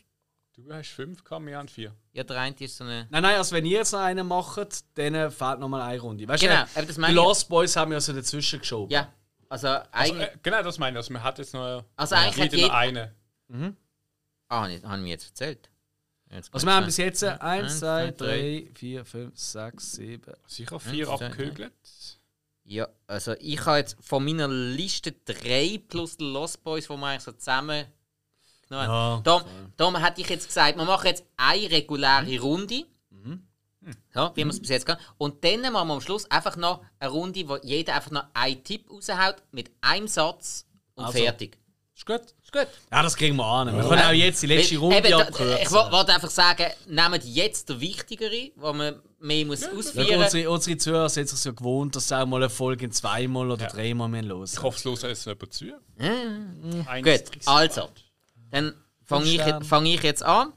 Du hast fünf gehabt, wir haben vier. Ja, der eine ist so eine. Nein, nein, also wenn ihr jetzt noch einen macht, dann fehlt noch mal eine Runde. Weißt Genau, du, aber das die meine ich. Lost Boys haben wir so dazwischen geschoben. Ja, also Also, eigentlich. äh, genau, das meine ich. Also, wir hatten jetzt noch, Also eigentlich hat jeder jeder- noch eine. Ah, nicht, haben wir jetzt erzählt. Jetzt Also wir haben bis jetzt 1, Eins, 2, zwei, 3, 4, 5, 6, 7. Sicher vier abgekügelt. Ja, also ich habe jetzt von meiner Liste drei plus die Lost Boys, die wir eigentlich so zusammen genommen haben. Ja, Darum, darum hätte ich jetzt gesagt, wir machen jetzt eine reguläre Runde. Ja, wie wir es bis jetzt kann. Und dann machen wir am Schluss einfach noch eine Runde, wo jeder einfach noch einen Tipp raushaut mit einem Satz und Also. fertig. Ist gut? Ist gut. Ja, das kriegen wir an. Wir können auch jetzt die letzte Runde eben, abkürzen. Ich wo- wollte einfach sagen, nehmt jetzt den Wichtigeren, wo man mehr muss Ja, ausführen unsere, unsere Zuhörer sind sich so gewohnt, dass sie auch mal eine Folge zweimal oder Ja. dreimal mehr hören. Ich hoffe, es los jetzt jemand zu. Eins, Gut, also. Dann fange ich, fang ich jetzt an.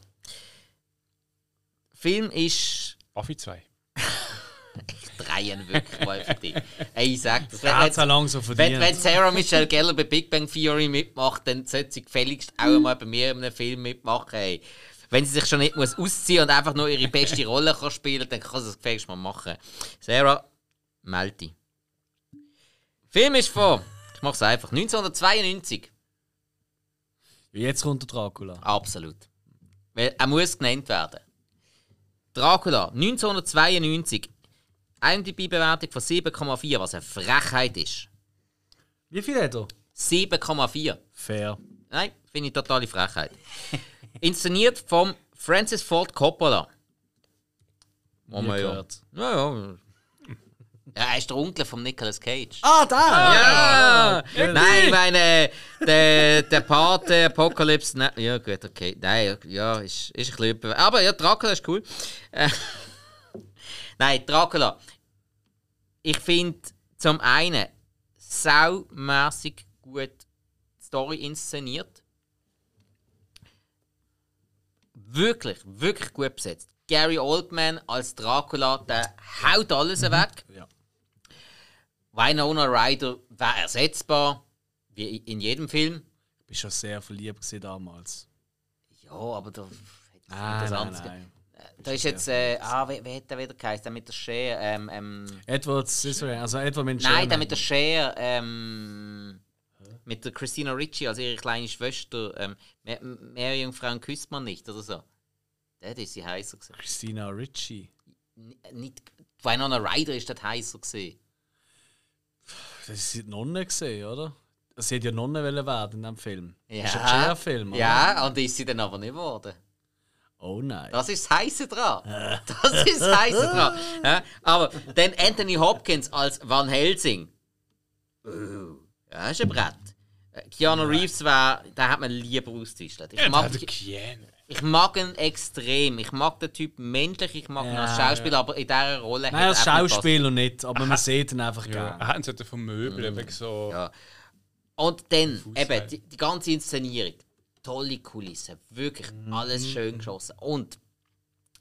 Film ist. Buffy 2. Dreien wirklich mal für dich. Ey, ich sag das. Wenn, wenn, so wenn, Sarah Michelle Gellar bei Big Bang Theory mitmacht, dann sollte sie gefälligst auch mal bei mir in einem Film mitmachen. Ey. Wenn sie sich schon nicht muss ausziehen und einfach nur ihre beste Rolle kann spielen dann kann sie das gefälligst mal machen. Sarah, melde dich. Film ist von, ich mach's einfach, 1992. Jetzt kommt der Dracula. Absolut. Weil er muss genannt werden. Dracula, 1992. IMDb-Bewertung von 7,4, was eine Frechheit ist. Wie viel hat er? 7,4. Fair. Nein, finde ich totale Frechheit. Inszeniert vom Francis Ford Coppola. Wo man ja. Ja, ja. Ja, er ist der Onkel von Nicolas Cage. Ah, da! Ja! Nein, ich meine, der, der Pate, Apocalypse. Ne, ja, gut, okay. Nein, ja, ist, ist ein bisschen über. Aber ja, Dracula ist cool. Äh, Nein, Dracula. Ich finde zum einen saumässig gut die Story inszeniert. Wirklich, wirklich gut besetzt. Gary Oldman als Dracula, der haut alles weg. Ja. Winona Ryder war ersetzbar, wie in jedem Film. Ich bin schon sehr verliebt damals. Ja, aber da, Nein, das nein, nein. da ist jetzt, äh, ah, wie, wie hat der wieder geheißen? Der mit der Schere, ähm, ähm, Edward Scissorhands, also Edward mit nein, der mit der Schere, ähm, mit der Christina Ricci als ihre kleine Schwester, ähm, mehr, mehr Jungfrauen küsst man nicht, oder so. Der ist sie heißer gewesen. Christina Ricci. N- Nicht, Winona Ryder ist dort heißer gewesen. Das ist die Nonne gesehen, oder? Sie hat ja Nonne wollen werden in diesem Film. Ja. Das ist ein Cher-Film, oder? Ja, und ist sie dann aber nicht geworden. Oh nein. Das ist das Heiße dran. Das ist das Heiße dran. Ja, aber dann Anthony Hopkins als Van Helsing. Uh, ja, ist ein Brett. Äh, Keanu Reeves war, da hat man lieber ausgetischt. Ich, mag, Keanu. Ich mag ihn extrem. Ich mag den Typ menschlich, ich mag ihn Ja, als Schauspieler, aber in dieser Rolle Nein, als er Schauspieler nicht, aber man sieht ihn einfach Ja. gerne. Er hat es vom Möbel, wegen so. Ja. Und dann eben die, die ganze Inszenierung. Tolle Kulisse. Wirklich alles schön geschossen. Und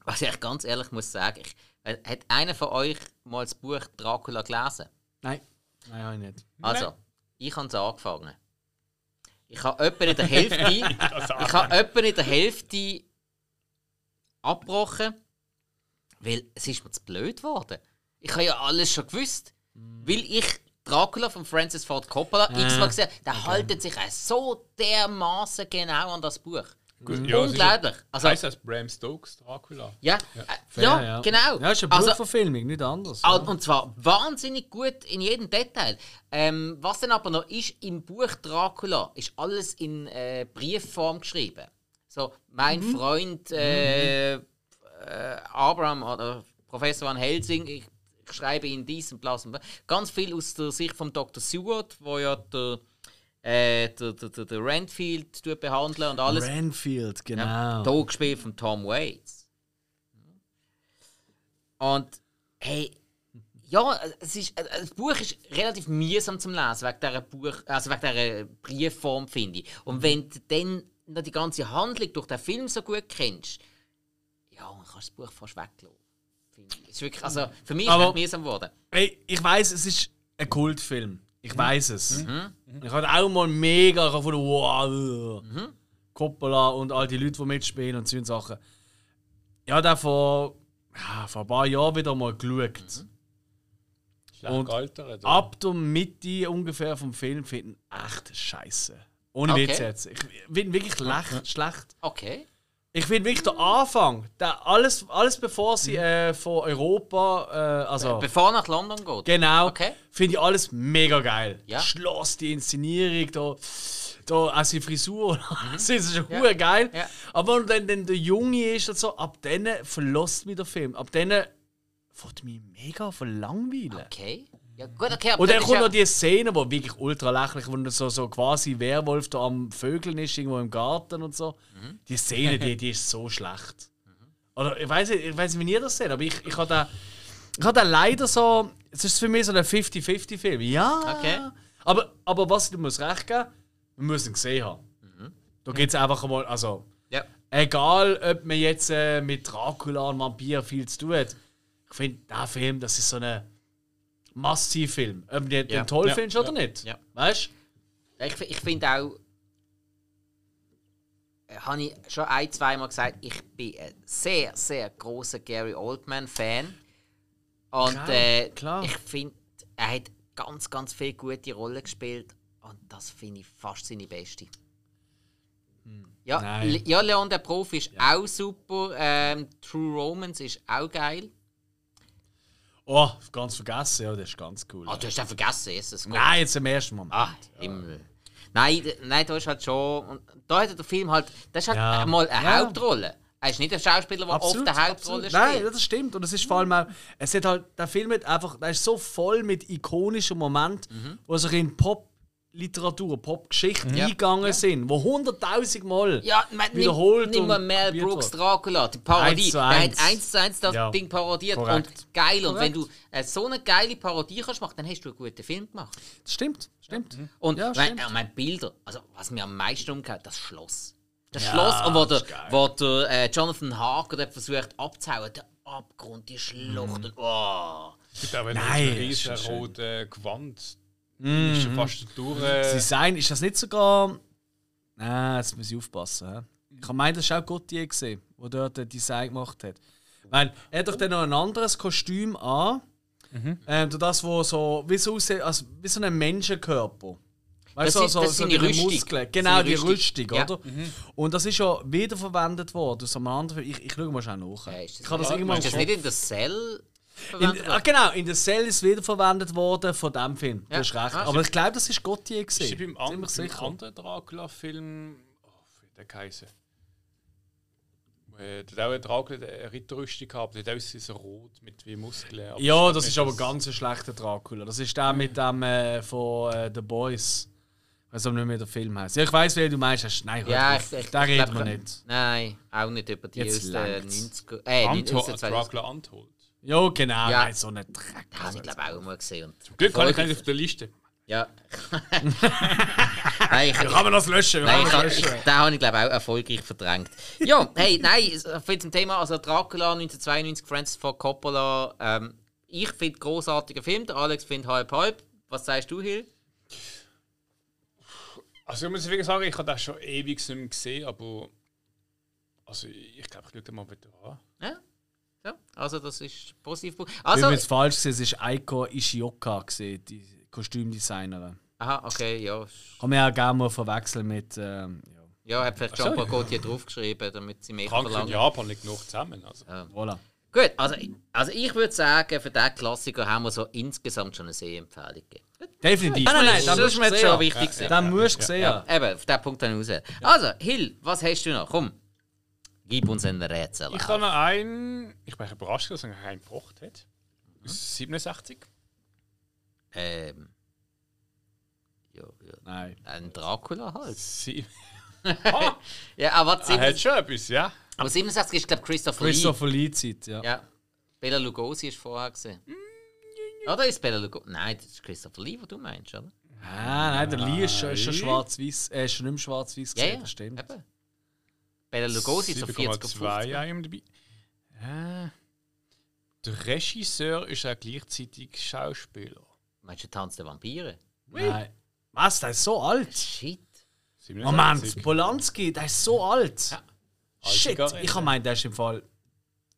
was ich ganz ehrlich muss sagen, ich, äh, hat einer von euch mal das Buch Dracula gelesen? Nein, nein, habe ich nicht. Also, ich habe es angefangen. Ich habe etwa in der Hälfte, ich habe etwa in der Hälfte abgebrochen, weil es ist mir zu blöd geworden. Ich habe ja alles schon gewusst, weil ich Dracula von Francis Ford Coppola x-mal gesehen habe. Der haltet sich auch so dermaßen genau an das Buch. Gut, ja, Unglaublich. ja- Also, heißt das Bram Stokes Dracula? ja, äh, ja, genau. Ja, ist eine Also, Buchverfilmung, nicht anders. Ja. Und zwar wahnsinnig gut in jedem Detail. Ähm, was dann aber noch ist, im Buch Dracula ist alles in äh, Briefform geschrieben. So, mein Freund äh, äh, Abraham oder Professor Van Helsing, ich, ich schreibe Ihnen dies und bla und bla. Ganz viel aus der Sicht von Dr. Seward, wo ja der, äh, der, der, der, der Renfield tut behandeln und alles. Renfield, genau. Ja, gespielt von Tom Waits. Und hey, Ja, es ist, äh, das Buch ist relativ mühsam zum Lesen, wegen dieser, Buch, also wegen dieser Briefform, finde ich. Und wenn du dann noch die ganze Handlung durch den Film so gut kennst, ja, dann kannst du das Buch fast weglassen. Es ist wirklich, also, für mich ist Aber- es mühsam geworden. Ey, ich weiß, es ist ein Kultfilm. Ich weiß es. Ich hatte auch mal mega von wow, äh, Coppola und all die Leute, die mitspielen und so Sachen. Ja, da vor, ja, vor ein paar Jahren wieder mal geschaut. Schlecht Und gealtert. Ab der Mitte ungefähr vom Film finden echt scheiße. Ohne Okay. Witz jetzt. Ich finde wirklich schlecht. schlecht. Okay. Ich finde wirklich der Anfang, der alles, alles bevor sie äh, von Europa, äh, also Bevor er nach London geht. genau, Okay. finde ich alles mega geil. Ja. Schloss, die Inszenierung, da, da auch seine Frisur, das ist schon Ja. ja. geil. Ja. Aber wenn dann, dann der Junge ist und so, ab dann verlässt mich der Film. Ab dann wird mich mega verlangweilen. Okay. Ja, gut, okay. Aber Und dann ist kommt ja, noch die Szene, die wirklich ultra lächerlich wo so, so quasi Werwolf da am Vögeln ist, irgendwo im Garten und so. Mhm. Die Szene, die, die ist so schlecht. Oder ich weiß nicht, ich weiß nicht, wie ihr das seht, aber ich, ich habe da, ich da leider so. Es ist für mich so ein 50-50-Film. Ja. Okay. Aber, aber was du musst recht geben, wir müssen ihn gesehen haben. Da geht es einfach mal, also ja. egal, ob man jetzt äh, mit Dracula und Vampir viel zu tun hat. Ich finde, der Film, das ist so ein Massivfilm. Ob du den Ja. toll Ja. findest oder Ja. nicht. Ja. Weißt Ich, ich finde auch, äh, habe ich schon ein, zweimal gesagt, ich bin ein sehr, sehr großer Gary Oldman-Fan. Und Klar, äh, klar. ich finde, er hat ganz, ganz viele gute Rollen gespielt. Und das finde ich fast seine beste. Ja, Hm. Nein. Le ja, Leon der Profi ist auch super. Ähm, True Romance ist auch geil. Oh, ganz vergessen, ja, das ist ganz cool. Ah, du hast den vergessen, Jesus. Nein, jetzt im ersten Moment. Ah, Himmel. Nein, d- nein, da ist halt schon. Und da hat der Film halt. Das ist halt Ja. mal eine Ja. Hauptrolle. Er ist nicht ein Schauspieler, der oft eine Hauptrolle absolut. Nein, spielt. das stimmt. Und es ist vor allem auch, es hat halt, der Film hat einfach, der ist so voll mit ikonischen Momenten, Mhm. wo sich in Pop-Literatur, Pop-Geschichte Ja. eingegangen sind, wo hunderttausend Mal Ja, man, wiederholt nimm, nimm mal und Mel Brooks. Dracula, die Parodie. Eins zu Der eins. hat eins zu eins das Ja, Ding parodiert korrekt. und geil. Und wenn Korrekt. du äh, so eine geile Parodie kannst machen, dann hast du einen guten Film gemacht. Das stimmt, stimmt. Und Ja, mein, stimmt. äh, mein Bilder, also was mir am meisten umgehauen das Schloss. Das Ja, Schloss, und wo der, wo der äh, Jonathan Harker versucht abzuhauen, der Abgrund, die Schlucht und oh. Es gibt auch ein Nein, das ist riesen schon schön. Gewand. Ist schon fast durch. Äh, Design, ist das nicht sogar. Nein, jetzt muss ich aufpassen. hä? Ich meine, das ist auch Gautier gesehen, der dort ein Design gemacht hat. Weil er hat doch dann noch ein anderes Kostüm an. Ähm, durch das, wo so wie so aussieht, als wie so ein Menschenkörper. Weißt Das du, ist- so, das so sind die Rüstung. Muskeln. Das Genau, die Rüstung. Rüstung, Ja. oder? Und das ist ja wiederverwendet worden aus einem anderen Film. Ich, ich schaue mal schnell nach. Ja, ist das ich habe das nicht- irgendwann ist das nicht in der Cell in, ah, genau, in der Cell ist wiederverwendet worden von diesem Film. Ja. Du hast recht. Ah, Aber ich glaube, das ist Gautier ist gesehen. beim, an, beim sicher. anderen Dracula-Film. Oh, wie der geheißen? Äh, Der hat auch eine Dracula eine Ritterrüstung gehabt, der auch so rot mit wie Muskeln. Aber Ja, das ist aber nicht, ganz ein schlechter Dracula. Das ist der mit dem äh, von äh, The Boys. Ich weiß aber nicht mehr, wie der Film heißt. Ja, ich weiß, wie du meinst. Hast- Nein, Ja, ich, ich, da reden wir nicht. Nein, auch nicht über die Jetzt aus den langt's. 90er. Äh, den 20er. Dracula Untold. Ja, genau. Ja. So ein Dreck. Das habe ich glaube auch mal gesehen. Und Zum Glück habe ich keinen auf der Liste. Ja. nein, ich, Kann man das löschen? Nein, ich, das ich, den habe ich glaube auch erfolgreich verdrängt. Ja, hey, nein, für zum Thema, also Dracula 1992, Francis Ford Coppola. Ähm, ich finde großartiger Film, der Alex findet halb halb. Was sagst du, Hill? Also ich muss wirklich sagen, ich habe das schon ewig nicht mehr gesehen, aber also ich glaube, ich schaue den mal wieder an. Ja? Ja? Also das ist positiv. Ich Also, jetzt falsch gesehen, es war Aiko Ishioka, gewesen, die Kostümdesignerin. aha, okay, ja. Kann man ja gerne mal verwechseln mit. Ähm, ja. Ja, hat vielleicht Jean-Paul Gaultier draufgeschrieben, damit sie mehr und verlangen. Japan liegt noch zusammen. Also. Voilà. Gut, also, also ich würde sagen, für diesen Klassiker haben wir so insgesamt schon eine Sehempfehlung gegeben. Definitiv. Nein, nein, nein, das das ist mir jetzt schon wichtig. gewesen. Den musst du gesehen Ja, eben, auf diesen Punkt dann raus. Also, Hill, was hast du noch? Komm, gib uns ein Rätsel. Ich habe noch einen, ich bin überrascht, dass er einen gebracht hat. Aus 67. Ähm. Ja, ja. Nein. Ein Dracula halt. Sie Ja, aber er hat 67, schon etwas, ja. aber 67 ist, glaube ich, Christopher, Christopher Lee Zeit, ja. Lee. Ja. Bela Lugosi ist vorher gesehen. Oder ist Bella Lugosi? Nein, das ist Christopher Lee, was du meinst, oder? Ah, nein, der Lee ist schon, ist schon schwarz-weiß. Er ist schon nicht schwarz-weiß Ja, gesehen, ja. das stimmt. Eben. Bella Lugosi ist so 40 auf 50. 7,2 IMDb. Ja. Der Regisseur ist auch gleichzeitig Schauspieler. Meinst du Tanz der Vampire? Nein. Was, der ist so alt? Shit. 67. Moment, Polanski, der ist so alt. Ja. Shit, ich habe meint, der ist im Fall,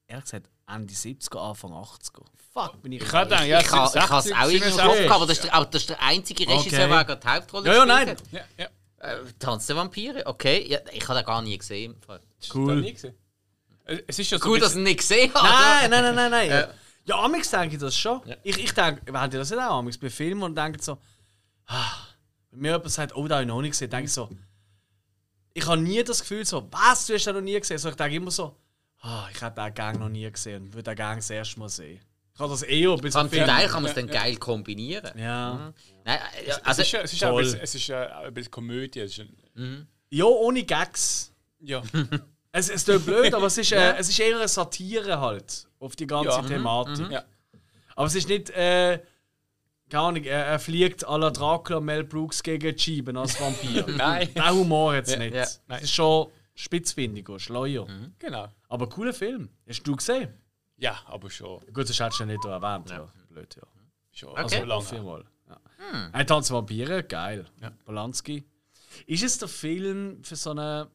ehrlich gesagt, Ende 70er, Anfang 80er. Fuck, bin ich. Ich habe gedacht, ja, ich habe es auch 67, irgendwie im 67. Kopf gehabt, aber das ist, der, auch, das ist der einzige Regisseur, Okay. der gerade die Hauptrolle Ja, ja, nein. Ja, ja. Äh, Tanz der Vampire, okay. Ja, ich habe den gar nie gesehen. Cool. Das nie gesehen. Äh, Es ist ja so ein dass ich ihn nicht gesehen habe. Nein, nein, nein, nein, nein. Ja. Ja, Amix denke ich das schon. Ich, ich denke, wir haben das nicht auch Amix bei Filmen und denken so, ah, wenn mir jemand sagt, oh, da habe ich noch nicht gesehen, denke ich so, ich habe nie das Gefühl so, was, du hast den noch nie gesehen. So, ich denke immer so, ah, ich habe den Gang noch nie gesehen und würde den Gang das erste Mal sehen. Ich habe das eher bis Kann, Film. vielleicht kann man es dann geil kombinieren. Ja. Nein, äh, Es also, ist ja, es ist ja ein bisschen, es ist ja auch ein bisschen Komödie. Es ist ein, ja, ohne Gags. ja. Es, es klingt blöd, aber es ist, äh, es ist eher eine Satire halt auf die ganze Ja. Mhm. Thematik. ja. Aber es ist nicht, äh, keine Ahnung, er, er fliegt à la Dracula Mel Brooks gegen Schieben als Vampir. Nein. Der Humor jetzt nicht. ja. Es ist schon spitzfindiger, schleuer. Genau. Aber cooler Film. Hast du gesehen? Ja, aber schon. Gut, das hättest du ja nicht erwähnt. Ja. Blöd, ja. schon Okay. also lange. Viermal. Ja. Ein Tanz Vampire, geil. Polanski. Ist es der Film für so eine.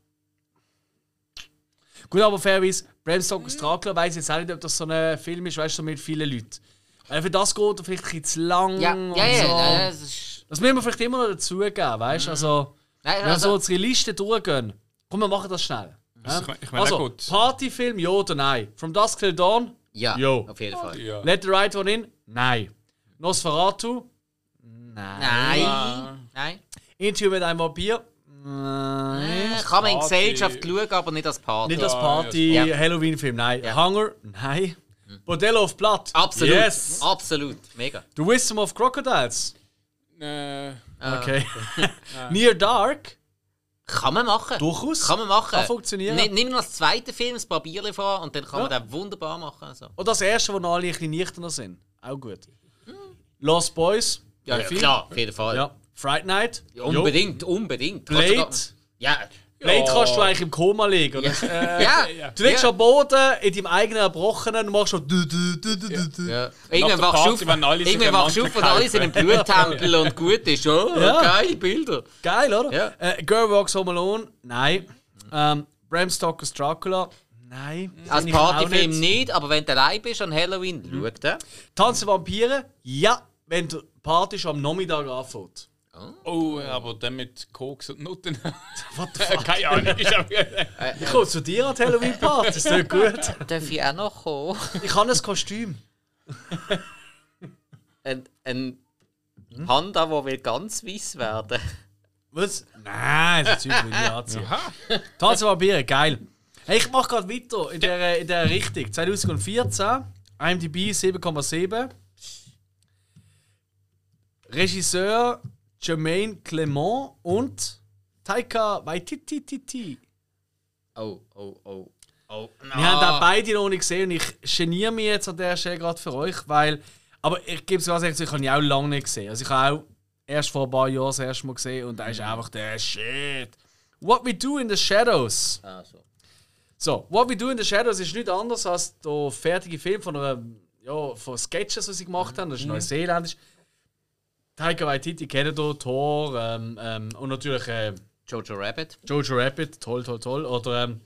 Gut, aber fairerweise, Bram Stoker's Dracula weiß jetzt auch nicht, ob das so ein Film ist, weißt du, mit vielen Leuten. Äh, für das geht er vielleicht ein zu lang. ja, und ja, ja, so. ja, das ist. Das müssen wir vielleicht immer noch dazugeben, weißt du? Also, Nein, wenn wir so also, unsere Liste durchgehen, komm, wir machen das schnell. Das- ich meine, also, gut. Partyfilm, ja oder nein? From Dusk Till Dawn? ja, Jo. auf jeden Fall. Ja. Let the Right One In? Nein. Nosferatu? Nein. Nein, nein. Interview mit einem Vampir? Nein. Äh, kann man in. Gesellschaft schauen, aber nicht als Party. Nicht als Ja, Party, ja. Halloween-Film, nein. Ja. Hunger? Nein. Bordello of Blood? Absolut. Yes. Absolut. Mega. The Wisdom of Crocodiles? Äh, Okay. Near Dark? Kann man machen. Durchaus. Kann man machen. Kann funktionieren. Nimm, nimm noch das zweite Film, das Papierli vor, und dann kann Ja. man den wunderbar machen. Also. Und das erste, wo noch alle ein bisschen nüchterner sind. Auch gut. Lost Boys? Ja, ja, klar, auf jeden Fall. Ja. Fright Night? Ja, unbedingt, unbedingt. Kannst Blade? Ja, Ja. kannst du eigentlich im Koma liegen. oder? Äh, ja. Du liegst ja. am Boden in deinem eigenen Erbrochenen und machst schon. Du, du, du, du, du, du. Ja. Irgendwann wachst du auf, alle irgendwann wachst du auf und alles in einem Bluttempel und gut ist. Oh, Ja. geile Bilder. Geil, oder? Ja. Äh, Girl Walks Home Alone? Nein. Ähm, Bram Stoker's Dracula? Nein. Als Partyfilm nicht. nicht. aber wenn du allein bist an Halloween, schau den. Tanz der Vampire? Ja. Wenn die Party schon am Nachmittag anfängt. Oh, aber dann mit Koks und Nutten. What the fuck? Keine Ahnung. Ich hab, Ich komme zu dir an die Halloween-Party. Das ist nicht gut. Darf ich auch noch kommen? Ich habe ein Kostüm. Ein, ein Panda, der will ganz weiß werden. Was? Nein, das Zeug will ich nicht anziehen. Tanz der Vampire, geil. Hey, ich mache gerade weiter in der, in der Richtung. 2014, IMDb 7,7. Regisseur Jermaine Clement und Taika Waititi. Oh, oh, oh. Oh, Wir haben da beide noch nicht gesehen und ich geniere mich jetzt an der Stelle gerade für euch, weil. Aber ich gebe es ganz ehrlich, ich habe ihn auch lange nicht gesehen. Also ich habe auch erst vor ein paar Jahren das erste Mal gesehen und da ist einfach der Shit. What We Do in the Shadows. Ah, so. So, What We Do in the Shadows ist nicht anders als der fertige Film von einer, ja, von Sketches, die sie gemacht haben. Das ist neuseeländisch. Taika Waititi kennt ihr, Thor ähm, ähm, und natürlich äh, Jojo Rabbit. Jojo Rabbit, toll, toll, toll. Oder ähm,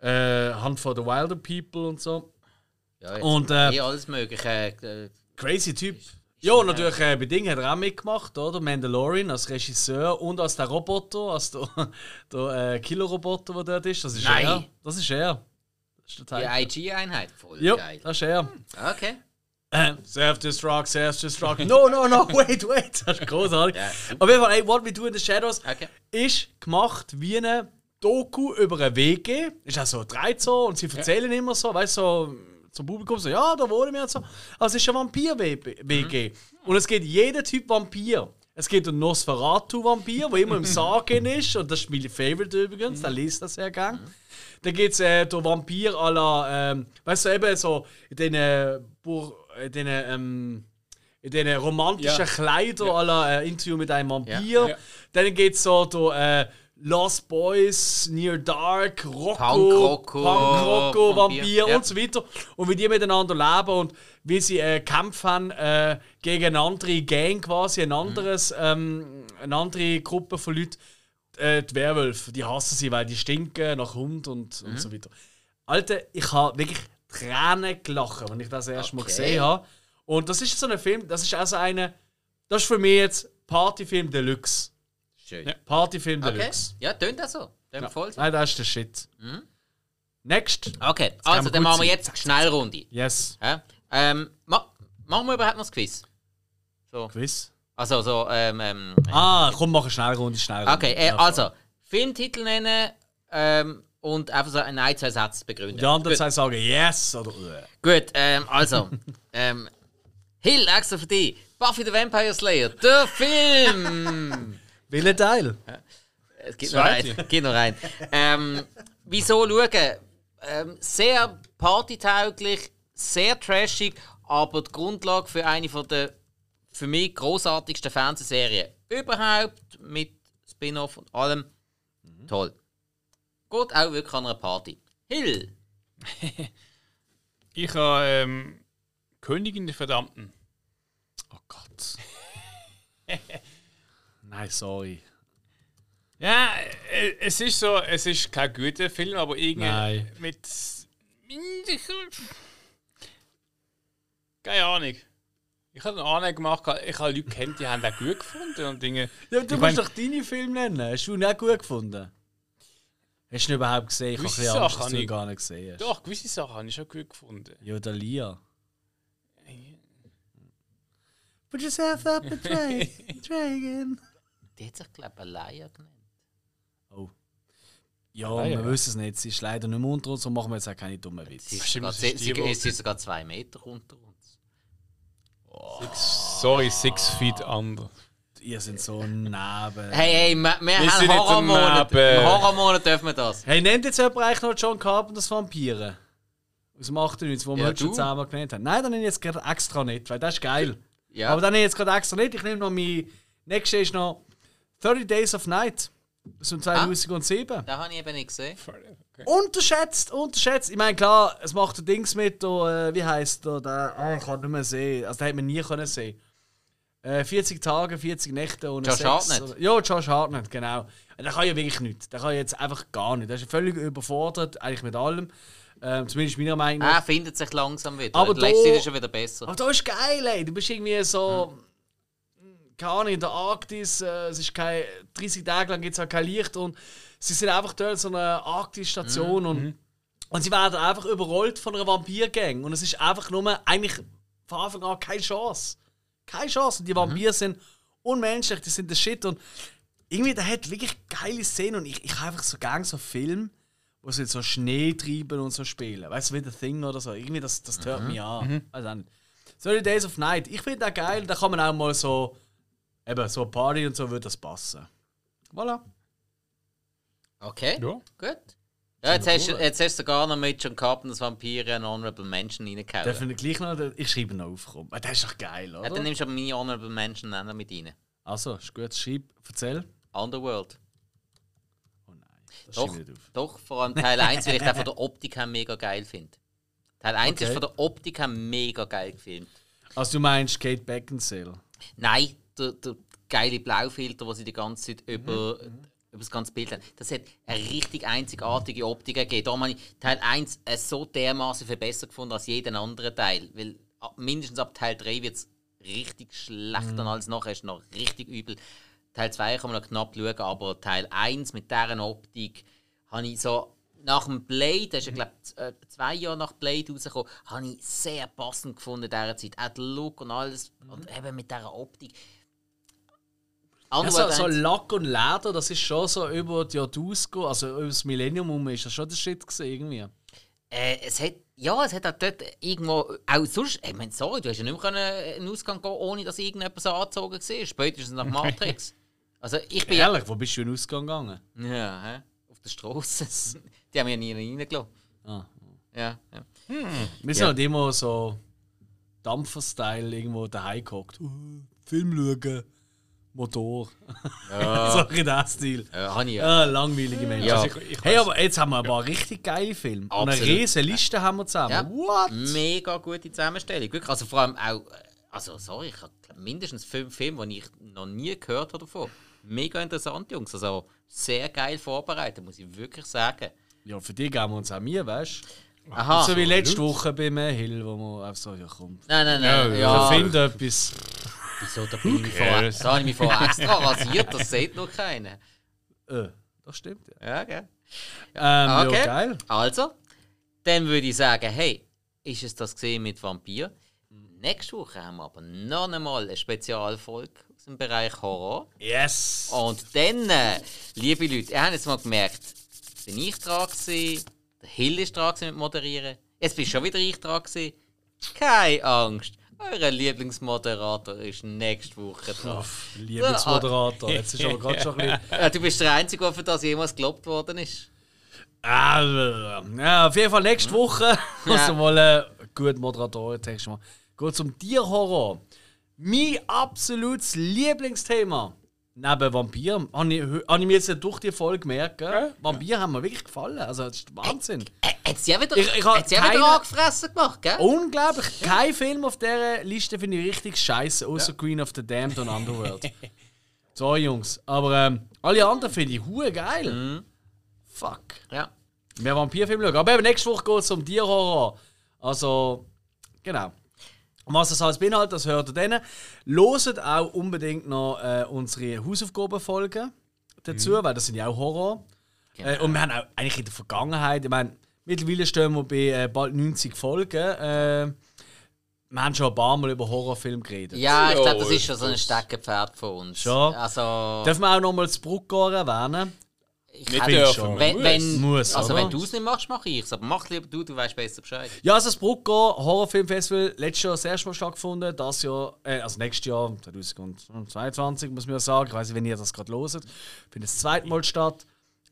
äh, Hunt for the Wilder People und so. Ja, Und, äh, eh alles Mögliche. Äh, Crazy Typ. Ja, und natürlich äh, bei Ding hat er auch mitgemacht, oder? Mandalorian als Regisseur und als der Roboter, als der, der äh, Killer-Roboter, der dort ist. Das ist Nein. er. Das ist er. Das ist der die. IG-Einheit. Voll Ja, geil. das ist er. Okay. Äh, Self-Destruct, Self-Destruct. No, no, no, wait, wait. Das ist großartig. Ja. Auf jeden Fall, ey, What We Do in the Shadows Okay. ist gemacht wie eine Doku über eine WG. Ist auch so dreht so und sie erzählen immer so, weißt du, so zum Publikum so, ja, da wohnen wir und so. Aber es ist eine Vampir-WG. Und es geht jeder Typ Vampir. Es geht um Nosferatu-Vampir, der immer im Sarg ist. Und das ist mein Favorite übrigens, der liest das sehr gern. Dann gibt es äh, den Vampir à la, ähm, weißt du, eben so in den, Bur in den ähm, in diesen romantischen Ja. Kleidern à la äh, Interview mit einem Vampir. Ja. Dann geht es so do, äh, Lost Boys, Near Dark, Rocco, Punk-Rocco, Punk-Rocco, Vampir, Vampir ja. und so weiter. Und wie die miteinander leben und wie sie äh, kämpfen äh, gegen eine andere Gang quasi, ein anderes, ähm, eine andere Gruppe von Leuten. Äh, die Werwölfe, die hassen sie, weil die stinken nach Hund und, und so weiter. Alter, ich habe wirklich Tränen gelacht, als ich das erste Mal Okay. gesehen habe. Und das ist so ein Film, das ist also eine, das ist für mich jetzt Partyfilm Deluxe. Schön. Ja. Partyfilm Okay. Deluxe. Ja, tönt das so. Tönt voll so. Nein, das ist der Shit. Next. Okay, kann also dann machen wir jetzt Schnellrunde. Yes. Ja? Ähm, ma machen wir überhaupt noch das Quiz? So. Quiz. Also, so, ähm, ähm, Ah, komm, mach eine Schnellrunde, schnell. Okay, äh, also, Filmtitel nennen ähm, und einfach so ein, ein, zwei Sätze begründen. Die anderen zwei sagen yes oder äh. Gut, ähm, also. ähm, Hill, extra für dich. Buffy the Vampire Slayer, der Film! Welcher Teil? Es gibt noch rein. Gibt noch rein. Ähm, wieso schauen? Ähm, sehr partytauglich, sehr trashig, aber die Grundlage für eine von der für mich großartigsten Fernsehserien überhaupt mit Spin-off und allem. Toll. Geht auch wirklich an einer Party. Hill. Ich habe ähm, Königin der Verdammten. Oh Gott. Nein, sorry. Ja, äh, es ist so, es ist kein guter Film, aber irgendwie Nein. mit. Keine Ahnung. Ich habe eine Ahnung gemacht, ich habe Leute kennt, die haben den gut gefunden und Dinge. Ja, du Ich musst mein- doch deine Filme nennen. Hast du ihn auch gut gefunden? Hast du ihn überhaupt gesehen? Ich habe ein bisschen Angst, Sachen dass du ihn gar nicht gesehen hast. Doch, gewisse Sachen habe ich schon gut gefunden. Ja, der Lia. Put yourself up a try again. Die hat sich, glaube ich, Alaya genannt. Oh. Ja, ja. wir wissen es nicht. Sie ist leider nicht mehr unter uns, so machen wir jetzt auch keine dummen Sie Witze. sie, ist sie, wo- sie ist sogar zwei Meter unter uns. Six, sorry, Six Feet Under. Ihr seid so neben. Hey, hey, wir, wir haben sind nicht Horrormonat. Im Horrormonat dürfen wir das. Hey, nennt jetzt jemand eigentlich noch John Carpenters Vampire? Aus dem 98, wo wir Ja, heute schon du. zusammen genannt haben. Nein, dann nenne ich jetzt gerade extra nicht, weil das ist geil. Ja. Aber dann nenne ich jetzt gerade extra nicht. Ich nehme noch mein. Nächstes ist noch 30 Days of Night. Aus dem 2007. Das habe ich eben nicht gesehen. Unterschätzt, unterschätzt. Ich meine, klar, es macht der Dings mit, da, äh, wie heißt der, der ah, ich kann nicht mehr sehen. Also, den hätte man nie können sehen. Äh, 40 Tage, 40 Nächte ohne Josh Sex. Hartnett. Oder- Ja, Josh Hartnett, genau. Der kann ja wirklich nichts. Der kann jetzt einfach gar nicht. Der ist völlig überfordert, eigentlich mit allem. Ähm, zumindest meiner Meinung nach. Er findet sich langsam wieder. Aber letzte da- Zeit ist schon wieder besser. Aber da ist geil, ey. Du bist irgendwie so. Keine Ahnung, in der Arktis, äh, es ist kein, 30 Tage lang gibt es auch kein Licht und sie sind einfach dort so eine Arktis-Station und, und sie werden einfach überrollt von einer Vampirgang und es ist einfach nur eigentlich von Anfang an keine Chance. Keine Chance. Und die Vampire sind unmenschlich, die sind der Shit und irgendwie, der hat wirklich geile Szenen und ich, ich habe einfach so gerne so Filme, wo sie so Schnee treiben und so spielen. Weißt du, wie The Thing oder so. Irgendwie, das, das hört mich an. Weiß auch nicht. 30 Days of Night, ich finde das geil, da kann man auch mal so, eben, so Party und so würde das passen. Voilà. Okay, Ja. gut. Ja, jetzt hast, du, jetzt hast du sogar noch mit John Carpenters Vampire einen Honorable Mention reingehauen. Dürfen wir gleich noch, ich schreibe ihn noch auf, komm. Ah, Das ist doch geil, Ja, oder? dann nimmst du meine Honorable auch noch mit rein. also, ist gut, schreib, erzähl. Underworld. Oh nein, das Doch, ich nicht auf. doch, vor allem Teil 1, weil ich den von der Optik her mega geil finde. Teil 1 ist Okay. von der Optik her mega geil gefilmt. Also, du meinst Kate Beckinsale? Nein, der, der geile Blaufilter, den sie die ganze Zeit Mhm, über, das ganze Bild das hat eine richtig einzigartige Optik gegeben. Da habe ich Teil 1 äh, so dermaßen viel besser gefunden als jeden anderen Teil. Weil mindestens ab Teil 3 wird es richtig schlecht Mhm. und alles nachher ist noch richtig übel. Teil 2 kann man noch knapp schauen, aber Teil 1 mit dieser Optik habe ich so nach dem Blade, das ist ja glaube ich zwei Jahre nach Blade rausgekommen, habe ich sehr passend gefunden in dieser Zeit. Auch der Look und alles und eben mit dieser Optik. Ja, so, Lack und Leder, das ist schon so über die Jahrtausende, also über das Millennium herum ist das schon der Shit gewesen, irgendwie. Äh, es hat, ja, es hat auch dort irgendwo, auch sonst, ich meine, sorry, du hast ja nicht mehr können in den Ausgang gehen, ohne dass irgendjemand so angezogen war. Spätestens nach Matrix. Also ich bin ja... Ehrlich, wo bist du in den Ausgang gegangen? Ja, hä? auf der Straße. Die haben mich ja nie reingelassen. Ah. Ja, ja. Wir sind Ja. halt immer so Dampfer-Style irgendwo daheim gehockt. Uh, Film schauen, Motor. so in diesem Stil. Ja, habe ich ja. Ah, langweilige Menschen. Ja. Also ich, ich Hey, aber jetzt haben wir ein paar richtig geile Filme. Und eine Absolut. riesige Liste haben wir zusammen. Ja. What? Mega gute Zusammenstellung. Wirklich, also vor allem auch, äh, also sorry, ich habe mindestens fünf Filme, die ich noch nie gehört habe davon. Mega interessant, Jungs. Also sehr geil vorbereitet, muss ich wirklich sagen. Ja, für die geben wir uns auch mir, weißt du? Aha. so wie letzte Woche bei mir Hill, wo man einfach so, ja komm. Nein, nein, nein. Ja, Ja, Ja. Find etwas. Wieso? Da, bin ich mich vor, da habe ich mich vorher extra rasiert, das sieht noch keiner. Äh, das stimmt, ja. Ja, gell? Ähm, Okay. ja, geil. Also, dann würde ich sagen, hey, ist es das gesehen mit Vampir? Nächste Woche haben wir aber noch einmal eine Spezialfolge aus dem Bereich Horror. Yes! Und dann, äh, liebe Leute, ihr habt jetzt mal gemerkt, bin ich dran gewesen, der Hill ist dran gewesen mit Moderieren, jetzt bin schon wieder ich dran gewesen. Keine Angst, euer Lieblingsmoderator ist nächste Woche dran. Lieblingsmoderator. Jetzt ist aber gerade schon ein bisschen. Ja, du bist der Einzige, der für das jemals gelobt worden ist. Ah, ja, auf jeden Fall nächste Woche. Also mal äh, gut Moderatoren-Text machen. Geht zum Tierhorror. Mein absolutes Lieblingsthema. Neben Vampir habe ich, hab ich mir jetzt durch die Folge gemerkt, gell? Vampir haben mir wirklich gefallen. Also, das ist Wahnsinn. Äh, hat sie ja wieder, Ich- ich hat sie ja keine- wieder angefressen gemacht, gell? Unglaublich. Kein Film auf dieser Liste finde ich richtig scheiße, außer Queen of the Damned und Underworld. so, Jungs. Aber ähm, alle anderen finde ich hure geil. Fuck. Ja. Mehr Vampirfilme schauen. Aber eben nächste Woche geht es um Tierhorror. Also, genau. Und was das alles beinhaltet, das hört ihr dann. Loset auch unbedingt noch äh, unsere Hausaufgabenfolgen dazu, weil das sind ja auch Horror. Äh, und wir haben auch eigentlich in der Vergangenheit, ich meine, mittlerweile stehen wir bei äh, bald 90 Folgen. Äh, wir haben schon ein paar Mal über Horrorfilme geredet. Ja, ich glaube, das ist schon so ein Steckenpferd von uns. Schon. Also, Dürfen wir auch noch mal das Bruckgor erwähnen? Ich Nicht hätte- dürfen, wenn, muss. wenn, Muss, also oder? wenn du es nicht machst, mache ich es. Aber mach lieber du, du weißt besser Bescheid. Ja, also das Bruckgor Horrorfilmfestival letztes Jahr das erste Mal stattgefunden, das Jahr, äh, also nächstes Jahr, 2022 muss man ja sagen, ich weiß nicht, wenn ihr das gerade loset, findet das zweite Mal statt.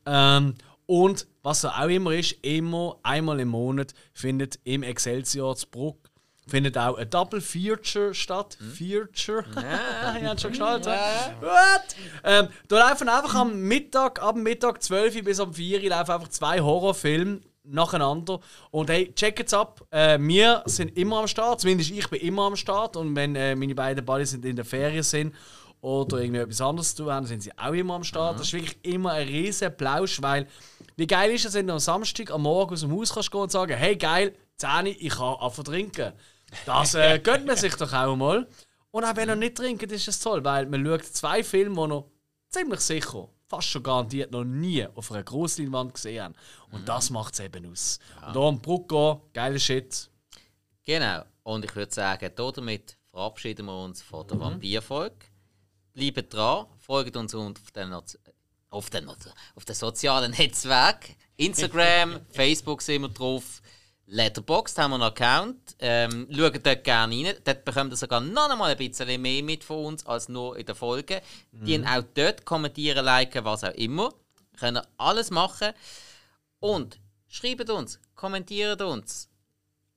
Ähm, und was ja auch immer ist, immer einmal im Monat findet im Excelsior zu Bruck findet auch ein Double Feature statt. Feature? Ja, ihr habt schon geschnallt. Ja. What? Ähm, da laufen einfach am Mittag, ab dem Mittag 12 Uhr bis um 4 Uhr laufen einfach zwei Horrorfilme nacheinander. Und hey, checkt's ab. Äh, wir sind immer am Start, zumindest ich bin immer am Start. Und wenn äh, meine beiden Buddies sind in der Ferien sind oder irgendwie etwas anderes zu tun haben, sind sie auch immer am Start. Das ist wirklich immer ein riesen Plausch, weil wie geil ist es, wenn du am Samstag am Morgen aus dem Haus kannst gehen und sagen, hey geil, 10 Uhr, ich kann anfangen trinken. Das äh, gönnt man sich doch auch mal. Und auch wenn ihr nicht trinkt, ist es toll, weil man schaut zwei Filme, die noch ziemlich sicher, fast schon garantiert noch nie auf einer Grossleinwand gesehen haben. Und das macht es eben aus. Und da am Brucko, geiler Shit. Genau. Und ich würde sagen, damit verabschieden wir uns von der Vampirfolge. Bleibt dran, folgt uns auf den, auf den, auf den sozialen Netzwerken. Instagram, Facebook sind wir drauf. Letterboxd haben wir einen Account. Ähm, schaut dort gerne rein. Dort bekommt ihr sogar noch einmal ein bisschen mehr mit von uns als nur in der Folge. Die auch dort kommentieren, liken, was auch immer. Können alles machen. Und schreibt uns, kommentiert uns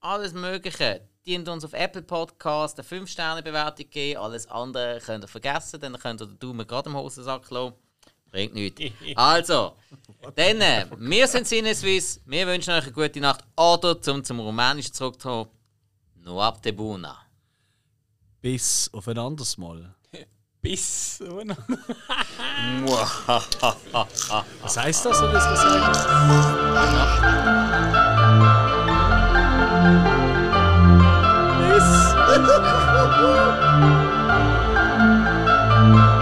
alles Mögliche. Dient uns auf Apple Podcast eine 5-Sterne-Bewertung geben. Alles andere könnt ihr vergessen, dann könnt ihr den Daumen gerade im Hosensack lassen. Bringt nichts. Also, dann, äh, wir sind Sinneswiss. Wir wünschen euch eine gute Nacht. Oder zum, zum Rumänischen zurückzukommen, Noapte Buna. Bis auf ein anderes Mal. Bis. Was heißt das, wenn du das gesagt? Bis.